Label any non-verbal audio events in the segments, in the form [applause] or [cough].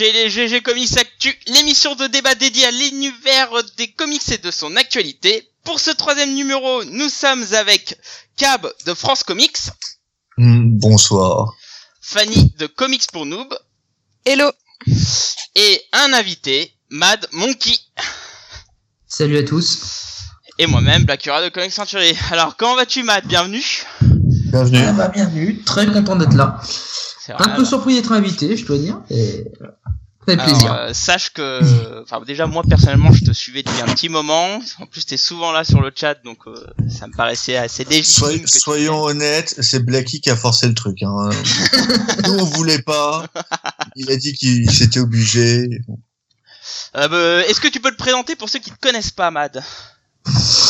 Chez les GG Comics Actu, l'émission de débat dédiée à l'univers des comics et de son actualité. Pour ce troisième numéro, nous sommes avec Cab de France Comics. Mm, bonsoir. Fanny de Comics pour Noob. Hello. Et un invité, Mad Monkey. Salut à tous. Et moi-même, Blackura de Comics Century. Alors, comment vas-tu, Mad? Bienvenue. Bienvenue. Ah bah, bienvenue. Très content d'être là. C'est Un peu surpris d'être invité, je dois dire. Et... Ça fait Alors, plaisir. euh, sache que, [laughs] enfin déjà moi personnellement je te suivais depuis un petit moment. En plus t'es souvent là sur le chat donc euh, ça me paraissait assez légitime. Soyons honnêtes, c'est Blacky qui a forcé le truc. Hein. [laughs] Nous, on voulait pas. Il a dit qu'il s'était obligé. Euh, bah, Est-ce que tu peux te présenter pour ceux qui te connaissent pas, Mad? [laughs]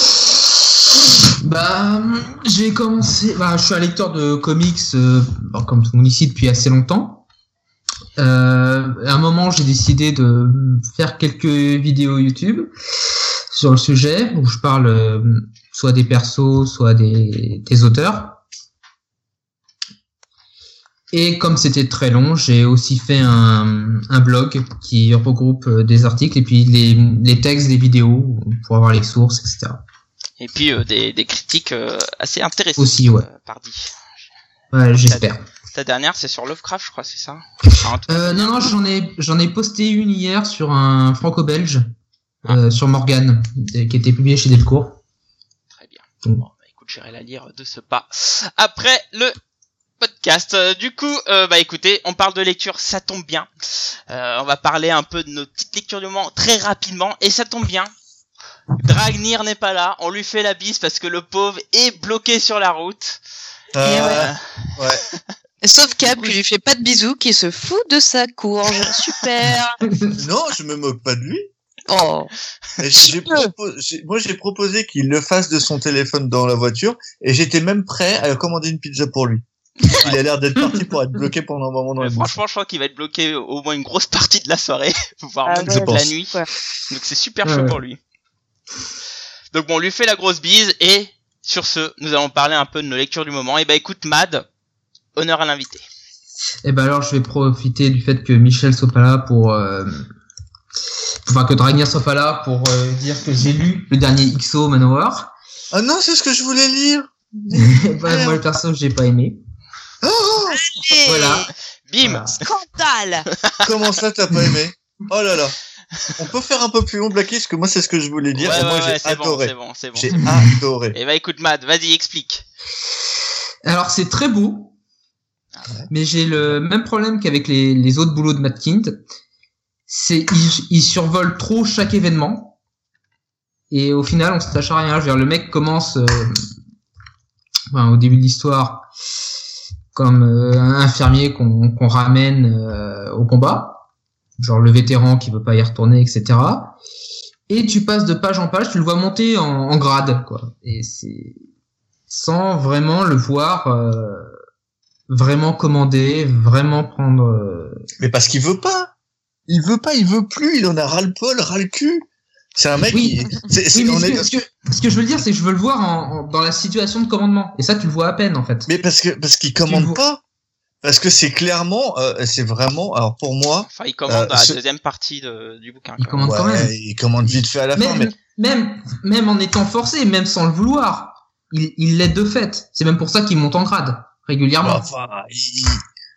Bah, j'ai commencé. Bah, je suis un lecteur de comics, euh, comme tout le monde ici, depuis assez longtemps. Euh, à un moment, j'ai décidé de faire quelques vidéos YouTube sur le sujet où je parle euh, soit des persos, soit des, des auteurs. Et comme c'était très long, j'ai aussi fait un, un blog qui regroupe euh, des articles et puis les, les textes des vidéos pour avoir les sources, etc. Et puis euh, des, des critiques euh, assez intéressantes. Aussi, ouais. euh, pardi. Ouais, j'espère. Ta dernière c'est sur Lovecraft je crois c'est ça? Enfin, Euh, non, non, j'en ai, j'en ai posté une hier sur un franco-belge, euh, sur Morgan, qui était publié chez Delcourt. Très bien. Bon, bah, écoute, j'irai la lire de ce pas. Après le podcast. Du coup, euh, bah écoutez, on parle de lecture, ça tombe bien. Euh, on va parler un peu de nos petites lectures du moment très rapidement, et ça tombe bien. Dragnir n'est pas là, on lui fait la bise parce que le pauvre est bloqué sur la route. Euh, Euh, ouais. [laughs] Sauf Cap qui lui fait pas de bisous, qui se fout de sa courge. [laughs] Super. Non, je me moque pas de lui. Oh. Et j'ai- j'ai propo- j'ai- moi, j'ai proposé qu'il le fasse de son téléphone dans la voiture, et j'étais même prêt à commander une pizza pour lui. Il a l'air d'être parti pour être bloqué pendant un moment dans la franchement, je crois qu'il va être bloqué au moins une grosse partie de la soirée, [laughs] voire Ah même ouais, toute la nuit. Ouais. Donc c'est super Ouais, chaud pour lui. Donc bon, on lui fait la grosse bise et sur ce, nous allons parler un peu de nos lectures du moment. Et bah écoute Mad, honneur à l'invité. Et ben alors, je vais profiter du fait que Michel soit pas là pour, euh, enfin que Dragnir soit pas là pour euh, dire que j'ai lu le dernier XO Manowar. Ah non, c'est ce que je voulais lire. [laughs] bah, moi, le perso, j'ai pas aimé. Oh, Et Voilà. Bim Voilà. Scandale. [laughs] comment ça, t'as pas aimé? Oh là là. On peut faire un peu plus long, Blacky, parce que moi, c'est ce que je voulais dire, Ouais, et moi, ouais, ouais, j'ai c'est bon, adoré. c'est bon, c'est bon. j'ai [laughs] adoré. Et bah écoute Mad, vas-y explique. Alors, c'est très beau. Ah Mais j'ai le même problème qu'avec les, les autres boulots de Matt Kind. C'est, ils, ils survolent trop chaque événement. Et au final, on s'attache à rien. Je veux dire, le mec commence, euh, enfin, au début de l'histoire, comme euh, un infirmier qu'on qu'on ramène euh, au combat. Genre le vétéran qui veut pas y retourner, etc. Et tu passes de page en page, tu le vois monter en, en grade, quoi. Et c'est sans vraiment le voir euh, vraiment commander, vraiment prendre. euh, Mais parce qu'il veut pas. Il veut pas, il veut plus, il en a ras-le-poil, ras-le-cul. C'est un mec Oui. qui... c'est- c'est- Oui, mais on ce, que, ce, que, ce que je veux dire, c'est que je veux le voir en, en- dans la situation de commandement. Et ça, tu le vois à peine, en fait. Mais parce que parce qu'il commande vois. pas. Parce que c'est clairement, euh, c'est vraiment. Alors pour moi, Enfin, il commande Euh, à ce- la deuxième partie de- du bouquin. Il quand même. commande quand même. il commande vite fait à la fin. Mais Même, même, même en étant forcé, même sans le vouloir, il il l'aide de fait. C'est même pour ça qu'il monte en grade régulièrement. enfin, il-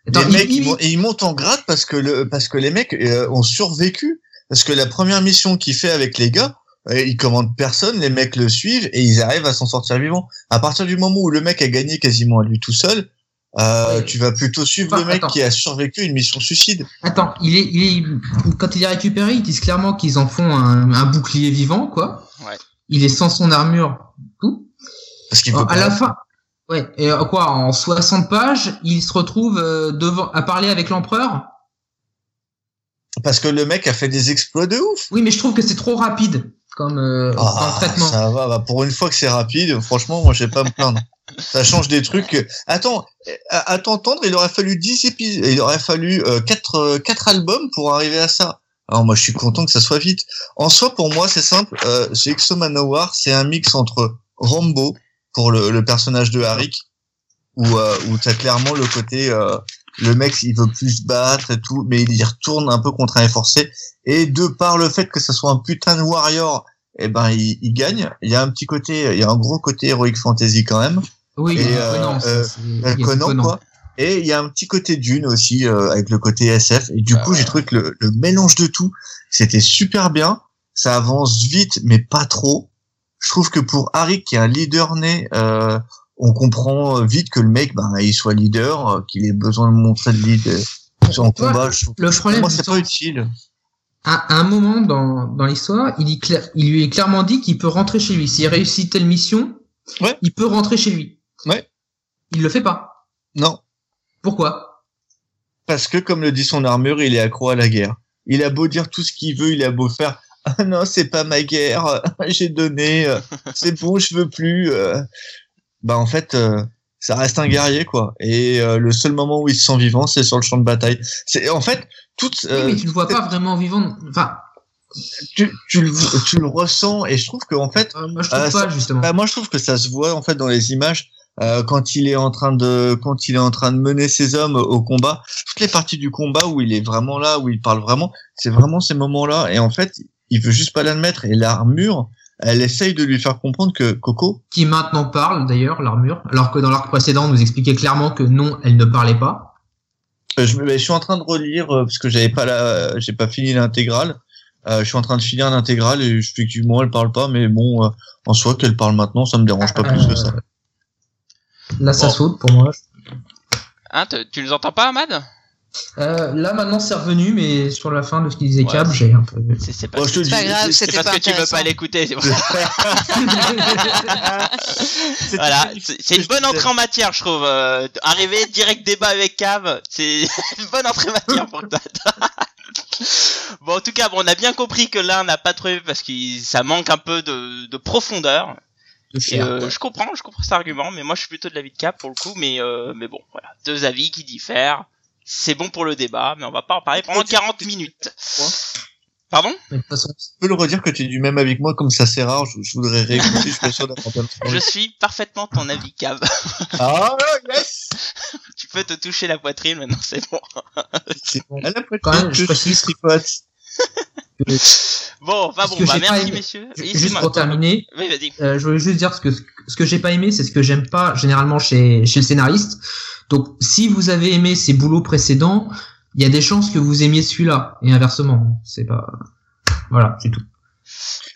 Attends, les il- mecs, il- ils, mon- ils montent en grade parce que le parce que les mecs euh, ont survécu. Parce que la première mission qu'il fait avec les gars, euh, il commande personne, les mecs le suivent et ils arrivent à s'en sortir vivants. À partir du moment où le mec a gagné quasiment à lui tout seul, euh, Ouais. tu vas plutôt suivre Enfin, le mec attends. qui a survécu une mission suicide. Attends, il est, il est, quand il est récupéré, ils disent clairement qu'ils en font un, un bouclier vivant, quoi. Ouais. Il est sans son armure, tout. Parce qu'il peut à la fin, ouais, et euh, quoi, en 60 pages, il se retrouve euh, devant, à parler avec l'empereur. Parce que le mec a fait des exploits de ouf. Oui, mais je trouve que c'est trop rapide, comme, euh, comme Ah, traitement. ça va, bah, pour une fois que c'est rapide, franchement, moi, je vais pas me plaindre. [laughs] Ça change des trucs. Attends, à, t'entendre, il aurait fallu 10 épisodes, il aurait fallu euh, 4, quatre albums pour arriver à ça. Alors moi, je suis content que ça soit vite. En soi, pour moi, c'est simple. Euh, Exo Manowar, c'est un mix entre Rambo pour le, le personnage de Harik, où, euh, où t'as clairement le côté euh, le mec il veut plus se battre et tout, mais il y retourne un peu contre un forcé. Et de par le fait que ça soit un putain de warrior, eh ben il, il gagne. Il y a un petit côté, il y a un gros côté heroic fantasy quand même. Oui, Et, il y a Conan, euh, Euh, Conan, quoi. Et il y a un petit côté Dune aussi euh, avec le côté SF. Et du Ah coup, ouais. j'ai trouvé que le, le mélange de tout, c'était super bien. Ça avance vite, mais pas trop. Je trouve que pour Harry, qui est un leader né, euh, on comprend vite que le mec, ben, il soit leader, qu'il ait besoin de montrer de lead euh, en combat. Je trouve Le problème, moi, c'est pas utile. À, à un moment dans, dans l'histoire, il, lui est clairement dit qu'il peut rentrer chez lui. S'il réussit telle mission, Ouais. il peut rentrer chez lui. Ouais. Il le fait pas. Non. Pourquoi? Parce que, comme le dit son armure, il est accro à la guerre. Il a beau dire tout ce qu'il veut, il a beau faire ah non, c'est pas ma guerre, [laughs] j'ai donné, euh, c'est bon, je veux plus. euh. Bah en fait, euh, ça reste un guerrier quoi. Et le seul moment où il se sent vivant, c'est sur le champ de bataille. C'est en fait toute. Oui, euh, mais tu le vois pas vraiment vivant. Enfin, tu, tu, le, tu le ressens et je trouve que en fait, euh, moi je trouve Euh, pas justement. bah, moi je trouve que ça se voit en fait dans les images. euh, quand il est en train de quand il est en train de mener ses hommes au combat toutes les parties du combat où il est vraiment là où il parle vraiment c'est vraiment ces moments là et en fait il veut juste pas l'admettre et l'armure elle essaye de lui faire comprendre que Coco Qui maintenant parle d'ailleurs l'armure, alors que dans l'arc précédent on nous expliquait clairement que non, elle ne parlait pas. Euh, je, me- je suis en train de relire euh, parce que j'avais pas la j'ai pas fini l'intégrale euh, je suis en train de finir l'intégrale et effectivement elle parle pas mais bon euh, en soi qu'elle parle maintenant ça me dérange pas plus que ça Là, ça Bon. saute pour moi. Hein, tu nous entends pas, Ahmad? Euh, là maintenant c'est revenu, mais sur la fin de ce qu'il disait Ouais, Cab, c'est- j'ai un peu. C'est pas, Bon, je te pas grave, c'était parce pas que tu veux pas l'écouter. [laughs] Voilà, c'est une bonne entrée en matière, je trouve. Euh, arriver direct débat avec Cave, c'est [laughs] une bonne entrée en matière pour toi. [laughs] bon, en tout cas, bon, on a bien compris que l'un n'a pas trouvé parce que ça manque un peu de, de profondeur. Et, euh, je comprends, je comprends cet argument, mais moi je suis plutôt de l'avis de Cap pour le coup. Mais euh, mais bon, voilà, deux avis qui diffèrent. C'est bon pour le débat, mais on va pas en parler pendant 40 minutes. Pardon? Mais de toute façon, Tu peux le redire que tu es du même avec moi, comme ça c'est rare, je, je voudrais réécouter, je suis pas sûr d'avoir bien Je suis parfaitement ton avis, Cave. [laughs] Ah, yes! tu peux te toucher la poitrine maintenant, c'est bon. C'est bon. À la Quand prochaine, même, je je précise-. Bon, enfin bon, que bah merci aimé- messieurs. juste pour terminer, Oui, euh, je voulais juste dire ce que ce que j'ai pas aimé, c'est ce que j'aime pas généralement chez chez le scénariste. Donc, si vous avez aimé ses boulots précédents, il y a des chances que vous aimiez celui-là et inversement. C'est pas voilà, c'est tout.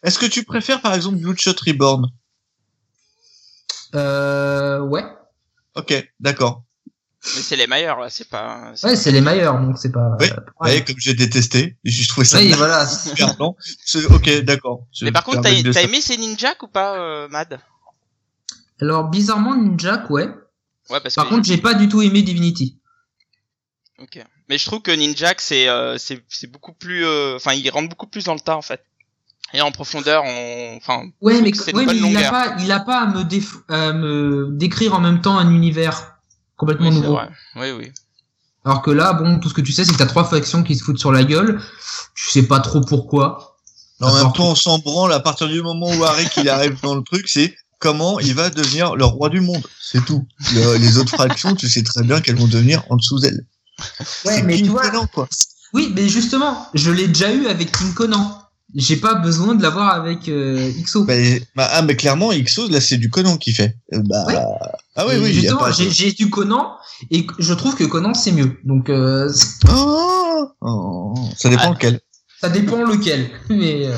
Est-ce que tu préfères par exemple Bloodshot Reborn? Euh, ouais, Ok, d'accord. Mais c'est les meilleurs là, c'est pas. c'est- ouais, c'est les meilleurs, donc c'est pas. Oui, euh, pareil. Ouais, comme j'ai détesté, j'ai trouvé ça Oui, voilà. [laughs] super blanc. C'est- Ok, d'accord. Mais par contre, t'as aimé ces ninjas ou pas, euh, Mad? Alors bizarrement Ninja, ouais. Ouais, parce Par que. contre, j'ai pas du tout aimé Divinity. Ok. Mais je trouve que Ninjak c'est euh, c'est c'est beaucoup plus. euh, Enfin, il rentre beaucoup plus dans le tas en fait. Et en profondeur, on. Enfin. Ouais, mais, c'est une ouais, mais il a pas, il a pas à me, déf- à me décrire en même temps un univers complètement Oui, nouveau. vrai. Oui, oui. Alors que là, bon, tout ce que tu sais, c'est que t'as trois factions qui se foutent sur la gueule. Tu sais pas trop pourquoi. En même temps, on s'en branle à partir du moment où Harry qu'il arrive dans le truc, c'est comment il va devenir le roi du monde. C'est tout. Le- les autres fractions, tu sais très bien qu'elles vont devenir en dessous d'elles. Ouais, mais King tu vois. Conan, quoi. Oui, mais justement, je l'ai déjà eu avec King Conan. J'ai pas besoin de l'avoir avec euh, XO. Bah, bah, ah, mais clairement, Ixos, là, c'est du Conan qui fait. Euh, Bah, ah oui, oui, justement, pas. j'ai j'ai du Conan et je trouve que Conan c'est mieux. Donc euh, Oh, oh, ça dépend Ah. lequel. ça dépend lequel. [laughs] Mais euh,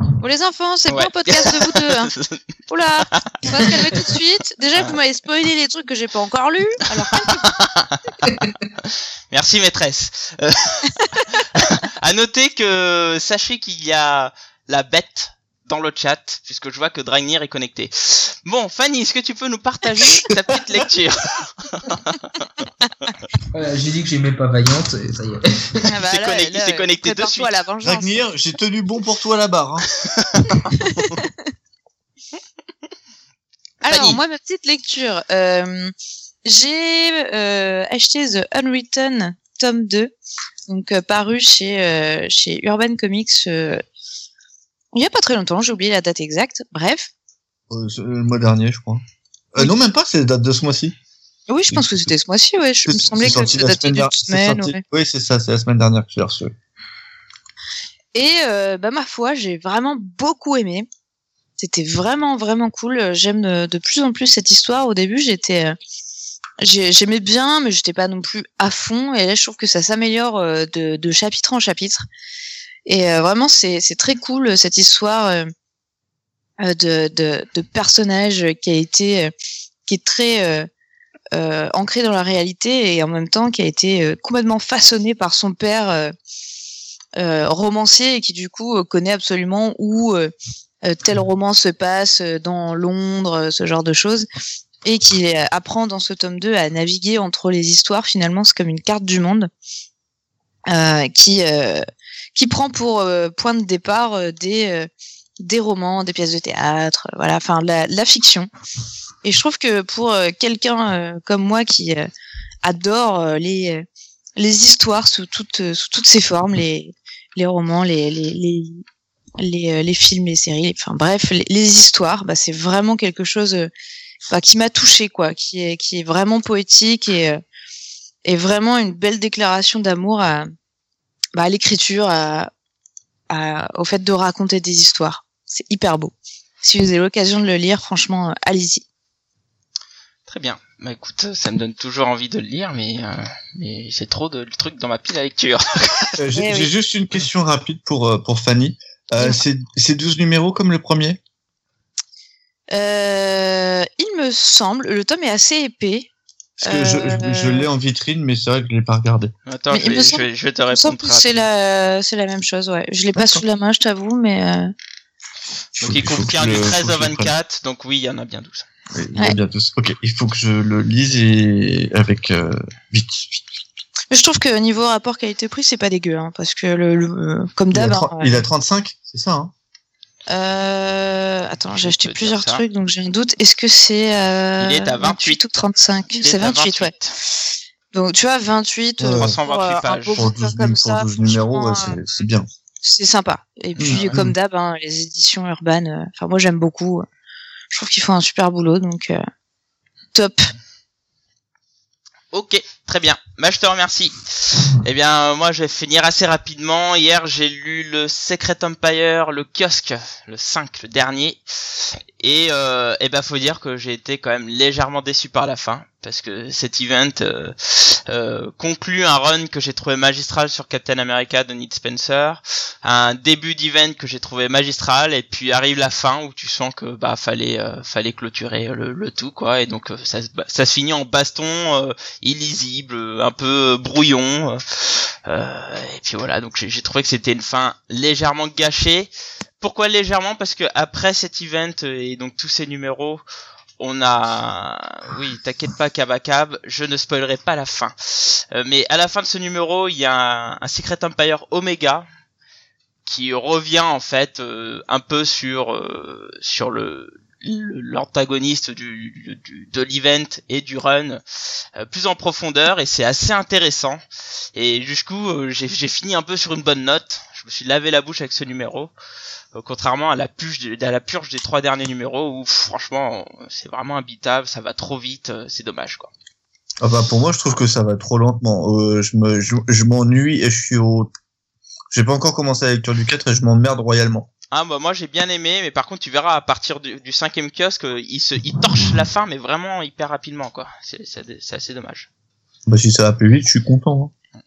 Bon, les enfants, c'est Ouais. pas un podcast de vous deux. Hein. [laughs] Oula, on va se calmer tout de suite. Déjà, vous m'avez spoilé les trucs que j'ai pas encore lus. Alors, [laughs] Merci maîtresse. Euh, [laughs] à noter que sachez qu'il y a la bête dans le chat puisque je vois que Dragnir est connecté. Bon, Fanny, est-ce que tu peux nous partager [laughs] ta petite lecture? [laughs] Voilà, j'ai dit que j'aimais pas Vaillante et ça y est. ah bah connecté- là, connecté de suite. la j'ai tenu bon pour toi à la barre. Hein. [laughs] Alors, Fanny. moi, ma petite lecture. Euh, j'ai euh, acheté The Unwritten, tome 2, donc euh, paru chez, euh, chez Urban Comics euh, il y a pas très longtemps, j'ai oublié la date exacte. Bref. Euh, le mois dernier, je crois. Euh, non, même pas, c'est la date de ce mois-ci. Oui, je pense que c'était ce mois-ci, ouais. Je me semblait que ça la semaine dernière. semaine. sorti- ouais. Oui, c'est ça, c'est la semaine dernière que j'ai reçu. Et euh, bah ma foi, j'ai vraiment beaucoup aimé. C'était vraiment vraiment cool. J'aime de, de plus en plus cette histoire. Au début, j'étais j'ai- j'aimais bien, mais j'étais pas non plus à fond. Et là, je trouve que ça s'améliore de, de chapitre en chapitre. Et euh, vraiment, c'est très cool cette histoire euh, euh, de, personnage qui a été euh, qui est très euh, euh, ancré dans la réalité et en même temps qui a été euh, complètement façonné par son père euh, euh, romancier et qui du coup euh, connaît absolument où euh, euh, tel roman se passe euh, dans Londres, euh, ce genre de choses, et qui euh, apprend dans ce tome 2 à naviguer entre les histoires. Finalement, c'est comme une carte du monde euh, qui euh, qui prend pour euh, point de départ euh, des euh, des romans, des pièces de théâtre, voilà, enfin la, la fiction. Et je trouve que pour quelqu'un comme moi qui adore les les histoires sous toutes sous toutes ses formes, les les romans, les les les les, les films, les séries, enfin bref, les, histoires, bah c'est vraiment quelque chose bah, qui m'a touché quoi, qui est qui est vraiment poétique et et vraiment une belle déclaration d'amour à bah, à l'écriture, à, à au fait de raconter des histoires. C'est hyper beau. Si vous avez l'occasion de le lire, franchement, euh, allez-y. Très bien. Bah écoute, ça me donne toujours envie de le lire, mais euh, mais j'ai trop de trucs dans ma pile à lecture. [laughs] Euh, J'ai Eh oui. juste une question rapide pour, euh, pour Fanny. Euh, c'est c'est 12 numéros comme le premier? Euh, il me semble, le tome est assez épais. Parce que je, je, je Euh, l'ai en vitrine, mais c'est vrai que je l'ai pas regardé. Attends, je il vais, je, vais, je vais te Il répondre. c'est la, c'est la même chose, ouais. Je l'ai pas sous la main, je t'avoue, mais euh, Donc il contient du le- faut 13 que au je le prenne. 24, donc oui, il y en a bien 12. Oui, il y a Ouais. bien tous. Ok, il faut que je le lise et avec euh, vite. vite. mais je trouve que niveau rapport qualité-prix, c'est pas dégueu, hein, parce que le, le- euh, comme Il, a d'hab. tro- hein, il a 35, c'est ça hein? Euh, attends, j'ai acheté plusieurs trucs, donc j'ai un doute. Est-ce que c'est euh, Il est à 28. ou 35 Il C'est est à 28, ouais. Donc tu vois, 28 euh, 328 pour, euh, un pages. Pour bouquin 12, comme pour ça, 12 numéros, ouais, franchement, c'est bien. c'est sympa. Et puis Mmh. comme d'hab, hein, les éditions urbaines, euh, enfin moi j'aime beaucoup. Je trouve qu'ils font un super boulot, donc euh, top. Ok, très bien. Bah, je te remercie. Eh bien, moi, je vais finir assez rapidement. Hier, j'ai lu le Secret Empire, le kiosque, le 5, le dernier. Et, euh, eh ben, faut dire que j'ai été quand même légèrement déçu par la fin. Parce que cet event euh, euh, conclut un run que j'ai trouvé magistral sur Captain America de Ned Spencer. Un début d'event que j'ai trouvé magistral. Et puis arrive la fin où tu sens que bah fallait euh, fallait clôturer le, le tout quoi. Et donc euh, ça, ça se finit en baston. euh, illisible, euh, un peu brouillon. euh, et puis voilà, donc j'ai trouvé que c'était une fin légèrement gâchée. Pourquoi légèrement? Parce que après cet event euh, et donc tous ces numéros, on a, oui, t'inquiète pas, Kabakab, je ne spoilerai pas la fin. Euh, mais à la fin de ce numéro, il y a un, Secret Empire Omega qui revient en fait euh, un peu sur euh, le- l'antagoniste du, du- de l'event et du run euh, plus en profondeur et c'est assez intéressant et jusqu'où euh, j'ai fini un peu sur une bonne note je me suis lavé la bouche avec ce numéro euh, contrairement à la purge à la purge des trois derniers numéros où franchement c'est vraiment imbitable ça va trop vite euh, c'est dommage quoi Ah bah pour moi, je trouve que ça va trop lentement. Euh, je me, je, je m'ennuie et je suis au. J'ai pas encore commencé la lecture du 4 et je m'emmerde royalement. Ah bah moi j'ai bien aimé, mais par contre tu verras à partir du, du cinquième kiosque, il se, il torche la fin, mais vraiment hyper rapidement quoi. C'est, c'est, c'est assez dommage. Bah si ça va plus vite, je suis content. hein.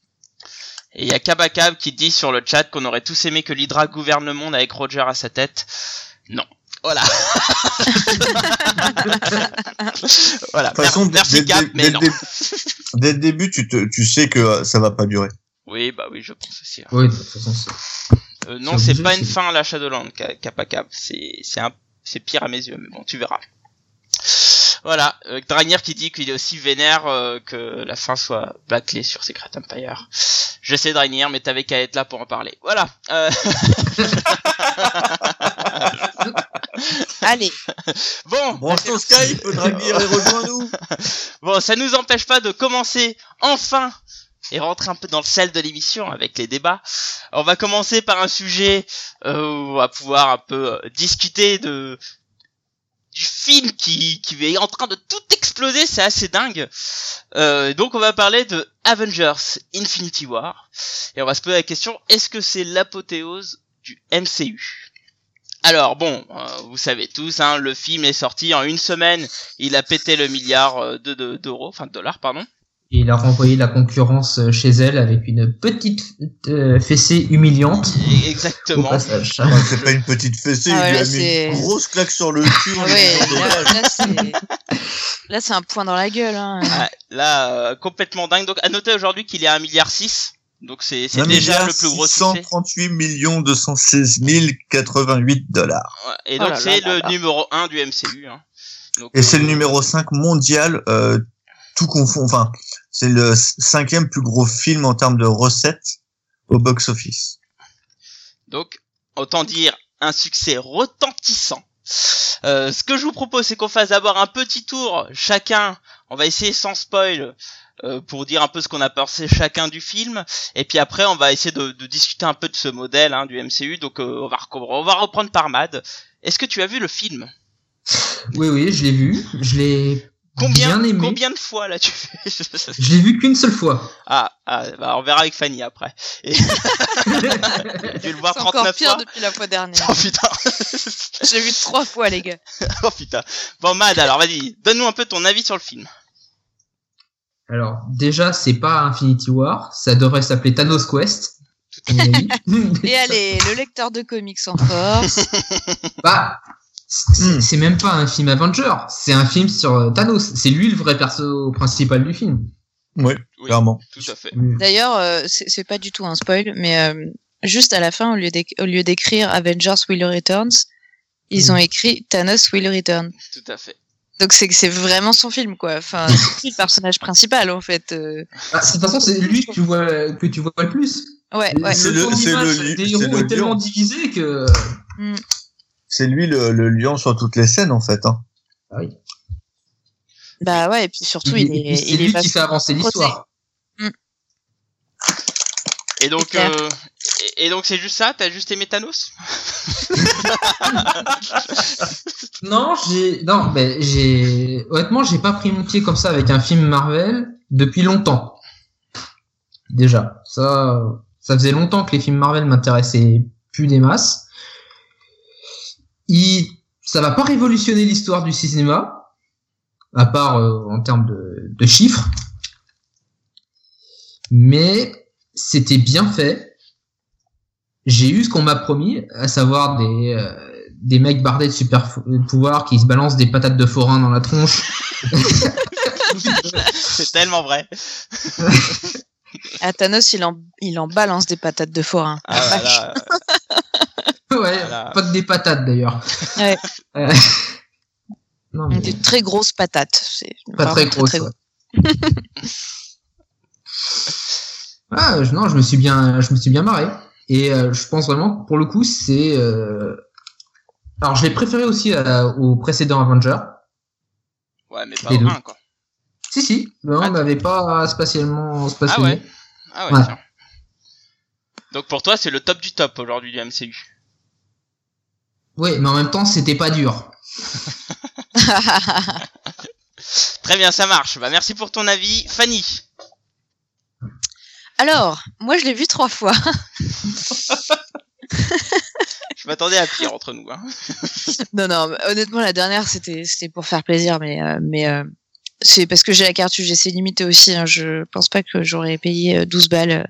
Et il y a Kabakab qui dit sur le chat qu'on aurait tous aimé que l'Hydra gouverne le monde avec Roger à sa tête. Non. Voilà. [laughs] voilà. De toute façon, merci dès, mais dès non. dès le début, tu, te, tu sais que euh, ça va pas durer. Oui, bah oui, je pense aussi. hein. Oui, de toute façon, c'est- Euh, non, C'est pas une fin à la Shadowland, Ka- Kappa C'est, c'est un, c'est pire à mes yeux, mais bon, tu verras. Voilà, euh, Dragnir qui dit qu'il est aussi vénère euh, que la fin soit bâclée sur Secret Empire. Je sais Dragnir, mais t'avais qu'à être là pour en parler. Voilà. Euh, [laughs] Allez, bon, Branche ton Skype, Dragir, et rejoins-nous. [laughs] bon, ça nous empêche pas de commencer enfin et rentrer un peu dans le sel de l'émission avec les débats. On va commencer par un sujet euh, où on va pouvoir un peu euh, discuter de du film qui, qui est en train de tout exploser, c'est assez dingue. Euh, donc on va parler de Avengers Infinity War. Et on va se poser la question, est-ce que c'est l'apothéose du MCU alors bon, euh, vous savez tous, hein, le film est sorti en une semaine, il a pété le milliard euh, de d'euros, enfin de dollars, pardon. Et il a renvoyé la concurrence euh, chez elle avec une petite euh, fessée humiliante. Au Exactement. passage. Enfin, c'est pas une petite fessée, Ah ouais, il lui a mis c'est- une grosse claque sur le [laughs] cul. Ah ouais, là, c'est là c'est un point dans la gueule. Hein. Ah, là, euh, complètement dingue. Donc à noter aujourd'hui qu'il est à 1 milliard 6. Donc c'est déjà le plus gros succès. 638 millions 216 088 dollars. Ouais, Et Oh donc là c'est là là le là. numéro 1 du MCU. Hein. Donc, Et c'est le numéro 5 mondial, euh, tout confond. Enfin, c'est le cinquième plus gros film en termes de recettes au box-office. Donc, autant dire un succès retentissant. Euh, ce que je vous propose, c'est qu'on fasse d'abord un petit tour, chacun, on va essayer sans spoil, euh, pour dire un peu ce qu'on a pensé chacun du film, et puis après, on va essayer de, de discuter un peu de ce modèle hein, du MCU, donc euh, on, va on va reprendre par Mad. Est-ce que tu as vu le film? Oui, oui, je l'ai vu. Je l'ai Combien, bien aimé. combien de fois l'as-tu fait Je l'ai vu qu'une seule fois. ah, ah, bah, on verra avec Fanny après. Et... [laughs] tu le voir C'est encore 39 pire fois depuis la fois dernière. Oh putain [laughs] J'ai vu trois fois les gars. [laughs] Oh putain. Bon Mad, alors vas-y, donne-nous un peu ton avis sur le film. Alors, déjà, c'est pas Infinity War. Ça devrait s'appeler Thanos Quest. à mon avis. Et allez, le lecteur de comics en force. Bah, c'est c'est même pas un film Avenger. C'est un film sur euh, Thanos. C'est lui le vrai perso principal du film. Oui, clairement. tout à fait. D'ailleurs, euh, c'est pas du tout un spoil, mais euh, juste à la fin, au lieu d'écrire Avengers Will Returns, ils ont écrit Thanos Will Return. Tout à fait. Donc c'est que c'est vraiment son film quoi. Enfin, c'est [laughs] lui le personnage principal en fait. euh. Ah, de toute façon, c'est lui que tu vois, que tu vois le plus. Ouais, ouais. C'est le- le des c'est héros le est tellement divisé que. C'est lui le, le lion sur toutes les scènes, en fait. Hein. Ah oui. Bah ouais, et puis surtout il, est, c'est il est lui qui fait avancer l'histoire. Et donc, euh, et, et donc c'est juste ça? T'as juste aimé Thanos? [laughs] Non, j'ai, non, mais j'ai, honnêtement, j'ai pas pris mon pied comme ça avec un film Marvel depuis longtemps. Déjà, ça, ça faisait longtemps que les films Marvel m'intéressaient plus des masses. Il, ça va pas révolutionner l'histoire du cinéma, à part euh, en termes de, de chiffres, mais c'était bien fait. J'ai eu ce qu'on m'a promis, à savoir des euh, des mecs bardés de super pouvoirs qui se balancent des patates de forain dans la tronche. [laughs] C'est tellement vrai. Ah, Thanos il en, il en balance des patates de forain. Ah, voilà. Ouais, Voilà. pas que des patates d'ailleurs. Ouais. [laughs] Euh, non, mais Des très grosses patates. C'est pas très grosses. ouais. [laughs] ah, je- non, je me suis bien, je me suis bien marré. Et euh, je pense vraiment que pour le coup, c'est. euh, Alors, je l'ai préféré aussi à- au précédent Avenger. Ouais, mais pas Les au deux. 1, quoi. Si, si, Ah, on n'avait pas spatialement. Ah ouais. Ah ouais, Ouais. tiens. Donc pour toi, c'est le top du top aujourd'hui du MCU. Oui, mais en même temps, c'était pas dur. [laughs] Très bien, ça marche. Bah merci pour ton avis, Fanny. Alors, moi je l'ai vu trois fois. [laughs] Je m'attendais à pire entre nous. Hein. [laughs] non, non, honnêtement, la dernière, c'était, c'était pour faire plaisir, mais, euh, mais euh, c'est parce que j'ai la carte UGC limitée aussi. Hein, je pense pas que j'aurais payé euh, 12 balles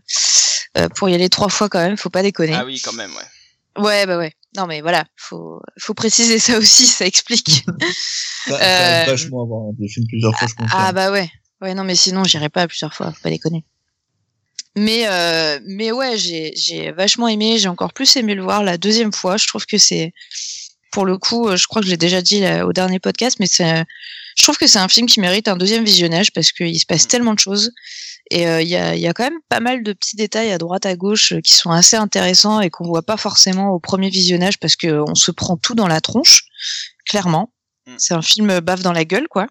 euh, pour y aller trois fois quand même. Faut pas déconner. Ah oui, quand même, ouais. Ouais, bah ouais. Non, mais voilà, faut, faut préciser ça aussi, ça explique. [laughs] Ça, ça Euh, vachement à voir des films plusieurs fois, je confirme. ah bah ouais. Ouais, non, mais sinon, j'irai pas plusieurs fois, faut pas déconner. Mais, euh, mais ouais, j'ai, j'ai vachement aimé, j'ai encore plus aimé le voir la deuxième fois. Je trouve que c'est, pour le coup, euh, je crois que je l'ai déjà dit là, au dernier podcast, mais c'est, je trouve que c'est un film qui mérite un deuxième visionnage parce qu'il se passe tellement de choses. Et euh, il y, a, y a quand même pas mal de petits détails à droite à gauche euh, qui sont assez intéressants et qu'on voit pas forcément au premier visionnage parce que on se prend tout dans la tronche, clairement. Mm. C'est un film baffe dans la gueule, quoi.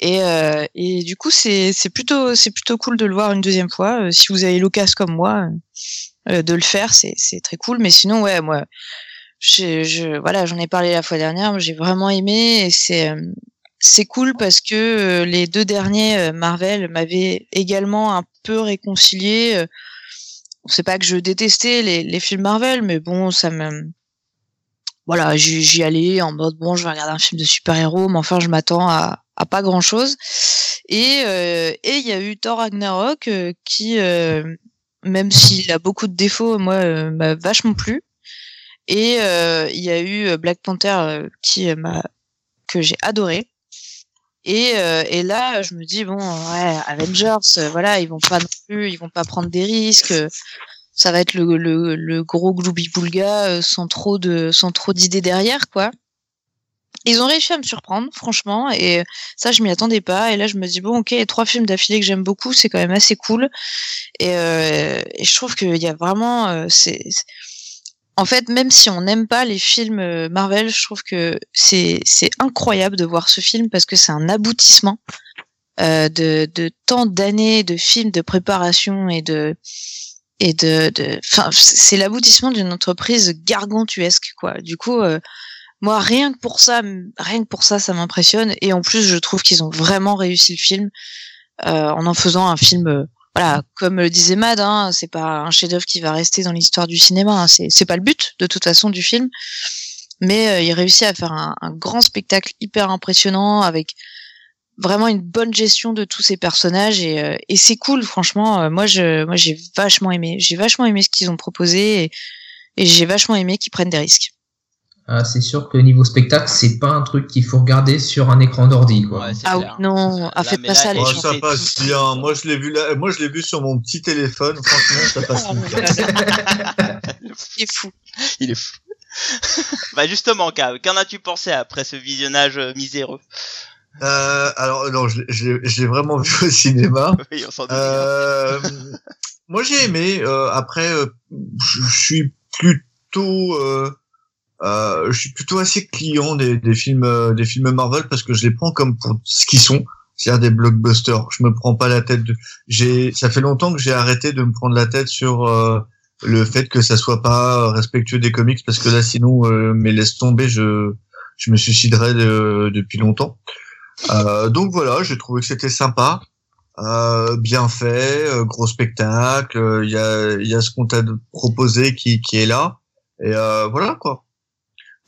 Et, euh, et du coup, c'est c'est plutôt c'est plutôt cool de le voir une deuxième fois. Euh, si vous avez l'occasion comme moi euh, euh, de le faire, c'est c'est très cool. Mais sinon, ouais, moi, je, je voilà, j'en ai parlé la fois dernière. J'ai vraiment aimé et c'est euh, c'est cool parce que euh, les deux derniers euh, Marvel m'avaient également un peu réconcilié. Euh, C'est pas que je détestais les, les films Marvel, mais bon, ça me voilà, j'y allais en mode bon, je vais regarder un film de super-héros, mais enfin, je m'attends à, à pas grand-chose. Et euh, et il y a eu Thor Ragnarok euh, qui, euh, même s'il a beaucoup de défauts, moi, m'a vachement plu. Et euh, il y a eu Black Panther qui m'a que j'ai adoré. Et, euh, et là, je me dis bon, ouais, Avengers, euh, voilà, ils vont pas non plus, ils vont pas prendre des risques. Ça va être le, le, le gros gloubi-boulga euh, sans trop de sans trop d'idées derrière, quoi. Ils ont réussi à me surprendre, franchement, et ça, je m'y attendais pas. Et là, je me dis bon, ok, trois films d'affilée que j'aime beaucoup, c'est quand même assez cool. Et, euh, et je trouve qu'il y a vraiment, c'est- en fait, même si on n'aime pas les films euh, Marvel, je trouve que c'est incroyable de voir ce film parce que c'est un aboutissement euh, de, tant d'années de films de préparation et de et de, de c'est l'aboutissement d'une entreprise gargantuesque quoi. Du coup, euh, moi rien que pour ça, rien que pour ça, ça m'impressionne et en plus je trouve qu'ils ont vraiment réussi le film en en faisant un film. Voilà, comme le disait Mad, hein, c'est pas un chef-d'œuvre qui va rester dans l'histoire du cinéma. hein, c'est c'est pas le but de toute façon du film, mais euh, il réussit à faire un, un grand spectacle hyper impressionnant avec vraiment une bonne gestion de tous ces personnages. Et, euh, et c'est cool franchement. Euh, moi je moi j'ai vachement aimé. J'ai vachement aimé ce qu'ils ont proposé et, et j'ai vachement aimé qu'ils prennent des risques Ah, c'est sûr que niveau spectacle, c'est pas un truc qu'il faut regarder sur un écran d'ordi, quoi. Ouais, Ah oui, clair. non, Là, ah, faites mais pas là, ça, les gens. ça fait passe tout- bien. Moi, je l'ai vu là. Moi, je l'ai vu sur mon petit téléphone. Franchement, ça passe bien. c'est [laughs] fou Il est fou. [laughs] bah justement, Kav, qu'en as-tu pensé après ce visionnage euh, miséreux? Euh, alors, non, je, l'ai- je, l'ai- je l'ai vraiment vu au cinéma. [laughs] Oui, on. Euh, moi, j'ai aimé. Euh, après, euh, je je suis plutôt, euh, je suis plutôt assez client des, des films, euh, des films Marvel parce que je les prends comme pour ce qu'ils sont, c'est-à-dire des blockbusters. Je me prends pas la tête. De... J'ai, ça fait longtemps que j'ai arrêté de me prendre la tête sur euh, le fait que ça soit pas respectueux des comics parce que là, sinon, euh, mais laisse tomber, je, je me suiciderais de- depuis longtemps. Euh, donc voilà, j'ai trouvé que c'était sympa. Euh, bien fait, gros spectacle, il y a y a ce qu'on t'a proposé qui qui est là et euh, voilà quoi.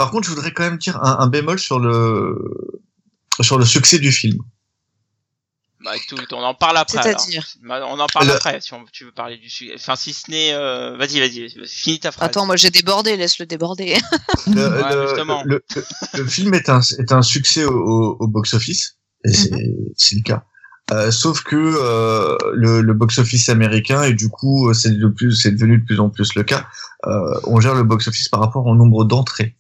Par contre, je voudrais quand même dire un, un bémol sur le sur le succès du film. Bah écoute, on en parle après. C'est-à-dire Bah, On en parle Le- après si on, tu veux parler du sujet. Enfin, si ce n'est, euh... vas-y, vas-y, finis ta phrase. attends moi j'ai débordé laisse-le déborder [laughs] Le, Ouais, le- justement. le- le- le film est un est un succès au, au, au box-office et c'est c'est le cas. Euh, sauf que euh, le, le box-office américain et du coup c'est de plus c'est devenu de plus en plus le cas. Euh, on gère le box-office par rapport au nombre d'entrées.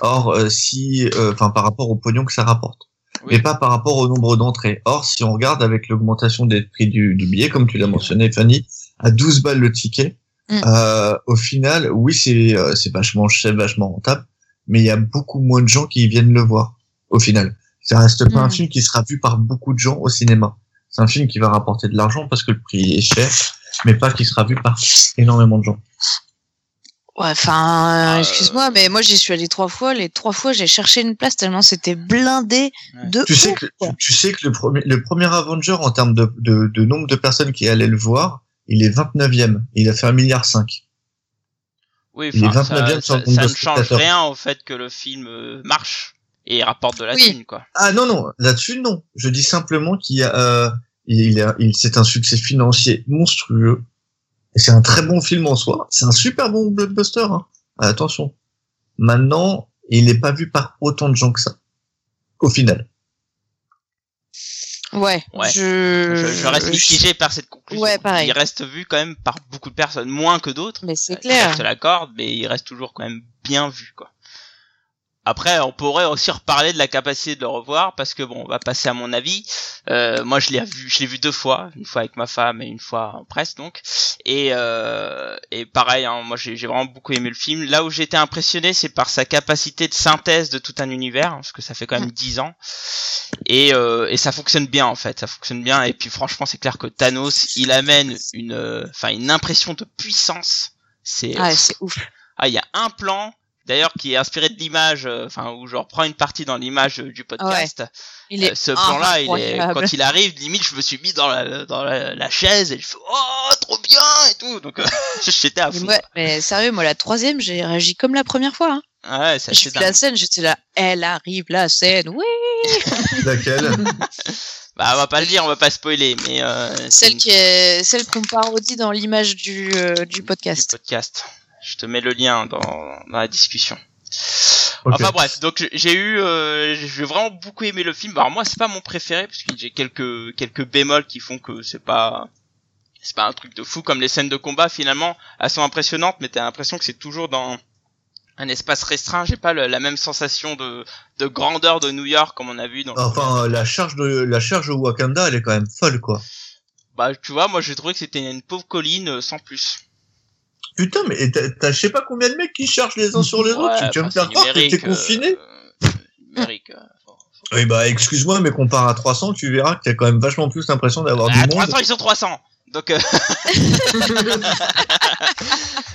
Or euh, si euh, enfin par rapport au pognon que ça rapporte. Oui. mais pas par rapport au nombre d'entrées. Or, si on regarde avec l'augmentation des prix du, du billet, comme tu l'as mentionné, Fanny, à 12 balles le ticket, Mm. euh, au final, oui, c'est euh, c'est vachement cher, vachement rentable, mais il y a beaucoup moins de gens qui viennent le voir. Au final, ça reste pas un Mm. film qui sera vu par beaucoup de gens au cinéma. C'est un film qui va rapporter de l'argent parce que le prix est cher, mais pas qui sera vu par énormément de gens. Ouais, enfin, Euh, excuse-moi, mais moi j'y suis allé trois fois. Les trois fois, j'ai cherché une place tellement c'était blindé Ouais. de Tu sais ouf, que tu, tu sais que le premier le premier Avenger en termes de, de, de nombre de personnes qui allaient le voir, il est 29e. Il a fait un milliard cinq. Oui, Il est enfin, ça, 29e sur ça, ça de ne change rien au fait que le film euh, marche et rapporte de la Oui. thune, quoi. Ah non non, là-dessus non. Je dis simplement qu'il y a euh, il, a- il c'est un succès financier monstrueux. Et c'est un très bon film en soi. C'est un super bon blockbuster. Hein. Attention. Maintenant, il n'est pas vu par autant de gens que ça. Au final. Ouais, Ouais. je... Je, je reste mitigé par cette conclusion. Ouais, pareil. Il reste vu quand même par beaucoup de personnes, moins que d'autres. Mais c'est clair. Je te l'accorde, mais il reste toujours quand même bien vu, quoi. Après, on pourrait aussi reparler de la capacité de le revoir, parce que bon, on va passer à mon avis. Euh, moi, je l'ai vu, je l'ai vu deux fois, une fois avec ma femme et une fois en presse, donc. Et euh, et pareil, hein, moi, j'ai vraiment beaucoup aimé le film. Là où j'ai été impressionné, c'est par sa capacité de synthèse de tout un univers, hein, parce que ça fait quand même dix ans. Et euh, et ça fonctionne bien en fait, ça fonctionne bien. Et puis franchement, c'est clair que Thanos, il amène une, enfin, une impression de puissance. C'est Ah, c'est ouf. ah, il y a un plan. D'ailleurs qui est inspiré de l'image, euh, enfin où je reprends une partie dans l'image euh, du podcast. Il est Euh, ce plan-là, il est incroyable. quand il arrive, limite je me suis mis dans la dans la, la chaise et je fais oh trop bien et tout. Donc euh, [laughs] j'étais à Mais, fond. moi- mais sérieux, moi, la troisième, j'ai réagi comme la première fois. Hein. Ouais, c'est J'ai assez vu la scène, j'étais là, elle arrive, la scène, oui [laughs] [laughs] Laquelle? Bah on va pas le dire, on va pas spoiler, mais euh, Celle une- qui est, celle qu'on parodie dans l'image du, euh, du du podcast. Je te mets le lien dans, dans la discussion. Enfin bref, donc j'ai eu, euh, j'ai vraiment beaucoup aimé le film. Alors moi c'est pas mon préféré parce que j'ai quelques quelques bémols qui font que c'est pas c'est pas un truc de fou comme les scènes de combat finalement elles sont impressionnantes mais t'as l'impression que c'est toujours dans un espace restreint. J'ai pas le- la même sensation de de grandeur de New York comme on a vu dans. Enfin, euh, la charge de la charge de Wakanda, elle est quand même folle, quoi. Bah tu vois, moi j'ai trouvé que c'était une pauvre colline euh, sans plus. Putain, mais t'as t'as je sais pas combien de mecs qui chargent les uns sur les autres. Tu, tu vas me faire croire que t'es confiné euh, numérique. euh, Oui, bah, excuse-moi, mais compare à 300, tu verras que t'as quand même vachement plus l'impression d'avoir Ah, du monde. 300 ils sont 300. Donc euh, [laughs]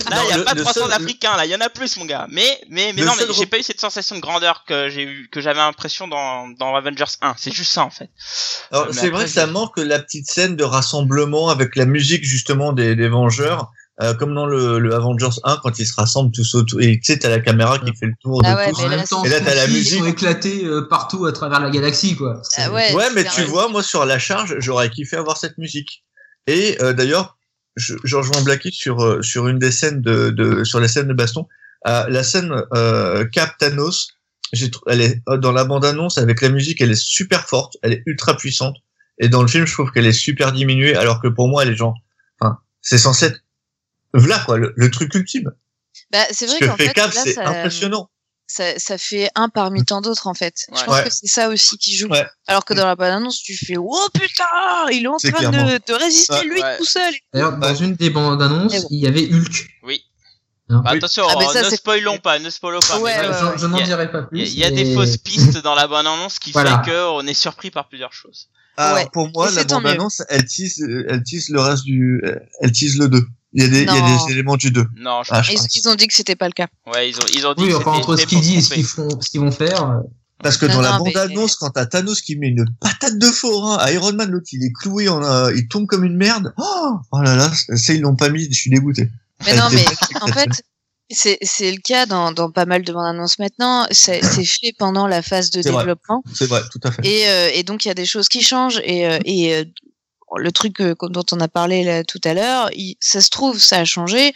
Là, il y a le- pas le 300 seul- d'Africains, là, il y en a plus, mon gars. Mais, mais, mais non, mais j'ai pas eu cette sensation de grandeur que j'ai eu, que j'avais l'impression dans, dans Avengers 1. C'est juste ça, en fait. Alors, c'est vrai que ça manque la petite scène de rassemblement avec la musique, justement, des, des Vengeurs. Euh, comme dans le, le Avengers 1, quand ils se rassemblent tous autour, et tu sais, t'as la caméra qui fait le tour Ah de ouais, tous. mais là, Et là, t'as la musique. Ils sont éclatés euh, partout à travers la galaxie, quoi. Ah ouais, Ouais, mais tu vrai. vois, moi sur la charge, j'aurais kiffé avoir cette musique. Et euh, d'ailleurs, je, je rejoins Blacky sur euh, sur une des scènes de, de sur les scènes de baston. Euh, la scène euh, Cap Thanos, elle est dans la bande annonce avec la musique, elle est super forte, elle est ultra puissante. Et dans le film, je trouve qu'elle est super diminuée, alors que pour moi, elle est genre, enfin, c'est censé être voilà quoi, le, le truc ultime. Bah, c'est Ce vrai que qu'en fait fait, Cap, là, c'est ça, impressionnant. ça, ça fait un parmi tant d'autres, en fait. Je pense Ouais. que c'est ça aussi qui joue. Ouais. Alors que dans la bande-annonce, tu fais, oh putain, il est en train de, de résister Ouais. lui Ouais. tout seul. D'ailleurs, dans une des bandes annonces, Mais bon. il y avait Hulk. Oui. Hein Bah, attention, Ah, mais ça, ne c'est- spoilons pas, ne spoilons pas. Ouais, mais ouais, je je n'en Il y a- dirai pas plus. Il y a, il y a mais- des fausses pistes dans la bonne annonce qui Voilà. fait que on est surpris par plusieurs choses. Ah, Ouais. pour moi, Et la c'est tant bande annonce, elle tease, euh, elle tease le reste du, euh, elle tease le 2. Il y a des, il y a des éléments du 2. Non, je Ah, je pense. ils ont dit que c'était pas le cas. Ouais, ils ont, ils ont dit Oui, que enfin, entre ce qu'ils disent et ce qu'ils font, ce qu'ils vont faire. euh, Parce que Non, dans la non, mais- bande-annonce, quand t'as Thanos qui met une patate de forain à Iron Man, l'autre il est cloué, en, euh, il tombe comme une merde. Oh, oh là là, ça ils l'ont pas mis, je suis dégoûté. Mais non, mais en fait, c'est c'est le cas dans, dans pas mal de bandes annonces maintenant. C'est c'est fait pendant la phase de C'est vrai. développement. C'est vrai, tout à fait. Et, euh, et donc, il y a des choses qui changent. Et, euh, et euh, le truc euh, dont on a parlé là, tout à l'heure, il- ça se trouve, ça a changé.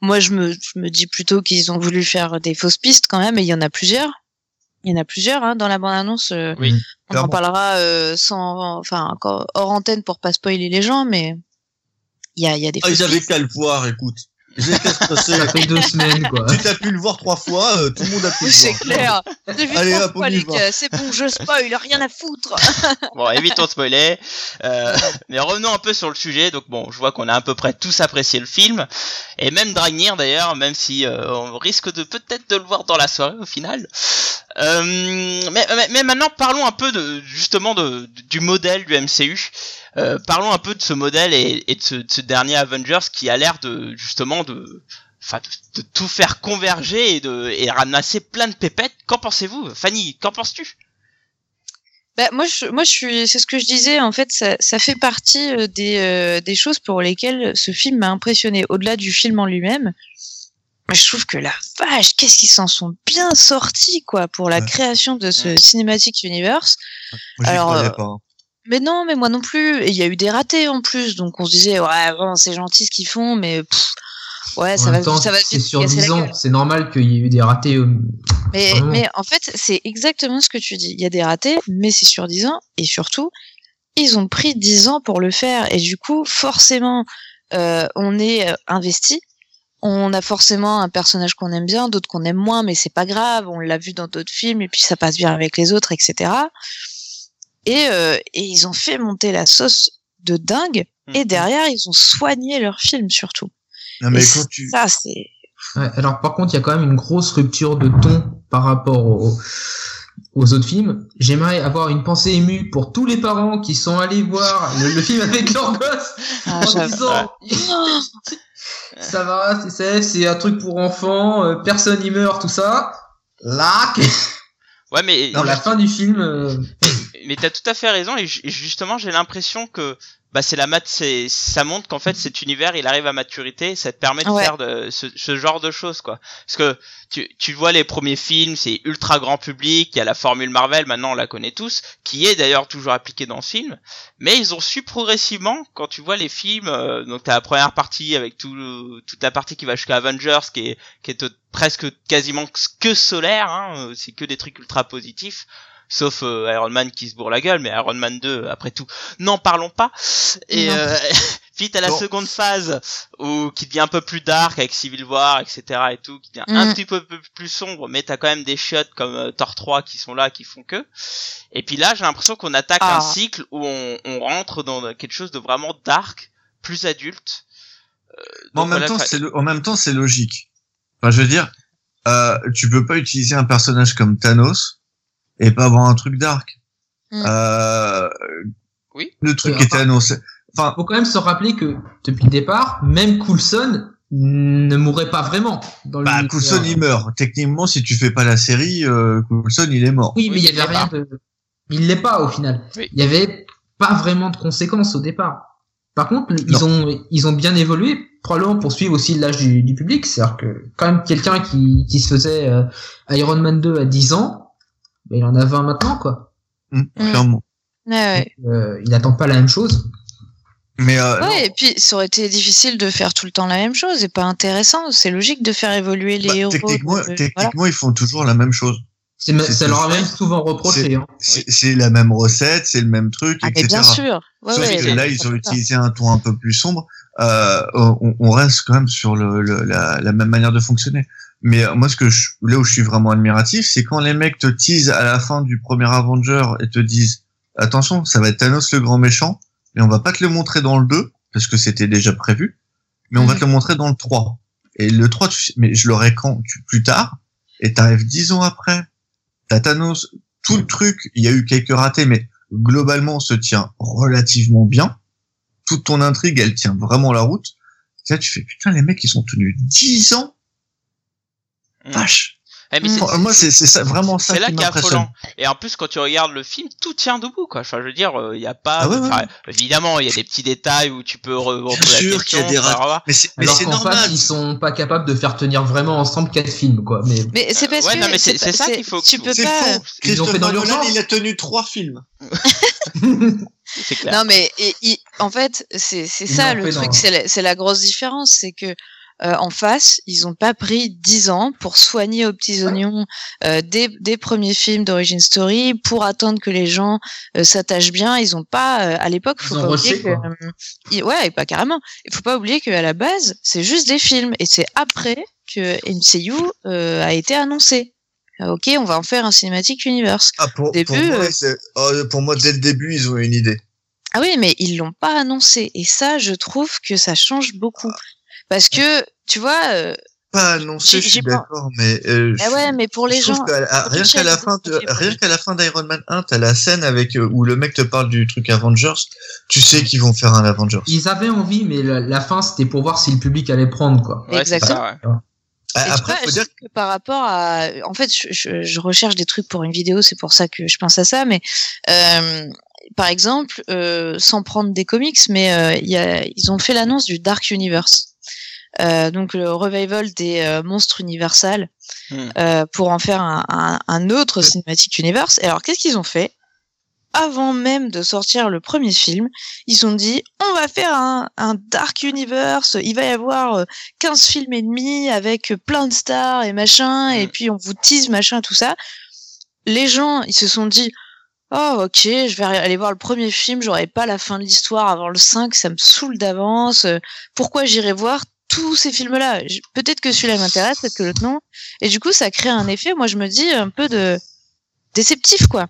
Moi, je me, je me dis plutôt qu'ils ont voulu faire des fausses pistes quand même. Et il y en a plusieurs. Il y en a plusieurs hein, dans la bande-annonce. euh, Oui. on en parlera euh, sans, enfin, encore hors antenne pour pas spoiler les gens, mais il y a, il y a des Ah, fausses ils avaient qu'à le voir, écoute. Ils étaient stressés. Ça fait deux semaines, quoi. tu t'as pu le voir trois fois, euh, tout le monde a pu le c'est voir. clair. J'ai vu Allez, trois hop, on fois, les gars. C'est bon, je spoil, rien à foutre. [laughs] Bon, évitons de spoiler. Euh, mais revenons un peu sur le sujet. Donc bon, je vois qu'on a à peu près tous apprécié le film, et même Dragnir d'ailleurs, même si euh, on risque de peut-être de le voir dans la soirée au final. Euh, mais, maintenant, parlons un peu justement du modèle du MCU. Euh, parlons un peu de ce modèle et, de, ce, de ce dernier Avengers qui a l'air de justement de tout faire converger et de ramasser plein de pépettes. Qu'en pensez-vous, Fanny? Qu'en penses-tu? Bah, moi, moi, je suis, c'est ce que je disais. En fait, ça, fait partie euh, des, des choses pour lesquelles ce film m'a impressionné. Au-delà du film en lui-même, je trouve que la vache, qu'est-ce qu'ils s'en sont bien sortis, quoi, pour la Ouais. création de ce Ouais. Cinematic Universe. Moi, Alors, euh, pas. hein. Mais non, mais moi non plus. Et il y a eu des ratés en plus, donc on se disait ouais, bon, c'est gentil ce qu'ils font, mais pff, ouais, En ça même va, temps, ça va c'est vite sur casser la 10 ans. C'est normal qu'il y ait eu des ratés. euh, Mais, mais en fait, c'est exactement ce que tu dis. Il y a des ratés, mais c'est sur 10 ans. Et surtout, ils ont pris 10 ans pour le faire. Et du coup, forcément, euh, on est investi. On a forcément un personnage qu'on aime bien, d'autres qu'on aime moins, mais c'est pas grave. On l'a vu dans d'autres films, et puis ça passe bien avec les autres, etc. Et, euh, et ils ont fait monter la sauce de dingue. Et Mhm. derrière, ils ont soigné leur film surtout. Non, mais Et quand tu, ça, c'est Ouais, alors par contre, il y a quand même une grosse rupture de ton par rapport aux, aux autres films. J'aimerais avoir une pensée émue pour tous les parents qui sont allés voir le, le film avec leur gosse ah, en disant [laughs] ça va, c'est safe, c'est un truc pour enfants, euh, personne y meurt, tout ça. Là, Ouais, mais dans la fin du film, euh, mais t'as tout à fait raison et justement j'ai l'impression que bah c'est la mat c'est ça montre qu'en fait cet univers il arrive à maturité ça te permet de Ouais. faire de ce, ce genre de choses quoi. Parce que tu tu vois les premiers films c'est ultra grand public il y a la formule Marvel maintenant on la connaît tous qui est d'ailleurs toujours appliquée dans ce film. Mais ils ont su progressivement quand tu vois les films euh, donc t'as la première partie avec tout toute la partie qui va jusqu'à Avengers qui est qui est presque quasiment que solaire hein, euh, c'est que des trucs ultra positifs sauf euh, Iron Man qui se bourre la gueule mais Iron Man 2 après tout n'en parlons pas et euh, [laughs] vite à la Bon. seconde phase où qui devient un peu plus dark avec Civil War etc et tout qui devient Mm. un petit peu peu plus sombre mais t'as quand même des shots comme euh, Thor 3 qui sont là qui font que et puis là j'ai l'impression qu'on attaque Ah. un cycle où on, on rentre dans quelque chose de vraiment dark plus adulte Euh, en même voilà, temps, c'est le- en même temps, c'est logique. Enfin, je veux dire, euh, tu peux pas utiliser un personnage comme Thanos et pas avoir un truc dark. Mm. Euh, Oui. Le truc Oui, était annoncé. Enfin, faut quand même se rappeler que depuis le départ, même Coulson ne mourrait pas vraiment dans bah. Coulson, il meurt. Techniquement, si tu fais pas la série, euh, Coulson, il est mort. Oui, mais Oui, il y il avait rien de. Il l'est pas au final. Oui. Il y avait pas vraiment de conséquences au départ. Par contre, ils ont ils ont bien évolué, probablement pour suivre aussi l'âge du, du public. C'est-à-dire que quand même quelqu'un qui qui se faisait euh, Iron Man 2 à 10 ans, ben, il en a 20 maintenant quoi. Mm, Mm. Clairement. Ouais, ouais. Euh, il attend pas la même chose. Mais euh, non. Ouais, et puis ça aurait été difficile de faire tout le temps la même chose et pas intéressant. C'est logique de faire évoluer les Bah, héros. techniquement, de- voilà. techniquement, ils font toujours la même chose. C'est ma- C'est ça leur a même souvent reproché. Hein. C'est la même recette, c'est le même truc, Ah, mais etc. bien sûr. Ouais, Sauf ouais, que là, ils ont utilisé un ton un peu plus sombre. Euh, on, on reste quand même sur le, le- la, la même manière de fonctionner. Mais euh, moi, ce que je, là où je suis vraiment admiratif, c'est quand les mecs te teasent à la fin du premier Avenger et te disent attention, ça va être Thanos le grand méchant, mais on va pas te le montrer dans le 2 parce que c'était déjà prévu, mais on va Mhm. te le montrer dans le 3. Et le 3, tu, mais je l'aurai quand? Tu, plus tard, et t'arrives dix ans après, t'as Thanos, tout le truc, il y a eu quelques ratés, mais globalement, on se tient relativement bien. Toute ton intrigue, elle tient vraiment la route. Et là, tu fais, putain, les mecs, ils sont tenus 10 ans. Mm. Vache. Eh, mais c'est- Moi, c'est c'est ça, vraiment ça c'est là qui est m'impressionne. affolant. Et en plus, quand tu regardes le film, tout tient debout, quoi. Enfin, je veux dire, il y a pas. Ah ouais, ouais. Évidemment, il y a des petits détails où tu peux re- Bien sûr question. qu'il y a des revoir. Mais c'est normal. face, ils sont pas capables de faire tenir vraiment ensemble quatre films, quoi. Mais Mais c'est parce ouais, que non, mais c'est- ça qu'il faut que Tu peux C'est pas. faux. Ils ont fait Christopher dans Nolan, l'urgence. il a tenu trois films. C'est clair. [laughs] Non, mais en fait, c'est ça le truc, dans- c'est la, c'est la grosse différence, c'est que euh, en face, ils ont pas pris dix ans pour soigner aux petits oignons euh, des, des premiers films d'origine story, pour attendre que les gens euh, s'attachent bien. Ils ont pas, euh, à l'époque, faut Ils pas oublier que, quoi. euh, ils- ouais, et pas carrément. Il faut pas oublier qu'à la base, c'est juste des films, et c'est après que MCU euh, a été annoncé. Euh, Ok, on va en faire un cinématique universe. Ah, pour, Début, pour, moi, euh, oh, pour moi, dès le début, ils ont eu une idée. Ah oui, mais ils l'ont pas annoncé. Et ça, je trouve que ça change beaucoup. Parce que, tu vois, euh, Pas annoncé, J'y- je suis d'accord, mais euh, ah ouais, mais pour les je trouve gens, à- rien qu'à la fin, de- rien qu'à la fin d'Iron Man 1, t'as la scène avec euh, où le mec te parle du truc Avengers. Tu sais qu'ils vont faire un Avengers. ils avaient envie, mais la, la fin, c'était pour voir si le public allait prendre, quoi. Ouais, Exactement. ça, ouais. Ah, Et Après, vois, faut je dire sais que par rapport à, en fait, je, je, je recherche des trucs pour une vidéo, c'est pour ça que je pense à ça. Mais euh, par exemple, euh, sans prendre des comics, mais euh, il y a, ils ont fait l'annonce du Dark Universe, donc le revival des euh, monstres universels, Hmm. euh, pour en faire un, un, un autre cinématique universe. Et alors, qu'est-ce qu'ils ont fait? Avant même de sortir le premier film, ils ont dit on va faire un, un Dark Universe, il va y avoir euh, 15 films et demi avec plein de stars et machin, et Mm. puis on vous tease machin, tout ça. Les gens, ils se sont dit oh ok, je vais aller voir le premier film, j'aurai pas la fin de l'histoire avant le 5, ça me saoule d'avance, euh, pourquoi j'irai voir tous ces films-là Peut-être que celui-là m'intéresse, peut-être que l'autre non. Et du coup, ça crée un effet, moi je me dis, un peu de déceptif, quoi.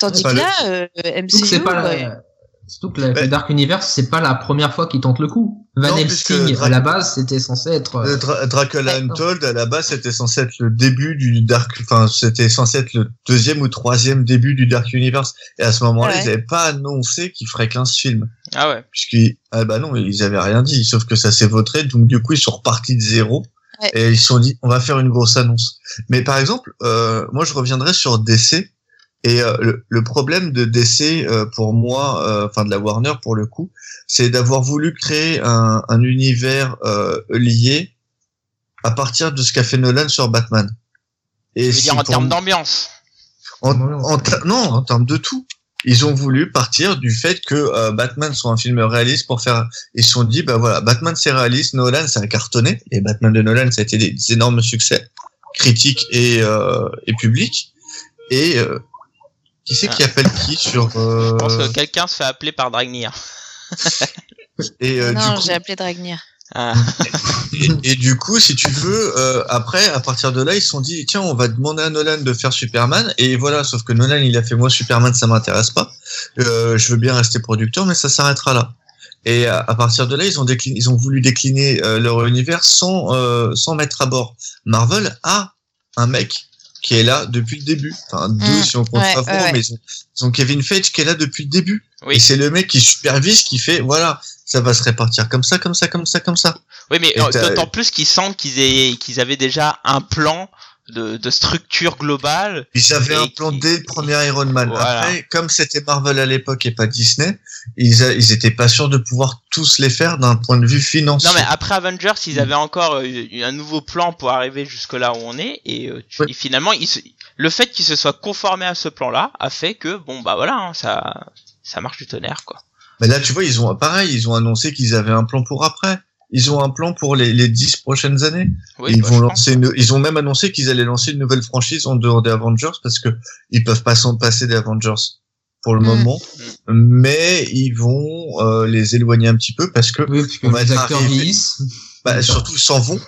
Tandis Bah, que le- là, euh, MCU, c'est pas ouais, la, Surtout que la- Ben- le Dark Universe, c'est pas la première fois qu'ils tentent le coup. Van Helsing, à la base, c'était censé être... euh, Euh, Dra- Dracula. Untold, à la base, c'était censé être le début du Dark, enfin, c'était censé être le deuxième ou troisième début du Dark Universe. Et à ce moment-là, Ouais. ils n'avaient pas annoncé qu'ils feraient 15 films. Ah ouais. Puisqu'ils, ah bah non, ils avaient rien dit. Sauf que ça s'est voté. Donc, du coup, ils sont repartis de zéro. Ouais. Et ils se sont dit, on va faire une grosse annonce. Mais par exemple, euh, moi, je reviendrai sur DC. Et euh, le, le problème de DC, euh, pour moi, euh, enfin de la Warner pour le coup, c'est d'avoir voulu créer un, un univers euh, lié à partir de ce qu'a fait Nolan sur Batman. Et Je si dire en termes d'ambiance? en, en non, en termes de tout. Ils ont voulu partir du fait que euh, Batman soit un film réaliste pour faire. Ils se sont dit, bah voilà, Batman c'est réaliste, Nolan c'est un cartonné, et Batman de Nolan ça a été des, des énormes succès critiques et euh, et publics. Et euh, qui c'est qui appelle qui sur euh, [laughs] Je pense que quelqu'un se fait appeler par Dragnir. [laughs] et, euh, non, coup, j'ai appelé Dragnir. Ah. [laughs] et, et du coup, si tu veux, euh, après, à partir de là, ils se sont dit, tiens, on va demander à Nolan de faire Superman. Et voilà, sauf que Nolan, il a fait, moi, Superman, ça m'intéresse pas. Euh, je veux bien rester producteur, mais ça s'arrêtera là. Et à, à partir de là, ils ont décliné, ils ont voulu décliner euh, leur univers sans, euh, sans mettre à bord. Marvel a un mec qui est là depuis le début. Enfin, deux Mm, si on compte ouais, ouais. mais ils ont, ils ont Kevin Feige qui est là depuis le début. Oui. Et c'est le mec qui supervise, qui fait, voilà, ça va se répartir comme ça, comme ça, comme ça, comme ça. Oui, mais d'autant plus qu'ils sentent qu'ils aient, qu'ils avaient déjà un plan de, de structure globale. Ils avaient un plan dès le premier Iron Man. Voilà. Après, comme c'était Marvel à l'époque et pas Disney, ils, a- ils étaient pas sûrs de pouvoir tous les faire d'un point de vue financier. Non, mais après Avengers, ils avaient encore euh, eu un nouveau plan pour arriver jusque là où on est, et, euh, tu- Ouais. et finalement, ils se- le fait qu'ils se soient conformés à ce plan-là a fait que, bon, bah voilà, hein, ça, ça marche du tonnerre, quoi. Mais là, tu vois, ils ont pareil, ils ont annoncé qu'ils avaient un plan pour après. Ils ont un plan pour les, les 10 prochaines années. Oui, ils bah, vont lancer une, ils ont même annoncé qu'ils allaient lancer une nouvelle franchise en dehors des Avengers parce que ils peuvent pas s'en passer des Avengers pour le Mm. moment. Mais ils vont euh, les éloigner un petit peu parce que, Oui, parce que On va les acteurs vieillissent. [laughs] bah, surtout, s'en vont.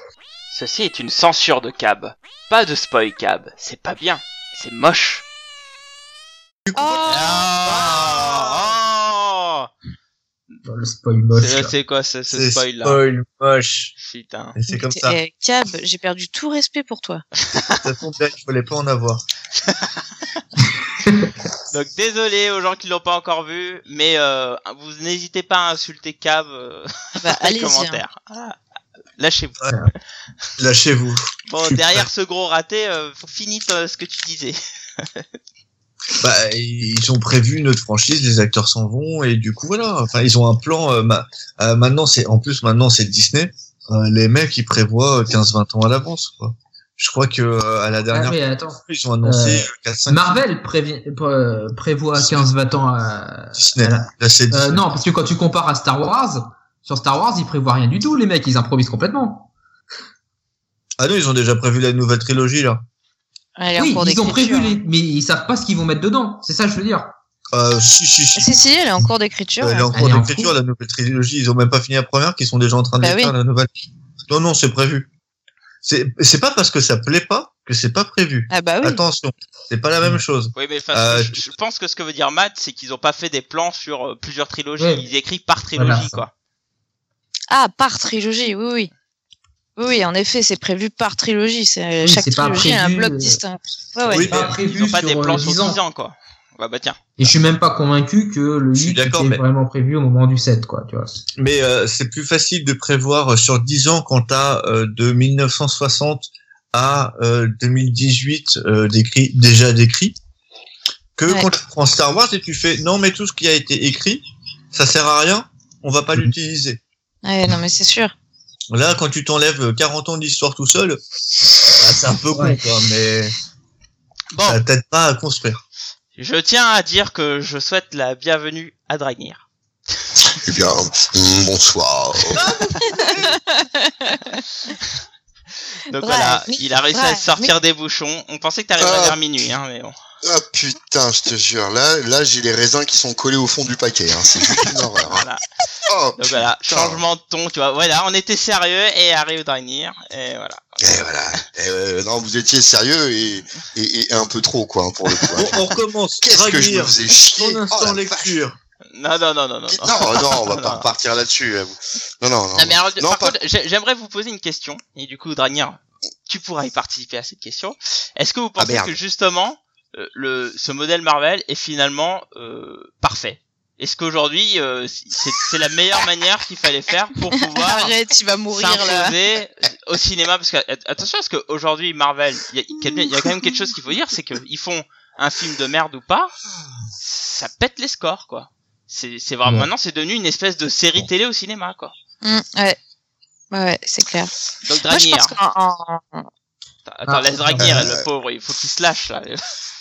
Ceci est une censure de cab. Pas de spoil cab. C'est pas bien. C'est moche. Oh Ah, Le spoil moche. C'est quoi ce, spoil là spoil moche. Putain. Et c'est comme ça. eh, Cab, j'ai perdu tout respect pour toi. [laughs] Ça tombe bien, il fallait pas en avoir. [laughs] Donc désolé aux gens qui l'ont pas encore vu, mais euh, vous n'hésitez pas à insulter Cab euh, Bah, [laughs] dans les hein. commentaires. Ah, Lâchez-vous. Lâchez-vous. Bon, derrière ce gros raté, euh, finis euh, ce que tu disais. Bah, ils ont prévu une autre franchise, les acteurs s'en vont et du coup voilà. Enfin, ils ont un plan. euh, ma- euh, maintenant, c'est en plus maintenant c'est Disney. Euh, les mecs ils prévoient 15-20 ans à l'avance. Quoi. Je crois que euh, à la Ah, dernière, mais attends. ils ont annoncé Euh, 4-5 Marvel prévi- prévoit 15-20 ans à... Disney. à la- Là, Euh, Disney. non, parce que quand tu compares à Star Wars, sur Star Wars, ils prévoient rien du tout, les mecs, ils improvisent complètement. Ah non, ils ont déjà prévu la nouvelle trilogie là. Elle est en oui, cours ils ont prévu d'écriture, les, mais ils savent pas ce qu'ils vont mettre dedans. C'est ça, que je veux dire. Euh, si si si. hein. Si, si, elle est en cours d'écriture. Elle est en Elle cours d'écriture la nouvelle trilogie. Ils ont même pas fini la première, qu'ils sont déjà en train de Bah oui. la nouvelle. Non non, c'est prévu. C'est c'est pas parce que ça plaît pas que c'est pas prévu. Ah bah oui. Attention, c'est pas la même chose. Oui, mais enfin, Euh, je, je pense que ce que veut dire Matt, c'est qu'ils ont pas fait des plans sur euh, plusieurs trilogies. Ouais. Ils écrivent par trilogie, Voilà, quoi. Ah, par trilogie, oui, oui. Oui, oui, en effet, c'est prévu par trilogie. C'est Oui, chaque trilogie a un bloc euh, distinct. Ouais, ouais. Oui, Pas prévu Ils ont pas sur, des euh, plans sur 10 ans. 10 ans, quoi. Bah, bah tiens. Et je suis même pas convaincu que le Je suis 8 d'accord, était mais- vraiment prévu au moment du 7, quoi, tu vois. Mais euh, c'est plus facile de prévoir euh, sur 10 ans quand t'as euh, de 1960 à euh, 2018 euh, décrit, déjà décrit que Ouais. quand tu prends Star Wars et tu fais non mais tout ce qui a été écrit ça sert à rien on va pas Mhm. l'utiliser Ouais, non, mais c'est sûr. Là quand tu t'enlèves 40 ans d'histoire tout seul bah, c'est un peu Ouais. con quoi mais Bon, ça t'aide pas à construire je tiens à dire que je souhaite la bienvenue à Dragnir. Eh bien, bonsoir. [laughs] Donc voilà, il a réussi à sortir des bouchons. On pensait que t'arriverais Ah. vers minuit, hein, mais bon. Ah putain, je te jure, là, là j'ai les raisins qui sont collés au fond du paquet. Hein. C'est juste une horreur. hein. Voilà. Oh, Donc voilà, putain. changement de ton, tu vois. Voilà, on était sérieux et arrive Dragnir, et voilà. Et voilà. Et euh, non, vous étiez sérieux et, et, et un peu trop, quoi, hein, pour le coup. hein. bon, on recommence Qu'est-ce que je me faisais chier. ton Oh, instant la lecture Non, non, non, non, non. Non, [laughs] non, on va pas repartir là-dessus. euh. Non, non, non. Non, mais alors, Non, par pas- contre, j'ai- j'aimerais vous poser une question, et du coup, Dragnir, tu pourras y participer à cette question. Est-ce que vous Ah, pensez que justement, euh, le, ce modèle Marvel est finalement euh, parfait? Est-ce qu'aujourd'hui, euh, c'est c'est la meilleure manière qu'il fallait faire pour pouvoir [laughs] Arrête, tu vas mourir là. s'imposer au cinéma? Parce que att- attention, parce qu'aujourd'hui, Marvel, il y, a- il y a quand même quelque chose qu'il faut dire, c'est qu'ils font un film de merde ou pas, ça pète les scores, quoi. C'est c'est vraiment Ouais. maintenant, c'est devenu une espèce de série télé au cinéma, quoi. Mm, ouais. Ouais, c'est clair. Donc Moi, je Dragnir, pense qu'en, en- Attends, Ah, laisse Dragnir, euh, le pauvre, il faut qu'il se lâche là.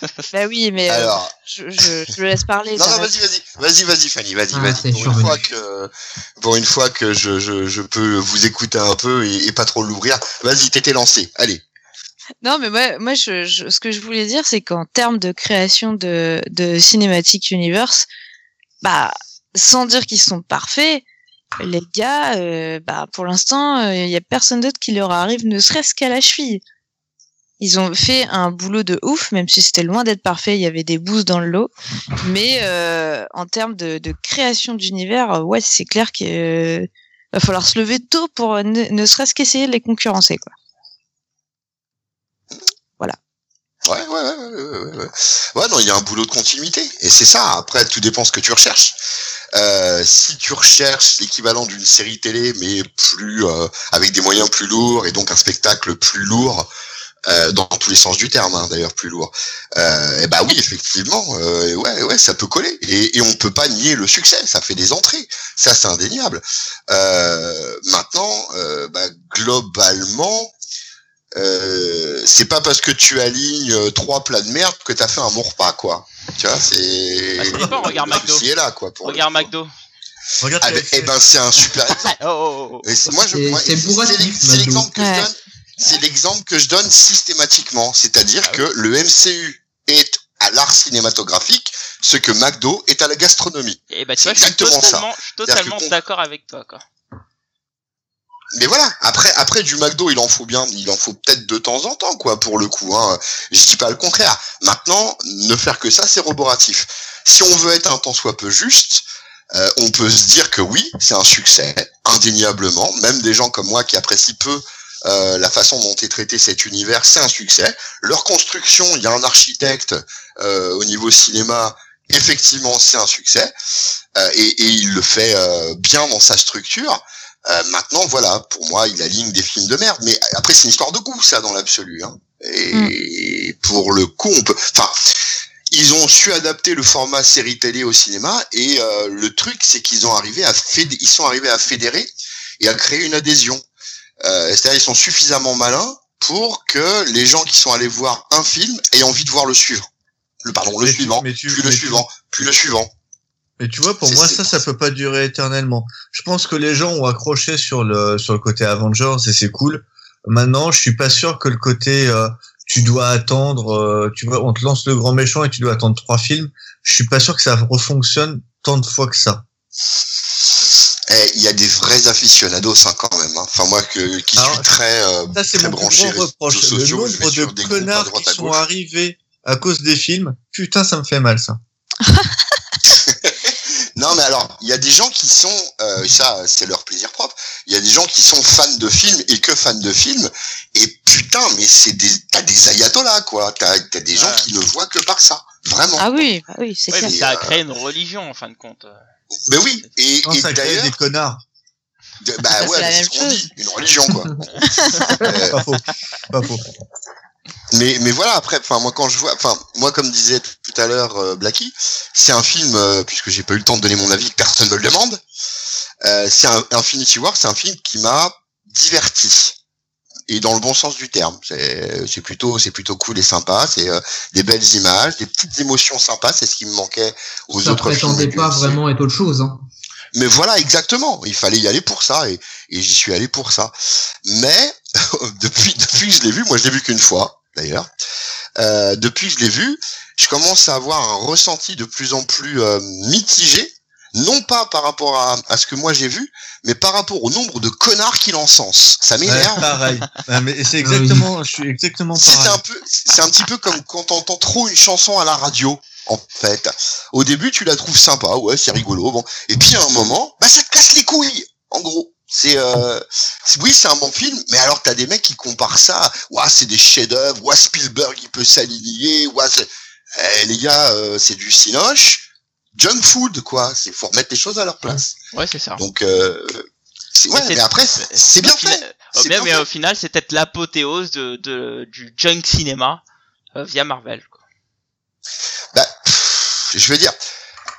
[laughs] bah oui, mais euh, Alors, je, je, je le laisse parler. non, non, va. vas-y, vas-y, vas-y, vas-y, Fanny, vas-y, Ah, vas-y. Pour une fois que, pour une fois que je, je, je peux vous écouter un peu et, et pas trop l'ouvrir, vas-y, t'étais lancé. Allez. Non, mais moi, moi je, je- ce que je voulais dire, c'est qu'en termes de création de, de Cinematic Universe, bah, sans dire qu'ils sont parfaits, les gars, euh, bah, pour l'instant, il y a personne d'autre qui leur arrive, ne serait-ce qu'à la cheville. Ils ont fait un boulot de ouf, même si c'était loin d'être parfait, il y avait des boosts dans le lot. Mais euh, en termes de, création d'univers, euh, ouais, c'est clair qu'il euh, va falloir se lever tôt pour euh, ne, ne serait-ce qu'essayer de les concurrencer, quoi. Ouais, ouais, ouais, ouais, ouais, ouais, non, il y a un boulot de continuité. Et c'est ça. Après, tout dépend ce que tu recherches. Euh, si tu recherches l'équivalent d'une série télé, mais plus euh, avec des moyens plus lourds et donc un spectacle plus lourd, euh, dans tous les sens du terme, hein, d'ailleurs plus lourd. Euh, et bah oui, effectivement, euh, ouais, ouais, ça peut coller. Et, et on peut pas nier le succès. Ça fait des entrées. Ça, c'est indéniable. Euh, maintenant, euh, bah, globalement. Euh, c'est pas parce que tu alignes euh, trois plats de merde que t'as fait un bon repas, quoi. Tu vois, c'est. Bah, ça dépend, regarde McDo. est là, quoi. Pour Regarde. McDo. Regarde Ah ben, eh ben, c'est un super [laughs] exemple. Oh, oh, oh, c'est- moi, je, C'est- moi, c'est c'est c'est l'exemple que je donne. C'est l'exemple que je donne systématiquement. C'est-à-dire Ah que le MCU est à l'art cinématographique ce que McDo est à la gastronomie. Et bah tu C'est vois, je suis exactement ça. totalement, je suis d'accord avec toi, quoi. Mais voilà, après, après du McDo, il en faut bien, il en faut peut-être de temps en temps, quoi, pour le coup. Hein. Je dis pas le contraire. Maintenant, ne faire que ça, c'est roboratif. Si on veut être un tant soit peu juste, euh, on peut se dire que oui, c'est un succès, indéniablement. Même des gens comme moi qui apprécient peu euh, la façon dont est traité cet univers, c'est un succès. Leur construction, il y a un architecte euh, au niveau cinéma, effectivement, c'est un succès. Euh, et, et il le fait euh, bien dans sa structure. Euh, maintenant, voilà, pour moi, il aligne des films de merde. Mais après, c'est une histoire de goût, ça, dans l'absolu. Hein. Et pour le coup, on peut. Enfin, ils ont su adapter le format série télé au cinéma. Et euh, le truc, c'est qu'ils ont arrivé à fédé- ils sont arrivés à fédérer et à créer une adhésion. Euh, C'est-à-dire, ils sont suffisamment malins pour que les gens qui sont allés voir un film aient envie de voir le suivant. Le pardon, le Mais tu- suivant, mais tu- puis le tu- suivant, puis le suivant. Mais tu vois, pour moi, ça, ça peut pas durer éternellement. Je pense que les gens ont accroché sur le sur le côté Avengers et c'est cool. Maintenant, je suis pas sûr que le côté euh, tu dois attendre, euh, tu vois, on te lance le grand méchant et tu dois attendre trois films. Je suis pas sûr que ça refonctionne tant de fois que ça. Eh, il y a des vrais aficionados hein, quand même. hein. Enfin moi que, qui Alors, suis très euh, Ça, c'est très mon branché grand reproche. réseaux Le sociaux, vais nombre de connards qui sont arrivés à cause des films, putain, ça me fait mal, ça. [laughs] Alors il y a des gens qui sont euh, ça c'est leur plaisir propre. Il y a des gens qui sont fans de films et que fans de films et putain mais c'est des t'as des ayatollahs quoi. T'as t'as des gens Ouais. qui ne voient que par ça vraiment. Ah oui, bah oui, c'est Ouais, clair. ça a créé une religion, en fin de compte. Mais oui et, Non, et ça crée des connards. de- bah c'est ouais c'est ce qu'on dit une religion quoi. [laughs] Euh, Pas faux. Pas faux. Mais mais voilà après enfin moi quand je vois enfin moi comme disait tout à l'heure euh, Blacky c'est un film euh, puisque j'ai pas eu le temps de donner mon avis personne me le demande euh, c'est un Infinity War c'est un film qui m'a diverti et dans le bon sens du terme c'est c'est plutôt c'est plutôt cool et sympa c'est euh, des belles images des petites émotions sympas c'est ce qui me manquait aux Ça autres films du pas vraiment être autre chose. Hein. Mais voilà, exactement. Il fallait y aller pour ça et, et j'y suis allé pour ça. Mais [laughs] depuis depuis que je l'ai vu, moi je l'ai vu qu'une fois d'ailleurs. Euh, depuis que je l'ai vu, je commence à avoir un ressenti de plus en plus euh, mitigé, non pas par rapport à, à ce que moi j'ai vu, mais par rapport au nombre de connards qu'il encense. Ça Ouais, m'énerve. pareil. [laughs] Ouais, mais c'est exactement, je suis exactement C'est un peu, c'est un petit peu comme quand t'entends trop une chanson à la radio. En fait, au début, tu la trouves sympa, ouais, c'est rigolo, bon. Et puis à un moment, bah ça te casse les couilles, en gros. C'est euh, oui, c'est un bon film, mais alors t'as des mecs qui comparent ça, ouah, c'est des chefs-d'œuvre, ouah, Spielberg il peut s'aligner, ouah, eh, les gars, euh, c'est du cinoche, junk food quoi. C'est faut remettre les choses à leur place. Ouais, c'est ça. Donc euh, c'est ouais, Mais après c'est bien fait. bien mais fait. au final, c'est peut-être l'apothéose de, de, du junk cinéma euh, via Marvel. Quoi. Bah, pff, je veux dire,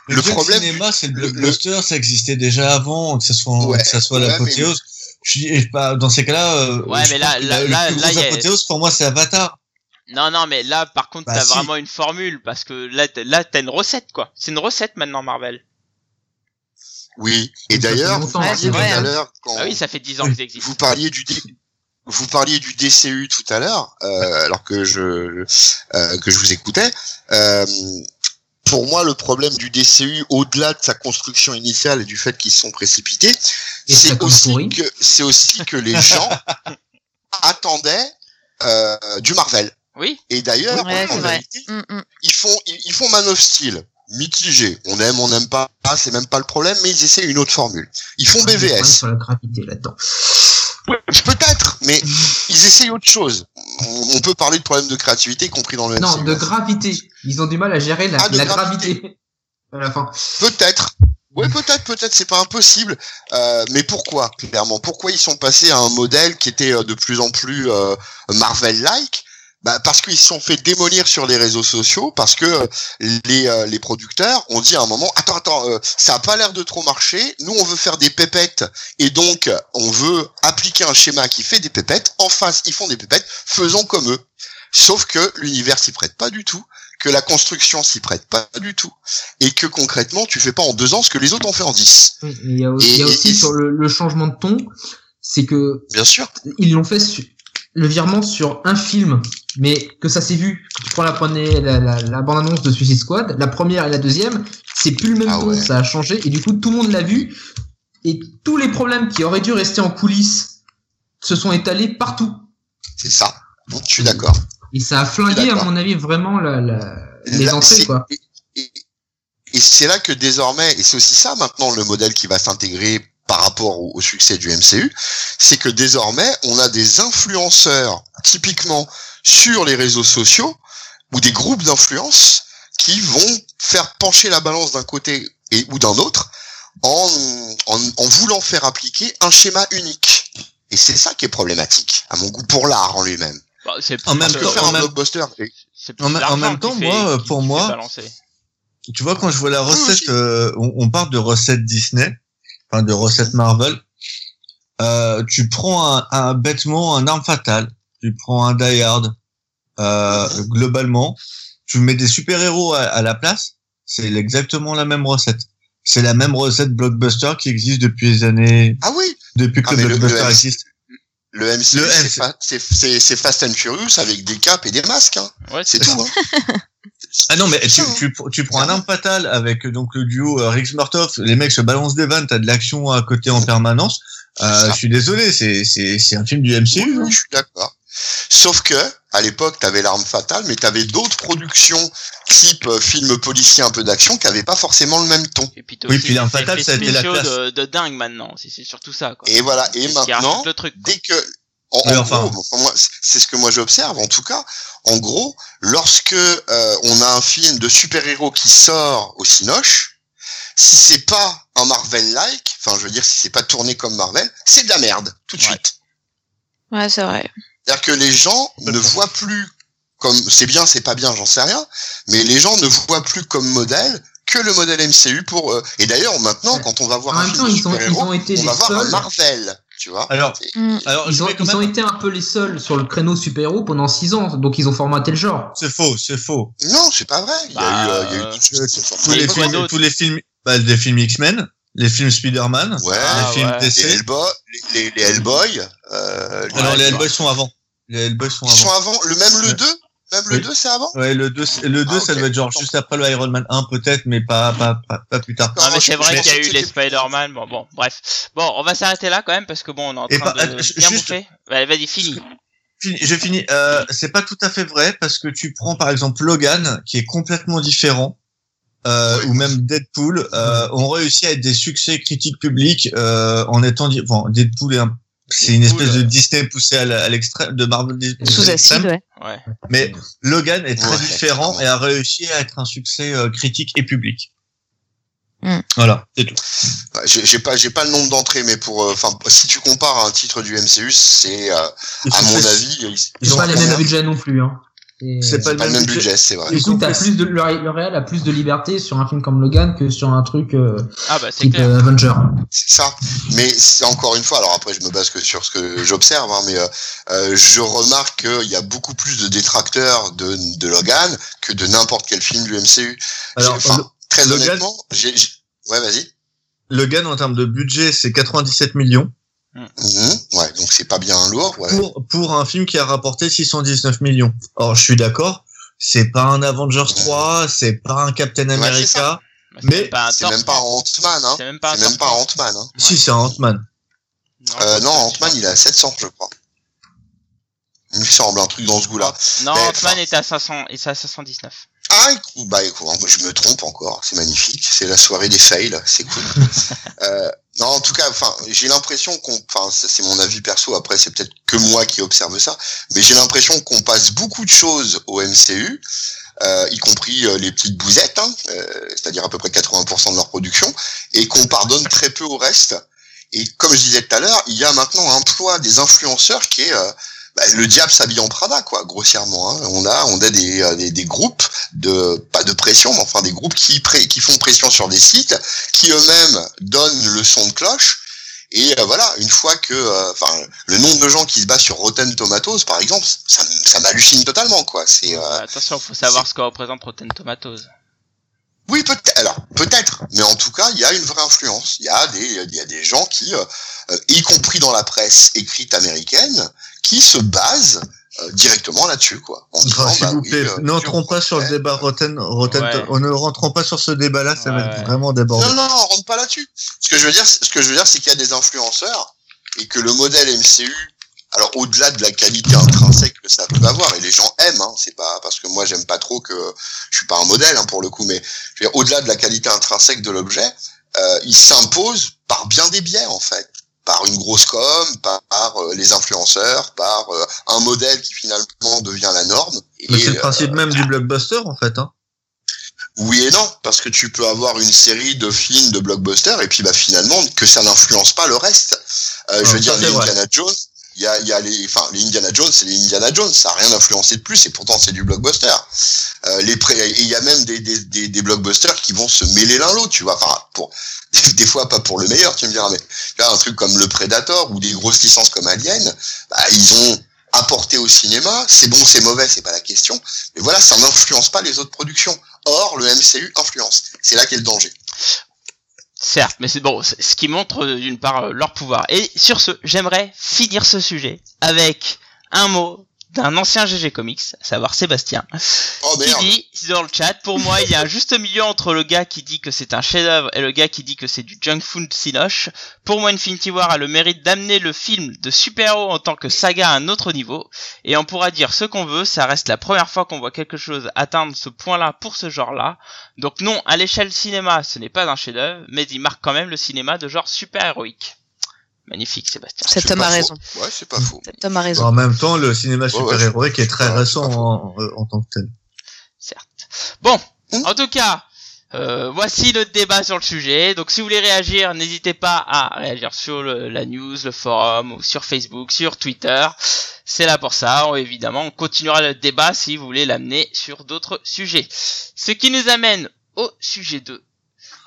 Le, Le problème- cinéma, c'est le le- blockbuster, ça existait déjà avant, que ça soit, Ouais, que ça soit ouais, l'apothéose. Je dis, et pas, dans ces cas-là, euh, Ouais, je mais là- là- la- là- là, y a- apothéose pour moi, c'est Avatar. Non, non, mais là, par contre, Bah, t'as si. vraiment une formule parce que là, t'as- là, t'as une recette, quoi. C'est une recette maintenant, Marvel. oui. Et d'ailleurs, vous Ouais, parliez tout à hein. l'heure quand Ah oui, ça fait 10 ans que ça existe. vous parliez du vous parliez du DCU tout à l'heure, euh, alors que je euh, que je vous écoutais. Euh, pour moi, le problème du DCU, au-delà de sa construction initiale et du fait qu'ils se sont précipités, c'est aussi que c'est aussi que les gens [laughs] attendaient euh, du Marvel. Oui, Et d'ailleurs, Ouais, en c'est vrai. réalité, Mm, mm. ils font ils, ils font Man of Steel mitigé. On aime, on n'aime pas, ah, c'est même pas le problème, mais ils essaient une autre formule. Ils font BVS. sur la gravité là-dedans. Peut-être, mais ils essayent autre chose. On peut parler de problèmes de créativité, y compris dans le Non, MCU. de gravité. Ils ont du mal à gérer la, Ah, la gravité. gravité. [laughs] À la fin. Peut-être. Ouais, peut-être, peut-être, c'est pas impossible. Euh, mais pourquoi, clairement? Pourquoi ils sont passés à un modèle qui était euh, de plus en plus euh, Marvel-like? Bah, parce qu'ils se sont fait démolir sur les réseaux sociaux, parce que les, euh, les producteurs ont dit à un moment, attends, attends, euh, ça a pas l'air de trop marcher, nous on veut faire des pépettes, et donc on veut appliquer un schéma qui fait des pépettes, en face ils font des pépettes, faisons comme eux. Sauf que l'univers s'y prête pas du tout, que la construction s'y prête pas du tout, et que concrètement tu fais pas en deux ans ce que les autres ont fait en dix. Il y a aussi, il y a Et- aussi et- sur le, le changement de ton, c'est que Bien sûr. ils l'ont fait su- le virement sur un film, mais que ça s'est vu. Tu prends la, première- la, la, la bande-annonce de Suicide Squad, la première et la deuxième, c'est plus le même Ah ton, ouais. ça a changé, et du coup tout le monde l'a vu, et tous les problèmes qui auraient dû rester en coulisses se sont étalés partout. C'est ça. Bon, je suis d'accord. Et ça a flingué, à mon avis, vraiment la, la- les Là, entrées, quoi. Et, et- et c'est là que désormais, et c'est aussi ça maintenant le modèle qui va s'intégrer par rapport au, au succès du MCU, c'est que désormais on a des influenceurs typiquement sur les réseaux sociaux ou des groupes d'influence qui vont faire pencher la balance d'un côté et ou d'un autre en, en, en voulant faire appliquer un schéma unique. Et c'est ça qui est problématique, à mon goût pour l'art en lui-même. bah, c'est En même temps- faire en un même- en en temps, fait- moi, qui- pour qui moi. Tu vois, quand je vois la Oui, recette, euh, on, on parle de recette Disney, enfin de recette Marvel. Euh, tu prends un, un bêtement un arme fatale, tu prends un Die Hard, euh, globalement, tu mets des super héros à, à la place, c'est exactement la même recette. C'est la même recette blockbuster qui existe depuis les années, Ah oui, depuis que Ah, le- blockbuster le MC existe. Le MCU, Le c'est fa- c'est c'est- c'est Fast and Furious avec des capes et des masques. Hein. Ouais, C'est tout. Hein. [laughs] Ah non, mais tu, tu, tu prends un arme fatale avec donc le duo euh, Riggs Murtaugh, les mecs se balancent des vannes, t'as de l'action à côté en permanence. Euh, je suis désolé, c'est c'est c'est un film du MCU. Oui, hein. je suis d'accord. Sauf que à l'époque, t'avais l'arme fatale, mais t'avais d'autres productions type euh, film policier un peu d'action qui avaient pas forcément le même ton. Et puis, Oui, puis l'arme des fatale, ça a été la classe. de, de dingue maintenant. C'est c'est surtout ça. Quoi. Et voilà. Et maintenant, le truc. dès que en, enfin. gros, enfin, moi, c'est ce que moi j'observe en tout cas. En gros, lorsque euh, on a un film de super-héros qui sort au Cinoche, si c'est pas un Marvel-like, enfin je veux dire si c'est pas tourné comme Marvel, c'est de la merde tout de Ouais. suite. Ouais, c'est vrai. C'est-à-dire que les gens ne voient plus comme c'est bien, c'est pas bien, j'en sais rien, mais les gens ne voient plus comme modèle que le modèle MCU pour euh, et d'ailleurs maintenant quand on va voir En un film temps, de ils ont, ils super-héros, ont été on va voir un. Marvel, tu vois. Alors, Mm. alors Ils ont, ils ont été un peu les seuls sur le créneau super-héros pendant 6 ans, donc ils ont formaté le genre. C'est faux, c'est faux. Non, c'est pas vrai. Il y a Bah, eu, euh, il y a eu ce- Tous les films, tous les films, bah, les films X-Men, les films Spider-Man, Ouais, Ah, les films ouais. les DC. Hellboy, les, les, les Hellboy, euh, Alors Ouais, les Hellboy sont avant. Les Hellboy sont ils sont avant. avant, le même le Ouais. 2, même le Oui. 2 c'est avant? Ouais, le 2, le 2 Ah, ça doit être genre juste après le Iron Man 1 peut-être, mais pas, pas, pas, pas plus tard. Non, mais c'est vrai qu'il y a eu les Spider-Man. Bon, bon, bref. Bon, on va s'arrêter là quand même parce que bon, on est en Et train pas- de euh, bien juste- bouffer. Vas-y, fini. fini- je finis. Euh, c'est pas tout à fait vrai parce que tu prends par exemple Logan qui est complètement différent. Euh, ou même Deadpool, euh, ont réussi à être des succès critiques publics euh, en étant bon, Deadpool est un- c'est une espèce de Disney poussé à l'extrême de Marvel à Sous acide, ouais. Ouais. mais Logan est très Ouais, différent et a réussi à être un succès euh, critique et public. Hmm. Voilà, c'est tout. Ouais, J'ai pas, j'ai pas le nombre d'entrées, mais pour, euh, enfin, si tu compares à un titre du MCU, c'est, euh, à mon avis, ils- Ils Ils ont pas les mêmes budgets non plus. Hein. Et- C'est pas pas le même budget, c'est vrai. Du coup, t'as plus- de, le, réel a plus de liberté sur un film comme Logan que sur un truc euh, Ah bah c'est type clair. euh, Avenger. C'est ça. Mais c'est encore une fois, alors après je me base que sur ce que j'observe, hein, mais euh, euh, je remarque qu'il y a beaucoup plus de détracteurs de, de Logan que de n'importe quel film du MCU. Alors, enfin, très Logan- honnêtement, j'ai, j'ai- ouais, vas-y. Logan en termes de budget, c'est 97 millions Mhm. Ouais, donc c'est pas bien lourd. Ouais. pour pour un film qui a rapporté 619 millions. Or, je suis d'accord, c'est pas un Avengers 3, c'est pas un Captain America. mais même pas un C'est même pas un Ant-Man, hein. C'est même pas même Ant-Man. Hein. Si, c'est un Ant-Man. Euh, non, Ant-Man, il est à 700, je crois. Il me semble, un truc dans ce goût-là. Non, Ant-Man est à 500, et c'est à 519. Ah, bah écoute, moi, je me trompe encore, c'est magnifique, c'est la soirée des fails, c'est cool. [laughs] euh, non, en tout cas, enfin, j'ai l'impression qu'on, enfin, c'est mon avis perso. Après, c'est peut-être que moi qui observe ça, mais j'ai l'impression qu'on passe beaucoup de choses au MCU, euh, y compris euh, les petites bousettes, hein, c'est-à-dire à peu près 80% de leur production, et qu'on pardonne très peu au reste. Et comme je disais tout à l'heure, il y a maintenant un poids des influenceurs qui est bah, le diable s'habille en Prada, quoi, grossièrement. Hein. On a, on a des, euh, des, des groupes de, pas de pression, mais enfin des groupes qui, qui font pression sur des sites, qui eux-mêmes donnent le son de cloche. Et euh, voilà, une fois que, euh, enfin, le nombre de gens qui se battent sur Rotten Tomatoes, par exemple, ça, ça m'hallucine totalement, quoi. C'est, Euh, attention, faut savoir ce que représente Rotten Tomatoes. Oui, peut-être. Alors, peut-être. Mais en tout cas, il y a une vraie influence. Il y a des, il y a des gens qui, euh, euh, y compris dans la presse écrite américaine, qui se basent euh, directement là-dessus, quoi. En disant, Ah, S'il bah vous oui, plaît, euh, n'entrons tu- pas sur le débat Rotten, Rotten, Ouais. on ne rentrons pas sur ce débat-là, ça va être vraiment débordé. Non, non, non, on rentre pas là-dessus. Ce que je veux dire, ce que je veux dire, c'est qu'il y a des influenceurs et que le modèle MCU, alors au-delà de la qualité intrinsèque que ça peut avoir, et les gens aiment, hein, c'est pas parce que moi j'aime pas trop que je suis pas un modèle hein, pour le coup, mais je veux dire, au-delà de la qualité intrinsèque de l'objet, euh, il s'impose par bien des biais en fait, par une grosse com, par, euh, les influenceurs, par euh, un modèle qui finalement devient la norme. Mais Et, c'est le euh, principe même du blockbuster, en fait. Hein. oui et non, parce que tu peux avoir une série de films de blockbusters et puis bah finalement que ça n'influence pas le reste. Euh, je veux dire. Indiana Jones, il y a, les, Indiana Jones, c'est les Indiana Jones, ça a rien influencé de plus et pourtant c'est du blockbuster. Euh, et il y a même des, blockbusters qui vont se mêler l'un l'autre, tu vois. [laughs] Des fois pas pour le meilleur, tu me diras, mais un truc comme le Predator ou des grosses licences comme Alien, bah, ils ont apporté au cinéma. C'est bon, c'est mauvais, c'est pas la question. Mais voilà, ça n'influence pas les autres productions. Or, le MCU influence. C'est là qu'est le danger. Certes, mais c'est bon, ce qui montre euh, d'une part euh, leur pouvoir. Et sur ce, j'aimerais finir ce sujet avec un mot d'un ancien GG Comics, à savoir Sébastien, Oh qui dit dans le chat, pour moi, il y a un juste milieu entre le gars qui dit que c'est un chef-d'œuvre et le gars qui dit que c'est du junk food sinoche. Pour moi, Infinity War a le mérite d'amener le film de super-héros en tant que saga à un autre niveau. Et on pourra dire ce qu'on veut, ça reste la première fois qu'on voit quelque chose atteindre ce point-là pour ce genre-là. Donc non, à l'échelle cinéma, ce n'est pas un chef-d'œuvre, mais il marque quand même le cinéma de genre super-héroïque. Magnifique, Sébastien. Cet C'est homme a faux. raison. Ouais, c'est pas faux. Cet homme a raison. En même temps, le cinéma ouais, super-héroïque est très ouais, récent en, euh, en tant que tel. certes. Bon, Hmm. en tout cas, euh, voici le débat sur le sujet. Donc si vous voulez réagir, n'hésitez pas à réagir sur le- la news, le forum, ou sur Facebook, sur Twitter. C'est là pour ça. On- évidemment, on continuera le débat si vous voulez l'amener sur d'autres sujets. Ce qui nous amène au sujet 2,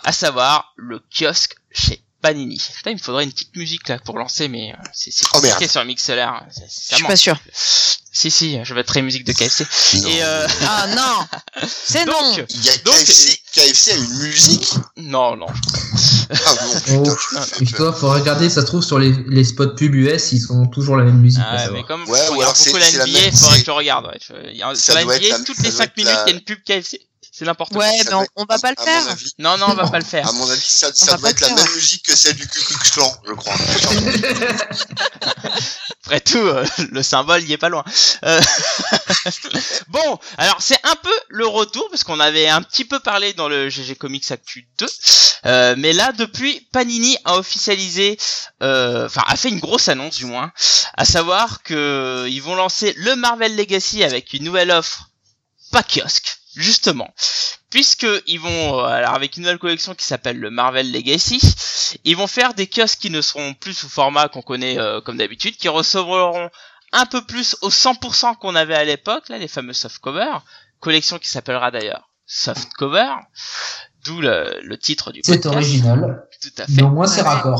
à savoir le kiosque chez Panini. Putain, il me faudrait une petite musique là pour lancer, mais euh, c'est c'est Oh, compliqué sur un mixeur. C'est- Je suis pas sûr. Si si, je vais très musique de KFC. Non. Et euh, Ah non [laughs] C'est non donc, Il y a donc- KFC, KFC a une musique. non non, Ah bon, putain, Oh, toi, faut regarder, ça se trouve sur les, les spots pub US, ils sont toujours la même musique. Ah, mais comme Ouais, ou alors beaucoup la NBA, faudrait que je regarde. Ouais. Je- il y a- Ça Sur la NBA, toutes les doit 5 être minutes, il la- y a une pub KFC. C'est n'importe quoi. Ouais, mais on, va- on va pas le faire. avis, Non, non, on va pas le faire. à mon avis, ça, ça va doit être la même musique que celle du Ku Klux Klan, je crois. [laughs] Après tout, euh, le symbole y est pas loin. Euh, [laughs] bon, alors c'est un peu le retour parce qu'on avait un petit peu parlé dans le GG Comics Actu 2, euh, mais là depuis Panini a officialisé, euh, enfin a fait une grosse annonce du moins, à savoir que ils vont lancer le Marvel Legacy avec une nouvelle offre, pas kiosque, justement. Puisque ils vont, euh, alors avec une nouvelle collection qui s'appelle le Marvel Legacy, ils vont faire des kiosques qui ne seront plus sous format qu'on connaît euh, comme d'habitude, qui recevront un peu plus au 100% qu'on avait à l'époque, là, les fameux softcover, collection qui s'appellera d'ailleurs softcover, d'où le, le titre du C'est podcast. original. Tout à Mais fait. au moins, c'est raccord.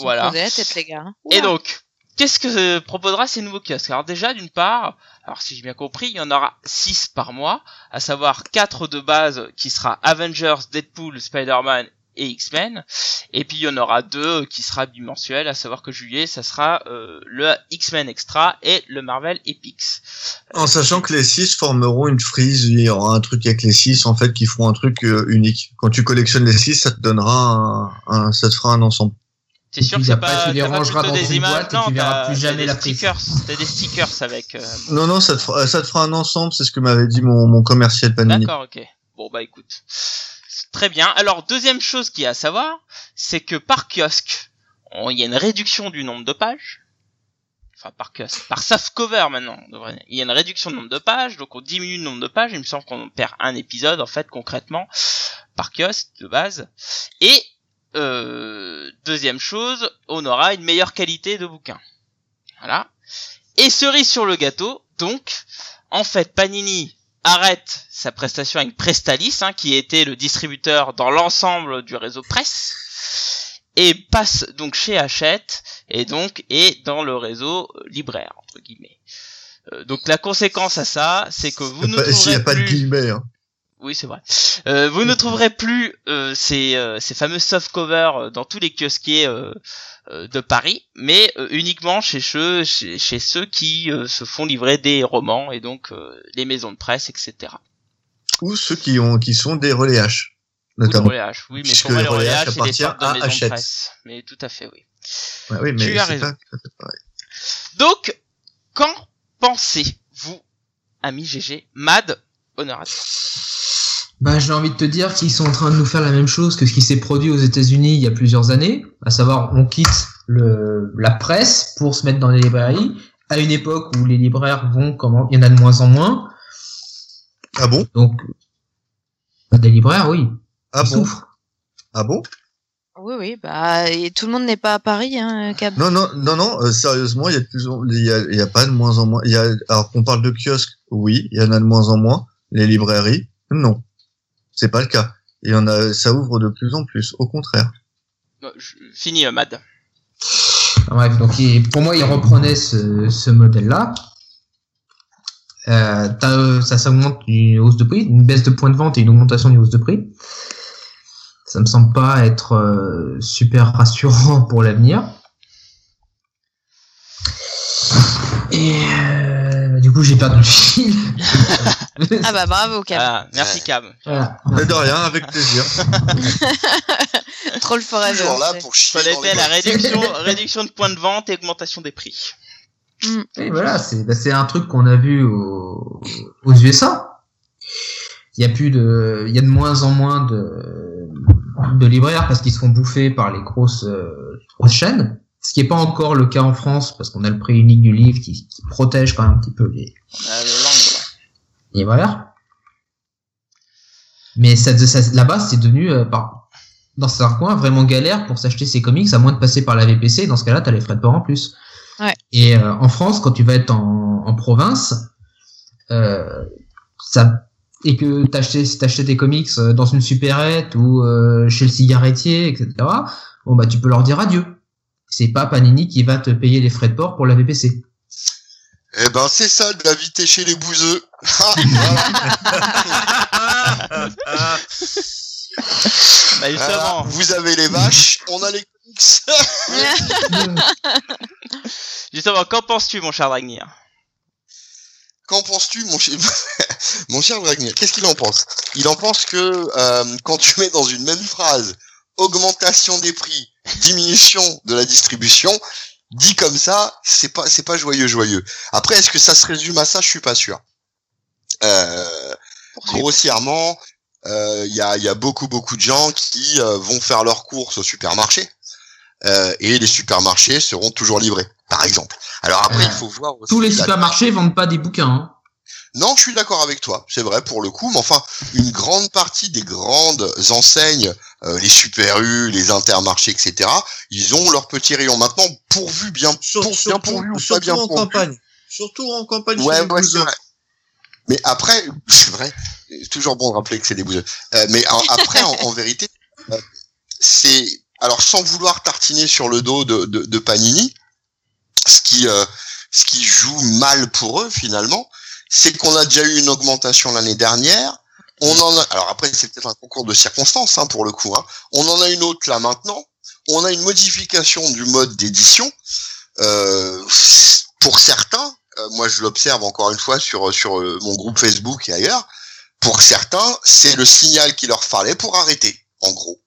Voilà. Les gars. Et donc, qu'est-ce que euh, proposera ces nouveaux kiosques? Alors déjà, d'une part, alors si j'ai bien compris, il y en aura 6 par mois, à savoir 4 de base qui sera Avengers, Deadpool, Spider-Man et X-Men, et puis il y en aura deux qui sera bimensuel, à savoir que juillet, ça sera euh, le X-Men Extra et le Marvel Epics. En sachant que les 6 formeront une frise, il y aura un truc avec les 6 en fait qui feront un truc euh, unique. Quand tu collectionnes les 6, ça te donnera un, un- ça te fera un ensemble. T'es sûr que c'est pas, tu les rangeras dans des une images boîte et tu verras plus jamais la stickers, t'as des stickers avec. euh, Non non, ça te fera, ça te fera un ensemble, c'est ce que m'avait dit mon, mon commercial Panini. D'accord, ok. Bon bah écoute. Très bien. Alors deuxième chose qu'il y a à savoir, c'est que par kiosque, il y a une réduction du nombre de pages. Enfin par kiosque, par softcover maintenant. on devrait- Il y a une réduction du nombre de pages, donc on diminue le nombre de pages. Il me semble qu'on perd un épisode en fait concrètement par kiosque de base. Et deuxième chose, on aura une meilleure qualité de bouquin. Voilà. Et cerise sur le gâteau, donc en fait Panini arrête sa prestation avec Prestalis, hein, qui était le distributeur dans l'ensemble du réseau presse, et passe donc chez Hachette, et donc est dans le réseau euh, libraire, entre guillemets. Euh, donc la conséquence à ça, c'est que vous Y ne pas- S'il n'y trouverez a pas de guillemets. Hein. Oui, c'est vrai. Euh, vous ne trouverez plus euh, ces, euh, ces fameux softcovers euh, dans tous les kiosquiers euh, euh, de Paris, mais euh, uniquement chez ceux, chez, chez ceux qui euh, se font livrer des romans et donc euh, les maisons de presse, etc. Ou ceux qui ont, qui sont des relais H, Ou notamment. relais H. Oui, mais pour moi, le le relais H H, des appartient à Hachette. presse. Mais tout à fait, oui. Ouais, oui, mais Tu as raison. pas. Donc, qu'en pensez-vous, ami GG, Mad, toi. Bah, j'ai envie de te dire qu'ils sont en train de nous faire la même chose que ce qui s'est produit aux États-Unis il y a plusieurs années, à savoir on quitte le, la presse pour se mettre dans les librairies à une époque où les libraires vont comment il y en a de moins en moins. Ah bon? Donc bah, des libraires, oui, Ah ils bon? souffrent. Ah bon? Oui, oui, bah, et tout le monde n'est pas à Paris, hein, Cab. Non, non, non, non. euh, sérieusement, il y a de plus il y a, il y a pas de moins en moins. Il y a, alors qu'on parle de kiosques, oui, il y en a de moins en moins. Les librairies, non, c'est pas le cas. Il y en a, ça ouvre de plus en plus. Au contraire. Je- Fini, euh, Mad. Bref, donc il- pour moi, ils reprenaient ce, ce modèle-là. Euh, euh, ça, ça augmente une hausse de prix, une baisse de points de vente et une augmentation du hausse de prix. Ça me semble pas être euh, super rassurant [laughs] pour l'avenir. Et euh, du coup, j'ai perdu le fil. [laughs] Ah bah bravo, Cab. Ah, merci. Voilà. Mais de rien, avec plaisir. [laughs] Troll Forever. Toujours là pour chier dans les la réduction, [laughs] réduction de points de vente et augmentation des prix. Et voilà, c'est bah, c'est un truc qu'on a vu au- aux USA. Il y a plus de, il y a de moins en moins de, de libraires parce qu'ils se font bouffer par les grosses, euh, grosses chaînes. Ce qui n'est pas encore le cas en France parce qu'on a le prix unique du livre qui, qui protège quand même un petit peu les Euh, le langue, ouais. libraires. Mais ça, ça- là-bas, c'est devenu euh, par, dans certains coins vraiment galère pour s'acheter ses comics à moins de passer par la VPC. Dans ce cas-là, t'as les frais de port en plus. Ouais. Et euh, en France, quand tu vas être en, en province, euh, ça et que t'achetais si t'achetais tes comics euh, dans une supérette ou euh, chez le cigarettier, etc. Bon bah tu peux leur dire adieu. C'est pas Panini qui va te payer les frais de port pour la VPC. Eh ben, c'est ça, de la vitesse chez les bouseux. Ah, voilà. Bah Voilà. justement, Vous avez les vaches, on a les comics. [laughs] justement, qu'en penses-tu, mon cher Dragnir? Qu'en penses-tu, mon chef [laughs] mon cher Wagner, qu'est-ce qu'il en pense? Il en pense que euh, quand tu mets dans une même phrase augmentation des prix, diminution de la distribution, dit comme ça, c'est pas c'est pas joyeux joyeux. Après, est-ce que ça se résume à ça? Je suis pas sûr. Euh, grossièrement, euh, il y, a, y a beaucoup beaucoup de gens qui euh, vont faire leurs courses au supermarché euh, et les supermarchés seront toujours livrés, par exemple. Alors après, Euh, il faut voir aussi Tous les la- supermarchés vendent pas des bouquins. Hein. Non, je suis d'accord avec toi, c'est vrai pour le coup, mais enfin, une grande partie des grandes enseignes, euh, les Super U, les Intermarchés, etc., ils ont leur petit rayon. Maintenant, pourvu bien, Sur- pour, bien pourvu ou pas surtout bien en pourvu. campagne. Surtout en campagne. Ouais, ouais, c'est vrai. Mais après, [laughs] c'est vrai, c'est toujours bon de rappeler que c'est des bouseux. Euh, mais en- après, en, en [laughs] vérité, euh, c'est alors sans vouloir tartiner sur le dos de, de, de Panini, ce qui euh, ce qui joue mal pour eux finalement, c'est qu'on a déjà eu une augmentation l'année dernière. On en a, alors après c'est peut-être un concours de circonstances hein, pour le coup. Hein. On en a une autre là maintenant. On a une modification du mode d'édition. Euh, pour certains, euh, moi je l'observe encore une fois sur sur euh, mon groupe Facebook et ailleurs. Pour certains, c'est le signal qu'il leur fallait pour arrêter, en gros.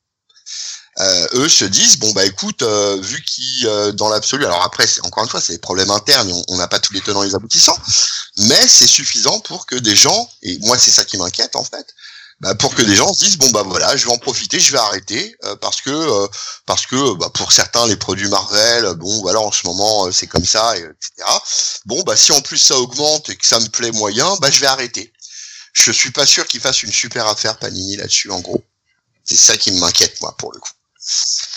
Euh, eux se disent bon bah écoute euh, vu qu'ils euh, dans l'absolu alors après c'est encore une fois c'est des problèmes internes on- n'a pas tous les tenants et les aboutissants mais c'est suffisant pour que des gens et moi c'est ça qui m'inquiète en fait bah, pour que des gens se disent bon bah voilà je vais en profiter je vais arrêter euh, parce que euh, parce que bah, pour certains les produits Marvel bon voilà en ce moment euh, c'est comme ça et, etc bon bah si en plus ça augmente et que ça me plaît moyen bah je vais arrêter. Je suis pas sûr qu'ils fassent une super affaire Panini là-dessus en gros. C'est ça qui m'inquiète moi pour le coup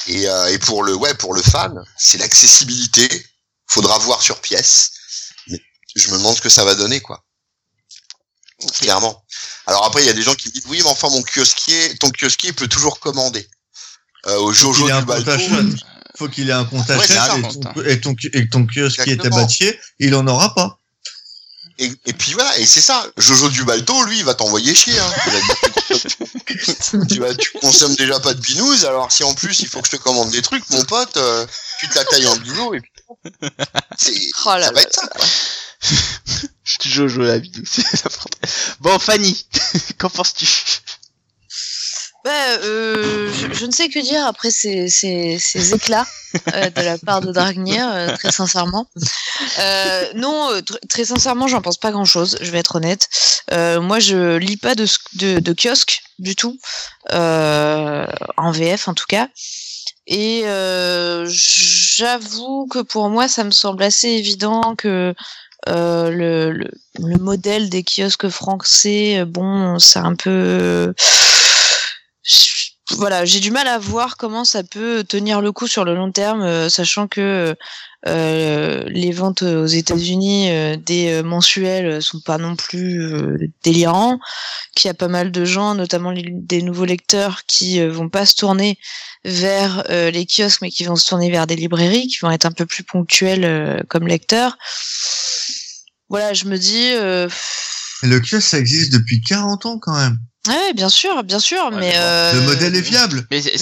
et, euh, et pour le ouais pour le fan c'est l'accessibilité. Faudra voir sur pièce. Mais je me demande ce que ça va donner quoi. Clairement. Alors après il y a des gens qui me disent oui mais enfin mon kiosquier ton kiosquier peut toujours commander. Euh, au Faut Jojo qu'il ait un du achat. Faut qu'il ait un compte Ouais, et, ton, et, ton, et ton kiosque qui est Exactement. tabatier, il en aura pas. Et, et puis voilà et c'est ça Jojo du Balto lui il va t'envoyer chier hein. [laughs] Tu vas tu consommes déjà pas de binous alors si en plus il faut que je te commande des trucs mon pote euh, tu te la tailles en binous et puis c'est Oh là ça va là. être ça quoi. [laughs] Jojo la [laughs] c'est n'importe Bon, Fanny, qu'en penses-tu? Euh, je, ne sais que dire après ces, ces, éclats euh, de la part de Dragnir, euh, très sincèrement. Non, tr- très sincèrement, j'en pense pas grand-chose. Je vais être honnête. Moi, je lis pas de, de, kiosque du tout, en VF en tout cas. Et j'avoue que pour moi, ça me semble assez évident que le, le, le modèle des kiosques français, bon, c'est un peu voilà, j'ai du mal à voir comment ça peut tenir le coup sur le long terme, euh, sachant que euh, les ventes aux États-Unis euh, des euh, mensuels sont pas non plus délirants, qu'il y a pas mal de gens, notamment des nouveaux lecteurs, qui vont pas se tourner vers les kiosques, mais qui vont se tourner vers des librairies, qui vont être un peu plus ponctuels comme lecteurs. Voilà, je me dis. Le kiosque, ça existe depuis 40 ans quand même. Ouais, bien sûr, bien sûr, Ouais, mais euh, Le modèle est viable. Mais c'est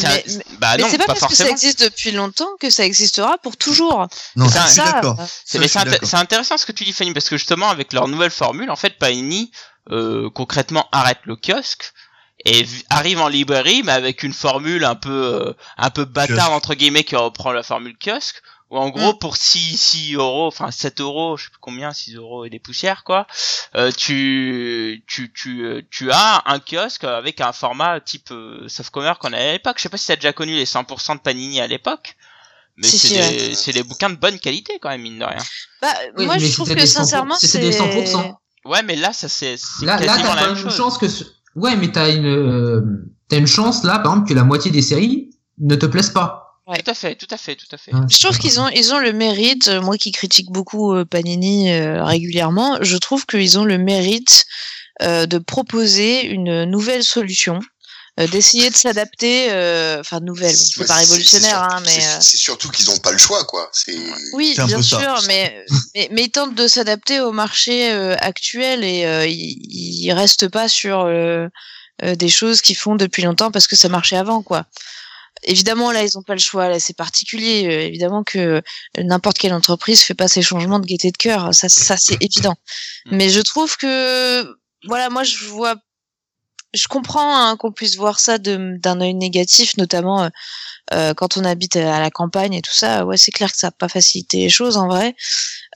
bah pas, pas, parce que ça existe depuis longtemps que ça existera pour toujours. Non, Ça, d'accord. C'est Ça, c'est intéressant ce que tu dis Fanny parce que justement avec leur nouvelle formule en fait Panini euh, concrètement arrête le kiosque et arrive en librairie mais avec une formule un peu euh, un peu bâtard entre guillemets qui reprend la formule kiosque où en gros pour 6 6 euros enfin 7 euros je sais plus combien 6 euros et des poussières quoi euh, tu tu tu euh, tu as un kiosque avec un format type euh, softcomer qu'on avait à l'époque je sais pas si t'as déjà connu les 100% de Panini à l'époque mais Si, c'est si, des, ouais. c'est des bouquins de bonne qualité quand même mine de rien Bah, Oui, moi, je trouve que des 100%, sincèrement, c'était c'est. des 100%. Ouais, mais là, ça c'est c'est Là, là t'as la même chose. chance que. ce- Ouais, mais t'as une, euh, t'as une chance là, par exemple, que la moitié des séries ne te plaisent pas. Tout à fait, tout à fait, tout à fait. Ouais, Je trouve qu'ils ont, ils ont le mérite, euh, moi qui critique beaucoup euh, Panini euh, régulièrement, je trouve qu'ils ont le mérite euh, de proposer une nouvelle solution, euh, d'essayer de s'adapter, euh, enfin nouvelle, bon, c'est Ouais, pas révolutionnaire, c'est hein, mais surtout- c'est- C'est surtout qu'ils n'ont pas le choix, quoi. C'est oui, bien ça. sûr, mais, mais mais ils tentent de s'adapter au marché euh, actuel et ils, ils restent pas sur euh, euh, des choses qu'ils font depuis longtemps parce que ça marchait avant, quoi. Évidemment, là, ils ont pas le choix. Là, c'est particulier. Euh, évidemment que n'importe quelle entreprise fait pas ces changements de gaieté de cœur. Ça, ça c'est évident. Mm. Mais je trouve que voilà, moi je vois, je comprends hein, qu'on puisse voir ça d'un œil négatif, notamment euh, euh, quand on habite à la campagne et tout ça. Ouais, c'est clair que ça n'a pas facilité les choses en vrai.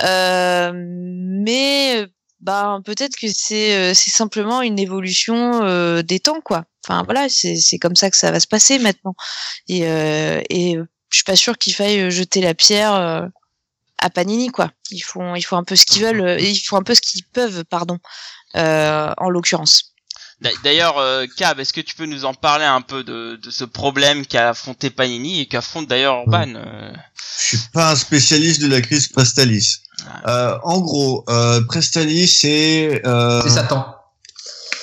Euh, mais bah peut-être que c'est euh, c'est simplement une évolution euh, des temps quoi. Enfin voilà, c'est c'est comme ça que ça va se passer maintenant. Et euh, et je suis pas sûre qu'il faille jeter la pierre euh, à Panini quoi. Ils font ils font un peu ce qu'ils veulent, euh, ils font un peu ce qu'ils peuvent pardon. euh, en l'occurrence. D'a- D'ailleurs, euh, Cab, est-ce que tu peux nous en parler un peu de, de ce problème qu'a affronté Panini et qu'affronte d'ailleurs Urban euh, Je suis pas un spécialiste de la crise Prestalis. Euh, en gros, euh, Prestalis, c'est euh, C'est Satan.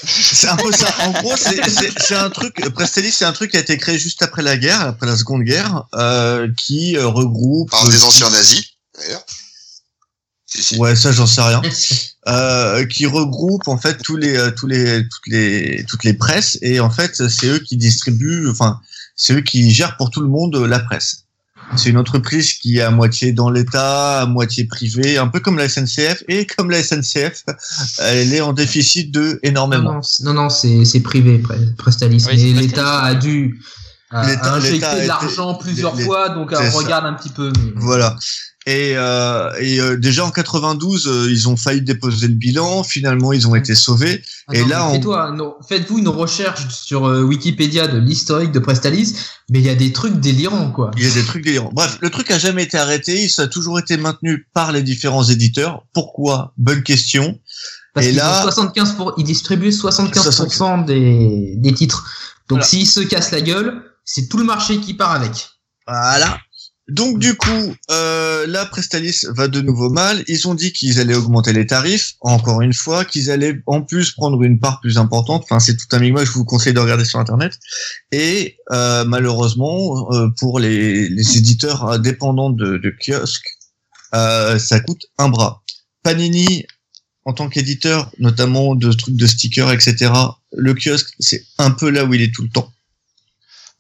c'est un peu ça. En gros, c'est un truc. Prestalis, c'est un truc qui a été créé juste après la guerre, après la Seconde Guerre, euh, qui regroupe. Par des anciens nazis, d'ailleurs. Ouais, ça, j'en sais rien. [laughs] euh, qui regroupe en fait tous les euh, tous les toutes les toutes les presses et en fait c'est eux qui distribuent enfin c'est eux qui gèrent pour tout le monde euh, la presse. C'est une entreprise qui est à moitié dans l'État, à moitié privée, un peu comme la SNCF et comme la SNCF, elle est en déficit de énormément. non, non, c'est c'est privé, Pre- Prestalis. Oui, mais l'État a dû a, L'État- a injecté de l'argent plusieurs les- fois, donc on ça. regarde un petit peu. Mais... Voilà. Et, euh, et euh, déjà en 92, euh, ils ont failli déposer le bilan. Finalement, ils ont été sauvés. Et là, on- faites-vous une recherche sur euh, Wikipédia de l'historique de Prestalis, mais il y a des trucs délirants, quoi. Il y a des trucs délirants. Bref, le truc a jamais été arrêté. Ça a toujours été maintenu par les différents éditeurs. Pourquoi? Bonne question. Parce Et qu'ils là- ont 75 pour, ils distribuent 75% des, des titres. Donc Voilà. s'ils se cassent la gueule, c'est tout le marché qui part avec. Voilà. Donc du coup, euh, là, Prestalis va de nouveau mal. Ils ont dit qu'ils allaient augmenter les tarifs, encore une fois, qu'ils allaient en plus prendre une part plus importante. Enfin, c'est tout un migma. Je vous conseille de regarder sur Internet. Et euh, malheureusement, euh, pour les, les éditeurs dépendants de, de kiosques, euh, ça coûte un bras. Panini, en tant qu'éditeur, notamment de trucs de stickers, etc., le kiosque, c'est un peu là où il est tout le temps.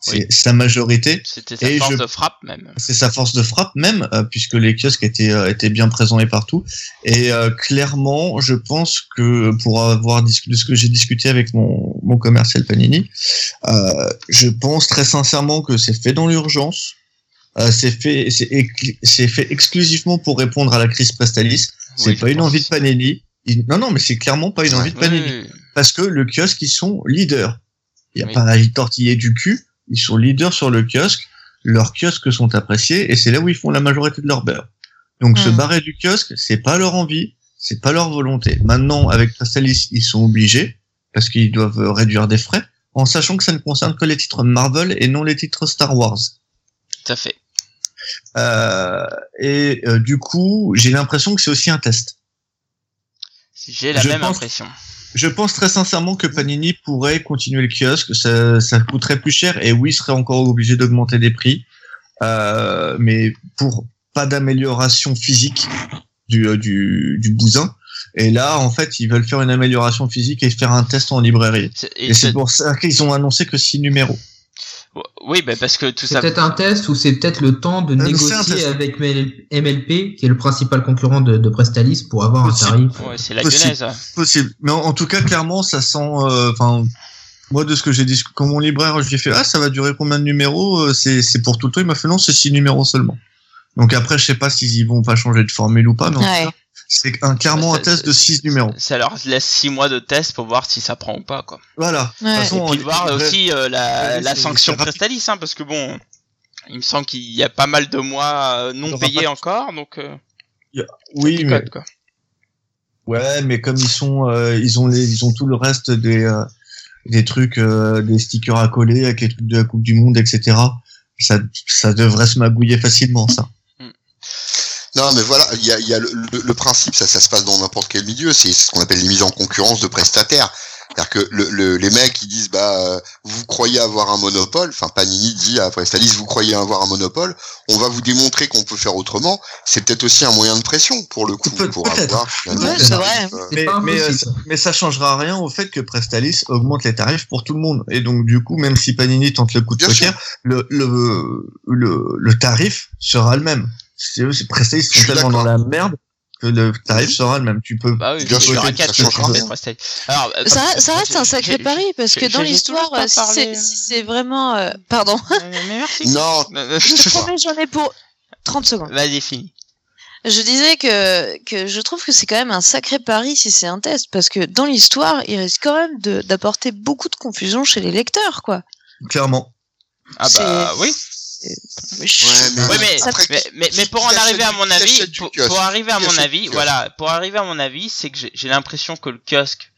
C'est Oui. sa majorité. C'était sa Et force je- de frappe même. C'est sa force de frappe même, euh, puisque les kiosques étaient, euh, étaient bien présents et partout. Et euh, clairement, je pense que pour avoir discuté de ce que j'ai discuté avec mon, mon commercial Panini, euh, je pense très sincèrement que c'est fait dans l'urgence. Euh, c'est fait, c'est fait exclusivement pour répondre à la crise Prestalis. C'est Oui, pas une pense. envie de Panini. Non, non, mais c'est clairement pas une envie de Panini oui, parce que le kiosque ils sont leaders. Il y a Oui. pas à y tortiller du cul, ils sont leaders sur le kiosque, leurs kiosques sont appréciés et c'est là où ils font la majorité de leur beurre. Donc se Mhm. barrer du kiosque, c'est pas leur envie, c'est pas leur volonté. Maintenant avec Prestalis, ils sont obligés parce qu'ils doivent réduire des frais en sachant que ça ne concerne que les titres Marvel et non les titres Star Wars. Tout à fait. Euh, et euh, du coup, j'ai l'impression que c'est aussi un test. J'ai la Je même pense- impression. Je pense très sincèrement que Panini pourrait continuer le kiosque, ça, ça coûterait plus cher et oui, serait encore obligé d'augmenter les prix, euh, mais pour pas d'amélioration physique du, euh, du, du bousin. Et là, en fait, ils veulent faire une amélioration physique et faire un test en librairie. Et, Et c'est c'est- pour ça qu'ils ont annoncé que six numéros. Oui, bah parce que tout C'est ça. peut-être un test ou c'est peut-être le temps de Euh, c'est négocier avec MLP, qui est le principal concurrent de, de Prestalis, pour avoir un tarif. Ouais, c'est la Possible. genèse. Possible. Mais en, en tout cas, clairement, ça sent. euh, Enfin, moi, de ce que j'ai dit, quand mon libraire, je lui ai fait, ah, ça va durer combien de numéros Euh, C'est c'est pour tout le temps. Il m'a fait non, c'est six numéros seulement. Donc après, je sais pas s'ils vont pas changer de formule ou pas, mais en tout Ouais. cas, c'est un, clairement un test de six numéros. Ça leur laisse six mois de test pour voir si ça prend ou pas, quoi. Voilà. De toute Ouais. façon, Et puis on- voir aussi euh, la, Ouais, la sanction. Prestalis, hein, parce que bon, il me semble qu'il y a pas mal de mois euh, non payés pas de- encore, donc euh, Oui, mais picote, quoi. ouais, mais comme ils sont, euh, ils ont les, ils ont tout le reste des euh, des trucs, euh, des stickers à coller avec les trucs de la Coupe du Monde, etc. Ça, ça devrait se magouiller facilement, ça. Non, mais voilà, il y a, il y a le, le- le principe, ça, ça se passe dans n'importe quel milieu, c'est ce qu'on appelle les mises en concurrence de prestataires. C'est-à-dire que le, le- les mecs qui disent bah euh, vous croyez avoir un monopole, enfin Panini dit à Prestalis vous croyez avoir un monopole, on va vous démontrer qu'on peut faire autrement. C'est peut-être aussi un moyen de pression pour le coup Peut- pour avoir Ouais, c'est vrai. euh, mais, euh, mais ça changera rien au fait que Prestalis augmente les tarifs pour tout le monde. Et donc, du coup, même si Panini tente le coup de poker, le, le, le, le tarif sera le même. C'est eux, c'est Prestalis Je sont tellement dans la merde que le tarif sera le même. Tu peux. Bah oui, Bien sûr, ça. Alors, euh, Ça, ça reste un sacré pari parce que dans l'histoire, pas si parlé. c'est si vraiment, euh, pardon, [laughs] Mais- mais merci. Non, je te promets, j'en ai pour 30 secondes. Vas-y, fini. Je disais que que je trouve que c'est quand même un sacré pari si c'est un test parce que dans l'histoire, il risque quand même de d'apporter beaucoup de confusion chez les lecteurs, quoi. Clairement. Ah bah oui. Ouais, mais, Ouais, mais, après, mais, mais, mais pour en arriver à mon avis, pour, arriver à mon avis, voilà, pour arriver à mon avis, c'est que j'ai j'ai l'impression que le kiosque,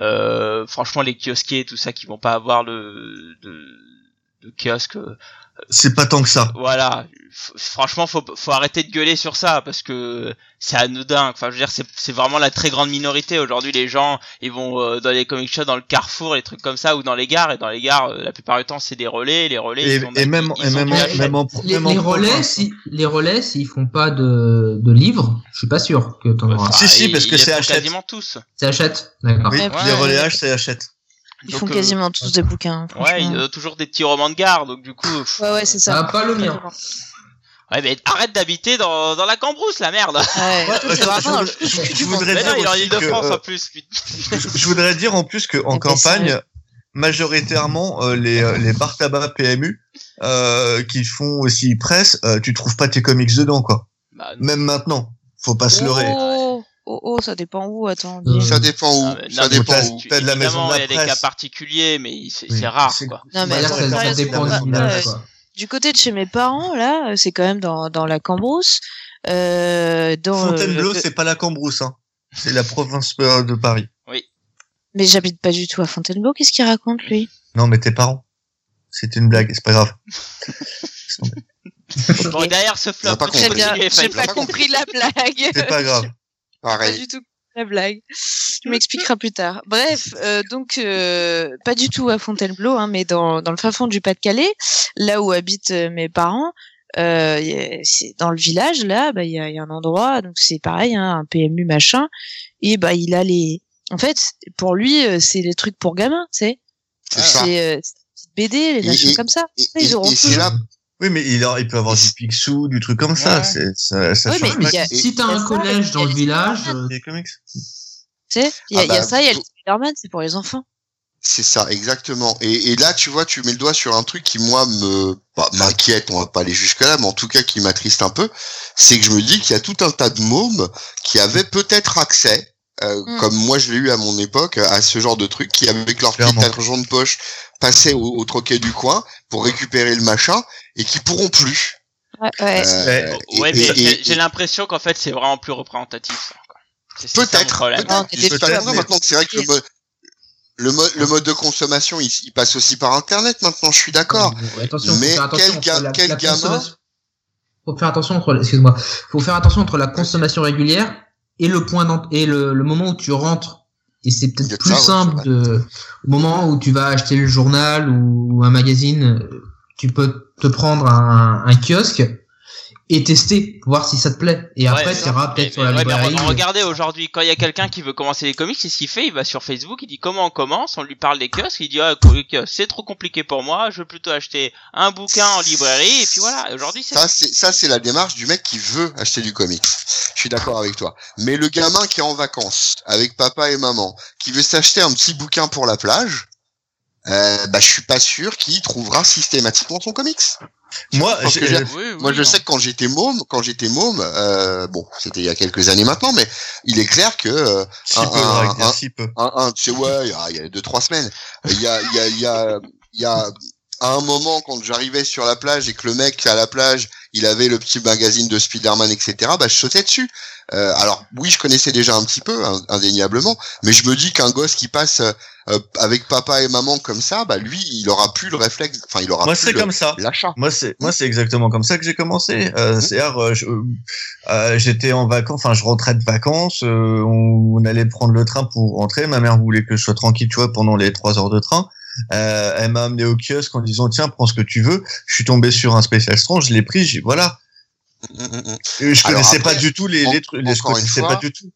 euh, franchement, les kiosquiers, tout ça, qui vont pas avoir le de, de kiosque, euh, C'est pas tant que ça. voilà. F- franchement, faut faut arrêter de gueuler sur ça parce que c'est anodin. Enfin, je veux dire, c'est c'est vraiment la très grande minorité aujourd'hui. Les gens, ils vont euh, dans les comic shops, dans le Carrefour, les trucs comme ça, ou dans les gares. Et dans les gares, euh, la plupart du temps, c'est des relais. Les relais, Et, ils et même, ils et même, en- achat. même en, Les, même en les relais, province. si, les relais, s'ils font pas de, de livres, je suis pas sûr que t'en auras. Enfin, Si, si, parce que c'est Hachette. quasiment tous. C'est achète D'accord. Oui, Ouais, les relayages, c'est Hachette. Ils Donc, font euh, quasiment tous des bouquins. Ouais, il y a toujours des petits romans de gare, donc du coup. pff, Ouais, ouais, c'est ça. Ah, pas le mien. Ouais, mais arrête d'habiter dans, dans la cambrousse, la merde. Ouais, je- vraiment dans le je- je- je voudrais dire il est en Ile-de-France plus. je, voudrais dire en plus que en Mais campagne, majoritairement euh, les euh, les bar tabac PMU euh, qui font aussi presse, euh, tu trouves pas tes comics dedans quoi. Bah. Même maintenant, faut pas se leurrer. Oh, oh, oh, ça dépend où, attends. Euh, dis. ça dépend où. Ah, ça non, dépend où. t'as de la maison il y a des cas particuliers, mais c'est Oui, c'est rare, c'est- quoi. Non, mais là, ça, ça dépend du euh. Du côté de chez mes parents, là, c'est quand même dans, dans la Cambrousse. Euh, dans, Fontainebleau, euh, c'est pas la Cambrousse, hein. C'est la province de Paris. Mais j'habite pas du tout à Fontainebleau. Qu'est-ce qu'il raconte, lui? Non, mais tes parents. C'était une blague, c'est pas grave. [laughs] Bon, derrière ce flop, a pas J'ai Fanny pas compris la blague. C'est pas grave. Pas Pareil. du tout la blague. Tu [laughs] m'expliqueras plus tard. Bref, euh, donc euh, pas du tout à Fontainebleau, hein, mais dans, dans le fin fond du Pas-de-Calais, là où habitent euh, mes parents. Euh, c'est dans le village là, bah il y a, y a un endroit, donc c'est pareil, hein, un PMU machin, et bah il a les. En fait, pour lui, euh, c'est les trucs pour gamins, tu sais. C'est ça. C'est euh, BD, les machins comme ça. Et, Ils auront et c'est toujours- là, Oui, mais il, a- il peut avoir du Picsou, du truc comme ça. Ouais. Ça, ça Oui, mais y a- Si t'as un collège dans le village. Tu sais, il y a, Ah il y a bah, ça, il y a le Spider-Man, c'est pour les enfants. c'est ça, exactement. Et, et là, tu vois, tu mets le doigt sur un truc qui, moi, me bah, m'inquiète, on va pas aller jusque-là, mais en tout cas qui m'attriste un peu, c'est que je me dis qu'il y a tout un tas de mômes qui avaient peut-être accès, euh, Mm. comme moi je l'ai eu à mon époque, à ce genre de truc, qui avec leur petit Clairement. argent de poche passaient au, au troquet du coin pour récupérer le machin, et qui pourront plus. Ouais, ouais. Euh, Ouais, et- mais et- j'ai l'impression qu'en fait, c'est vraiment plus représentatif. Peut-être, mais- maintenant c'est vrai que le mode, le mode, le mode de consommation, il, il passe aussi par Internet maintenant, je suis d'accord. Mais quel ga- la- quel la gamin Faut faire attention entre, excuse-moi, faut faire attention entre la consommation régulière et le point et le, le moment où tu rentres. Et c'est peut-être plus simple de, au moment où tu vas acheter le journal ou un magazine, euh, tu peux te prendre un, un kiosque et tester, voir si ça te plaît. Et après, tu iras peut-être sur la ouais, mais librairie. re- regardez aujourd'hui, quand il y a quelqu'un qui veut commencer les comics, c'est ce qu'il fait, il va sur Facebook, il dit comment on commence, on lui parle des kiosques, il dit ah, c'est trop compliqué pour moi, je veux plutôt acheter un bouquin en librairie, et puis voilà, aujourd'hui c'est... Ça, c'est, ça, c'est la démarche du mec qui veut acheter du comics. Je suis d'accord avec toi. Mais le gamin qui est en vacances, avec papa et maman, qui veut s'acheter un petit bouquin pour la plage, euh, bah, je suis pas sûr qu'il trouvera systématiquement son comics. Moi, Parce que j'ai- j'ai- Oui, oui, Moi, je non. sais que quand j'étais môme, quand j'étais môme, euh, bon, c'était il y a quelques années maintenant, mais il est clair que euh, si un- peu, un- un- si peu. un, un, tu sais, ouais, il y a- il y a deux, trois semaines. Il y a, il y a, il y a, il y a, à un moment, quand j'arrivais sur la plage et que le mec à la plage, il avait le petit magazine de Spider-Man, etc., bah, je sautais dessus. Euh, alors, oui, je connaissais déjà un petit peu, indéniablement, mais je me dis qu'un gosse qui passe euh, avec papa et maman comme ça, bah, lui, il aura plus le réflexe, enfin, il aura Moi, c'est comme ça. l'achat. Moi, c'est moi, c'est exactement comme ça que j'ai commencé. Euh, Mhm. C'est-à-dire, euh, je- euh, j'étais en vacances, enfin, je rentrais de vacances, euh, on, on allait prendre le train pour rentrer. Ma mère voulait que je sois tranquille, tu vois, pendant les trois heures de train. Euh, elle m'a amené au kiosque en disant tiens, prends ce que tu veux. Je suis tombé sur un spécial strange, je l'ai pris, j'ai voilà. Je Alors connaissais après, pas du tout les, les trucs, je connaissais pas du tout.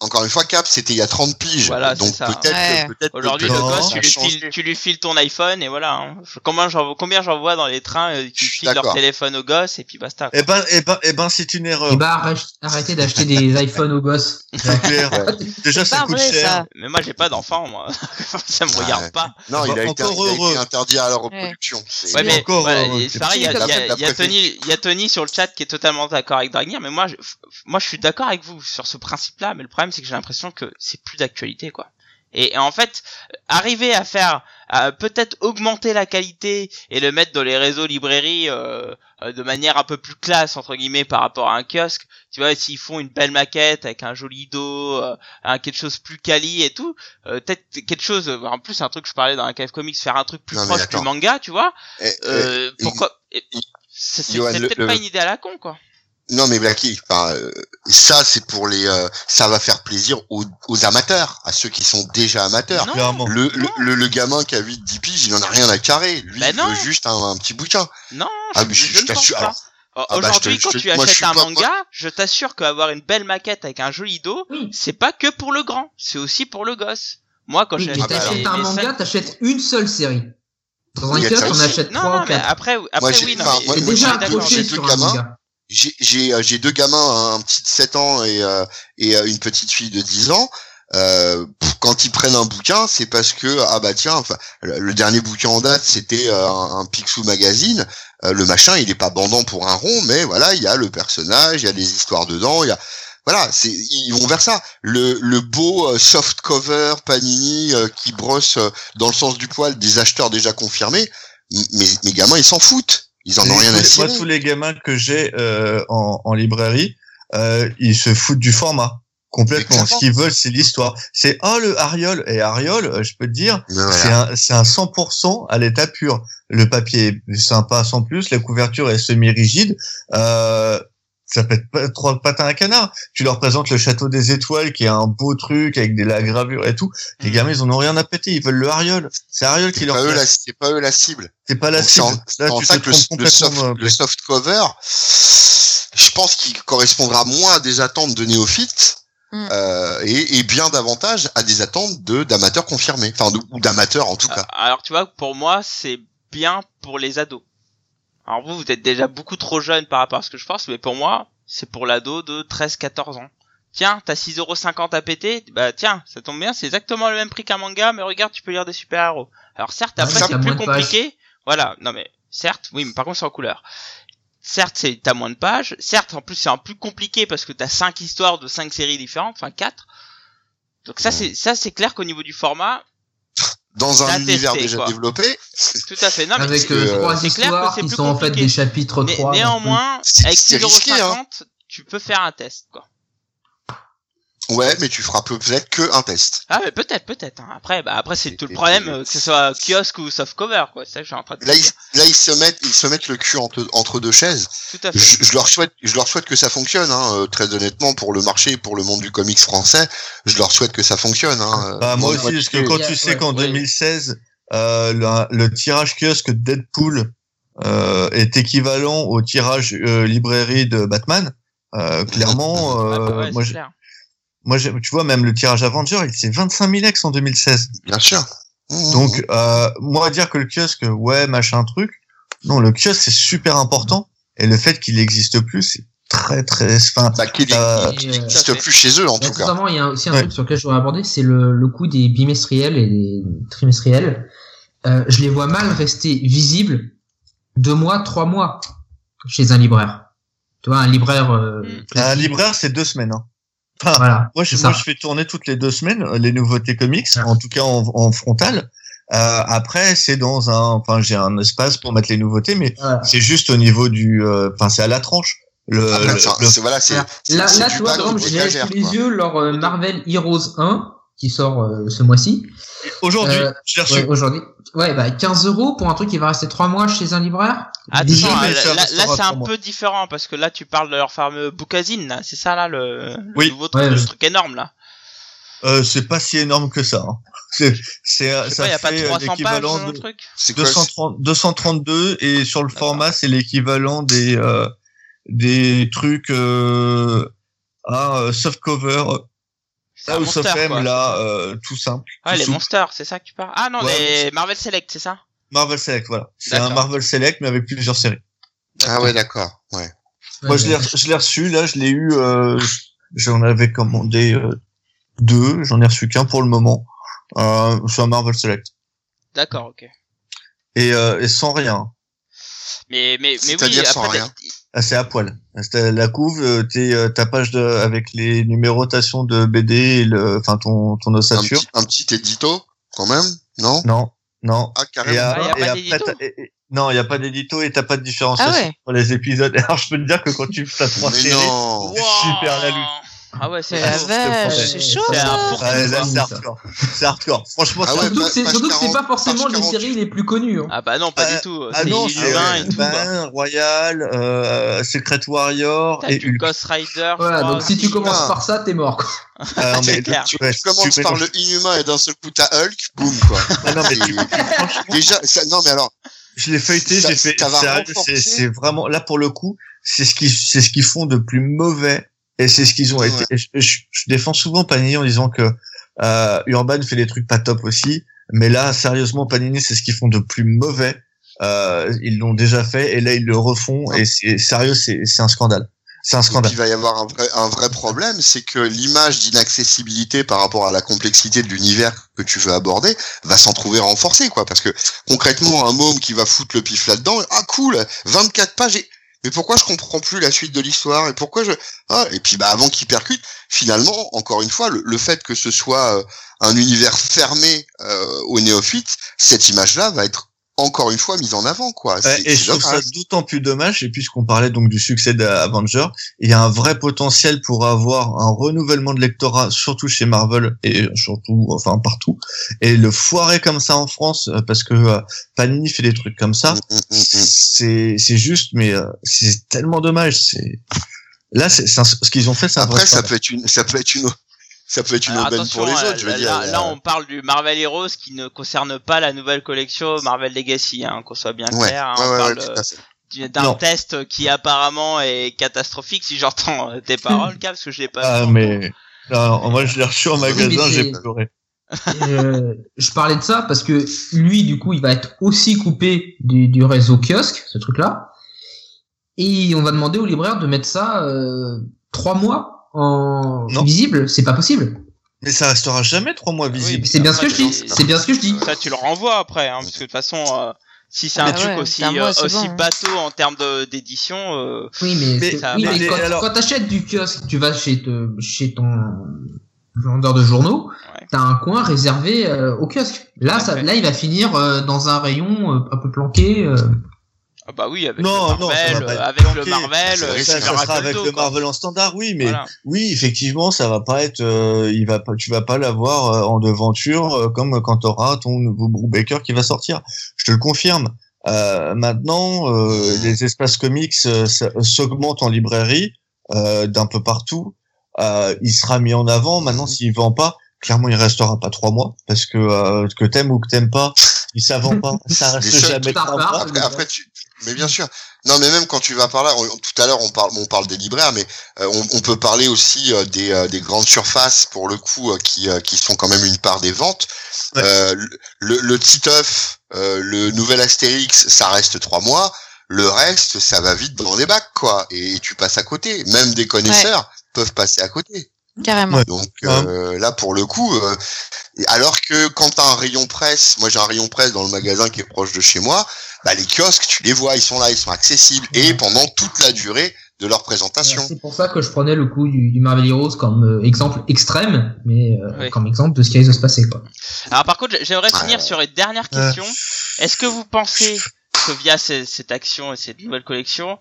Encore une fois, Cap, c'était il y a 30 piges. Voilà, donc c'est ça. peut-être, Ouais. que Aujourd'hui, le gosse, tu lui, files, tu lui files ton iPhone et voilà. Hein. Je- Combien j'en combien j'en vois dans les trains euh, qui filent leur téléphone au gosse et puis basta. quoi. Eh ben, eh ben, eh ben, c'est une erreur. Et bah arrête- arrêtez d'acheter des [laughs] iPhones aux gosses. C'est clair. Déjà, C'est ça coûte vrai, cher. ça. Mais moi, j'ai pas d'enfant, moi. [laughs] ça me Ouais. regarde pas. Non, il a, été, il a été interdit à la reproduction. C'est- Ouais, mais c'est pareil, il y a, Tony, sur le chat qui est totalement d'accord avec Dragnir, mais moi, moi, je suis d'accord avec vous sur ce principe-là, mais le problème, c'est que j'ai l'impression que c'est plus d'actualité, quoi. Et, en fait, arriver à faire, peut-être augmenter la qualité et le mettre dans les réseaux librairies euh, euh, de manière un peu plus classe entre guillemets par rapport à un kiosque. Tu vois, s'ils font une belle maquette avec un joli dos, euh, un quelque chose plus quali et tout, euh, peut-être quelque chose. En plus, un truc que je parlais dans un cave comics, faire un truc plus Non, proche du manga, tu vois. Euh, et- pourquoi et- C'est peut-être pas une idée à la con, quoi. Non mais Blacky, enfin, euh, ça c'est pour les, euh, ça va faire plaisir aux, aux amateurs, à ceux qui sont déjà amateurs. Non. Le, le, le, le gamin qui a 8-10 piges, il en a rien à carrer. Lui, Ben il non. veut juste un, un petit bouquin. Non, Ah, je, mais je, t'assure- alors, ah Aujourd'hui, quand tu achètes un pas- manga, je t'assure qu'avoir une belle maquette avec un joli dos, Oui. c'est pas que pour le grand, c'est aussi pour le gosse. Moi, quand Oui, j'ai mais Ah bah, t'achètes les- un manga, t'achètes une seule série. Dans un ça on achète Non, trois non, ou mais quatre. après, après oui, non, mais C'est déjà accroché sur un manga. J'ai j'ai euh, j'ai deux gamins, un petit de 7 ans et euh, et euh, une petite fille de 10 ans. Euh, quand ils prennent un bouquin, c'est parce que ah bah tiens, enfin, le, dernier bouquin en date, c'était un, Picsou magazine. Euh, le machin, il est pas bandant pour un rond, mais voilà, il y a le personnage, il y a les histoires dedans, il y a voilà, c'est ils vont vers ça. Le le beau soft cover Panini qui brosse dans le sens du poil des acheteurs déjà confirmés. Mes mes gamins, ils s'en foutent. Ils en ont rien à les- Moi, cirer. tous les gamins que j'ai euh, en, en librairie, euh, ils se foutent du format complètement. Ce qu'ils veulent, c'est l'histoire. C'est oh le Ariol et Ariol, euh, je peux te dire, voilà. c'est un c'est un 100% à l'état pur. Le papier est sympa sans plus, la couverture est semi-rigide. Euh, ça peut être pas trois patins à canard. Tu leur présentes le château des étoiles qui est un beau truc avec de la gravure et tout. Les Mhm. gamins, ils en ont rien à péter. Ils veulent le Ariol. C'est Ariol qui C'est leur pas, eux plaît. la, c'est pas eux la cible. C'est pas la Donc, cible. en, Là, c'est en tu ça te que le, le soft, euh, le soft cover, je pense qu'il correspondra moins à des attentes de néophytes Mm. euh, et, et bien davantage à des attentes de d'amateurs confirmés, enfin de- ou d'amateurs en tout cas. Ah, Alors tu vois, pour moi, c'est bien pour les ados. Alors vous, vous êtes déjà beaucoup trop jeune par rapport à ce que je pense, mais pour moi, c'est pour l'ado de 13-14 ans. Tiens, t'as 6,50€ à péter, bah tiens, ça tombe bien, c'est exactement le même prix qu'un manga, mais regarde, tu peux lire des super-héros. Alors certes, après c'est plus compliqué, voilà, non mais certes, oui, mais par contre c'est en couleur. Certes, c'est t'as moins de pages, certes, en plus c'est un plus compliqué parce que t'as cinq histoires de cinq séries différentes, enfin quatre. Donc ça c'est ça c'est clair qu'au niveau du format, Dans un univers déjà quoi. développé, tout à fait. Non, mais Avec euh, euh, trois c'est clair que histoires qui plus sont en fait des chapitres Né- 3. néanmoins, [laughs] C'est- avec c'est 6,50€, risqué, hein. tu peux faire un test, quoi. Ouais, mais tu feras peut-être que un test. Ah, mais peut-être, peut-être. hein. Après, bah, après, c'est tout le problème, euh, que ce soit kiosque ou softcover, quoi. C'est ça en train de Là, dire. ils, là, ils se mettent, ils se mettent le cul entre, entre deux chaises. Tout à fait. Je, je leur souhaite, je leur souhaite que ça fonctionne. Hein, euh, très honnêtement, pour le marché, et pour le monde du comics français, je leur souhaite que ça fonctionne. Hein. Bah, moi aussi, parce que quand tu sais ouais, qu'en ouais. 2016, euh, le, le tirage kiosque Deadpool euh, est équivalent au tirage euh, librairie de Batman, euh, clairement, bah euh, ouais, moi, clair. Moi, j'ai- tu vois, même le tirage Avenger, il c'est 25 000 ex en 2016. Bien sûr. Mmh. Donc, euh, moi, dire que le kiosque, ouais, machin truc, non, le kiosque, c'est super important. Et le fait qu'il n'existe plus, c'est très, très... Enfin, bah, qu'il Et, euh, n'existe plus chez eux en Bah, tout cas. Il y a aussi un Ouais. truc sur lequel je voudrais aborder, c'est le, le coût des bimestriels et des trimestriels. Euh, je les vois mal rester visibles deux mois, trois mois chez un libraire. Tu vois, un libraire euh, Mm. un libraire, c'est deux semaines. Hein. Enfin, Voilà. Moi, je, moi, je fais tourner toutes les deux semaines euh, les nouveautés comics, Ah. en tout cas en, en frontal. Euh, après, c'est dans un, enfin, j'ai un espace pour mettre les nouveautés, mais c'est juste au niveau du, euh, enfin, c'est à la tranche. Le, Après, le- c'est- le- c'est- voilà, c'est Là, là tu vois, par exemple, j'ai sous les yeux leur euh, Marvel Heroes 1 qui sort euh, ce mois-ci. aujourd'hui, Euh, je l'ai reçu. Ouais, aujourd'hui. Ouais, bah 15 euros pour un truc qui va rester trois mois chez un libraire. Attends, Déjà, mais là, là, là, c'est un moi. peu différent, parce que là, tu parles de leur fameux bookazine, là. C'est ça, là, le, le Oui. nouveau truc, Ouais, le ouais. truc énorme, là. Euh, c'est pas si énorme que ça. Hein. [laughs] C'est, c'est, ça pas, y a pas fait euh, 300 pages l'équivalent de truc. C'est quoi 230, 232 et sur le format, c'est l'équivalent des, euh, des trucs, euh, ah, House of monster, M, quoi. là, euh, tout simple. Ah, tout les souple. monsters, c'est ça que tu parles? Ah non, Ouais, les Marvel Select, c'est ça? Marvel Select, voilà. C'est un D'accord. Marvel Select, mais avec plusieurs séries. Ah ouais, d'accord. Ouais. Moi, je l'ai, re- je l'ai reçu, là, je l'ai eu, euh, j'en avais commandé euh, deux, j'en ai reçu qu'un pour le moment. Euh, c'est un Marvel Select. D'accord, ok. Et, euh, et sans rien. Mais, mais, mais oui, après, rien. Ah, c'est à poil. C'est la couve, euh, t'es, euh, ta page de, avec les numérotations de BD et le, enfin, ton, ton Un ossature. petit, un petit édito, quand même, non? Non, non. Ah, Et, carrément. à- Ah, y a et pas après, d'édito t'as- et- et- non, il y a pas d'édito et t'as pas de différenciation Ah ouais. pour les épisodes. [laughs] Alors, je peux te dire que quand tu as trois séries, non. super la lutte. Ah ouais, c'est la Ah, c'est chaud C'est Ouais, hardcore. C'est hardcore. Franchement, Ah c'est ouais, Surtout que c'est page surtout que c'est pas 40, forcément les 48. séries les plus connues. hein. Ah bah non, pas Ah, du tout. Ah c'est non, c'est et tout. Ben, Royal, euh, Secret Warrior T'as et Hulk. Ghost Rider. Voilà, donc si tu commences Ah. par ça, t'es mort. quoi. [laughs] Ah, non, mais clair. Tu, ouais, tu commences tu par le inhumain et d'un seul coup t'as Hulk, boum quoi. [laughs] Ah, non, mais Déjà, ça, non mais alors, je l'ai feuilleté, j'ai fait, c'est, c'est vraiment, là, pour le coup, c'est ce qu'ils, c'est ce qu'ils font de plus mauvais et c'est ce qu'ils ont Ouais. été. et Je, je- je défends souvent Panini en disant que, euh, Urban fait des trucs pas top aussi, mais là, sérieusement, Panini, c'est ce qu'ils font de plus mauvais. Euh, ils l'ont déjà fait et là, ils le refont et c'est, sérieux, c'est, un scandale. C'est un et puis, scandale. il va y avoir un vrai, un vrai problème, c'est que l'image d'inaccessibilité par rapport à la complexité de l'univers que tu veux aborder va s'en trouver renforcée, quoi. Parce que concrètement, un môme qui va foutre le pif là-dedans, ah cool, 24 pages et mais pourquoi je comprends plus la suite de l'histoire et pourquoi je ah et puis bah avant qu'il percute finalement encore une fois le, le fait que ce soit euh, un univers fermé euh, aux néophytes cette image là va être encore une fois mise en avant quoi. Ouais, et je trouve ça d'autant plus dommage, et puisqu'on parlait donc du succès d'Avenger, il y a un vrai potentiel pour avoir un renouvellement de lectorat, surtout chez Marvel et surtout, enfin partout, et le foirer comme ça en France, euh, parce que euh, Panini fait des trucs comme ça, Mm, mm, mm, c'est c'est juste, mais euh, c'est tellement dommage. C'est là, c'est ce qu'ils ont fait, c'est un vrai Après, ça peut être une, ça peut être une, ça peut être une Alors, aubaine attention, pour les là, autres, je veux là, dire. là, là, on parle du Marvel Heroes qui ne concerne pas la nouvelle collection Marvel Legacy, hein, qu'on soit bien Ouais, clair. hein, ouais, on ouais, parle ouais, tout euh, d'un test qui apparemment est catastrophique, si j'entends euh, tes [laughs] paroles, Cap, parce que je l'ai pas Ah, vu. mais non, moi je l'ai reçu en magasin, j'ai pleuré. Euh, je parlais de ça parce que lui, du coup, il va être aussi coupé du, du réseau kiosque, ce truc-là. Et on va demander au libraire de mettre ça euh, trois mois en Non. visible. C'est pas possible. Mais ça restera jamais trois mois oui, visible. C'est bien ce que je dis. c'est- bien ce que je dis. Ça, tu le renvoies après, hein, parce que de toute façon, euh, si c'est Ah un ouais, truc aussi, mois, euh, aussi bon, hein. bateau en termes d'édition, euh, Oui, mais, Mais c'est- ça oui, mais quand, Alors- quand t'achètes du kiosque, tu vas chez, te- chez ton vendeur de journaux, Ouais. t'as un coin réservé euh, au kiosque. Là, ça, là, il va finir euh, dans un rayon euh, un peu planqué. Ah bah oui, avec Non, le Marvel, avec le. Marvel, ça, ça sera avec le quoi. Marvel en standard, oui, mais Voilà. oui, effectivement, ça va pas être, euh, il va pas, tu vas pas l'avoir euh, en devanture euh, comme quand t'auras ton nouveau Brubaker qui va sortir. Je te le confirme. Euh, maintenant, euh, les espaces comics euh, s'augmentent en librairie euh, d'un peu partout. Euh, il sera mis en avant. Maintenant, s'il vend pas, clairement, il restera pas trois mois parce que euh, que t'aimes ou que t'aimes pas, ça vend pas, [laughs] ça reste jamais tout à trois part. mois. Après, après, tu, mais bien sûr. Non, mais même quand tu vas par là, on- tout à l'heure on parle, on parle des libraires, mais euh, on, on peut parler aussi euh, des, euh, des grandes surfaces pour le coup euh, qui, euh, qui sont quand même une part des ventes. Ouais. Euh, le, le Titeuf, euh, le nouvel Astérix, ça reste trois mois. Le reste, ça va vite dans les bacs, quoi. Et tu passes à côté. Même des connaisseurs peuvent passer à côté. Carrément. Ouais. Donc euh, là, pour le coup, euh, alors que quand t'as un rayon presse, moi j'ai un rayon presse dans le magasin qui est proche de chez moi, bah les kiosques, tu les vois, ils sont là, ils sont accessibles et pendant toute la durée de leur présentation. C'est pour ça que je prenais le coup du, du Marvel Heroes comme euh, exemple extrême, mais euh, Oui. comme exemple de ce qui risque de se passer. Quoi. Alors par contre, j'aimerais Ouais. finir sur une dernière question. Est-ce que vous pensez que via ce- cette action et cette nouvelle collection,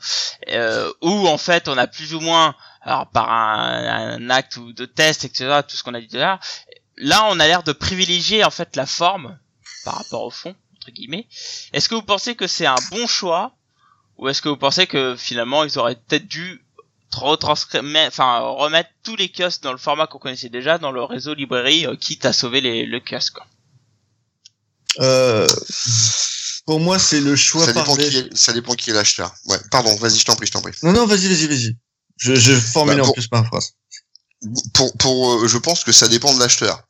euh, où en fait on a plus ou moins, alors par un, un acte ou de test, etc., tout ce qu'on a dit là, là on a l'air de privilégier en fait la forme par rapport au fond, entre guillemets. Est-ce que vous pensez que c'est un bon choix, ou est-ce que vous pensez que finalement ils auraient peut-être dû retranscrire, enfin remettre tous les kiosques dans le format qu'on connaissait déjà dans le réseau librairie, euh, quitte à sauver les, le kiosque. quoi? Euh, pour moi, c'est le choix Ça dépend, qui est, ça dépend qui est l'acheteur. Ouais, pardon, vas-y, je t'en prie, je t'en prie. Non, non, vas-y, vas-y, vas-y. Je, je formule Bah, en plus ma phrase. pour, pour, euh, je pense que ça dépend de l'acheteur.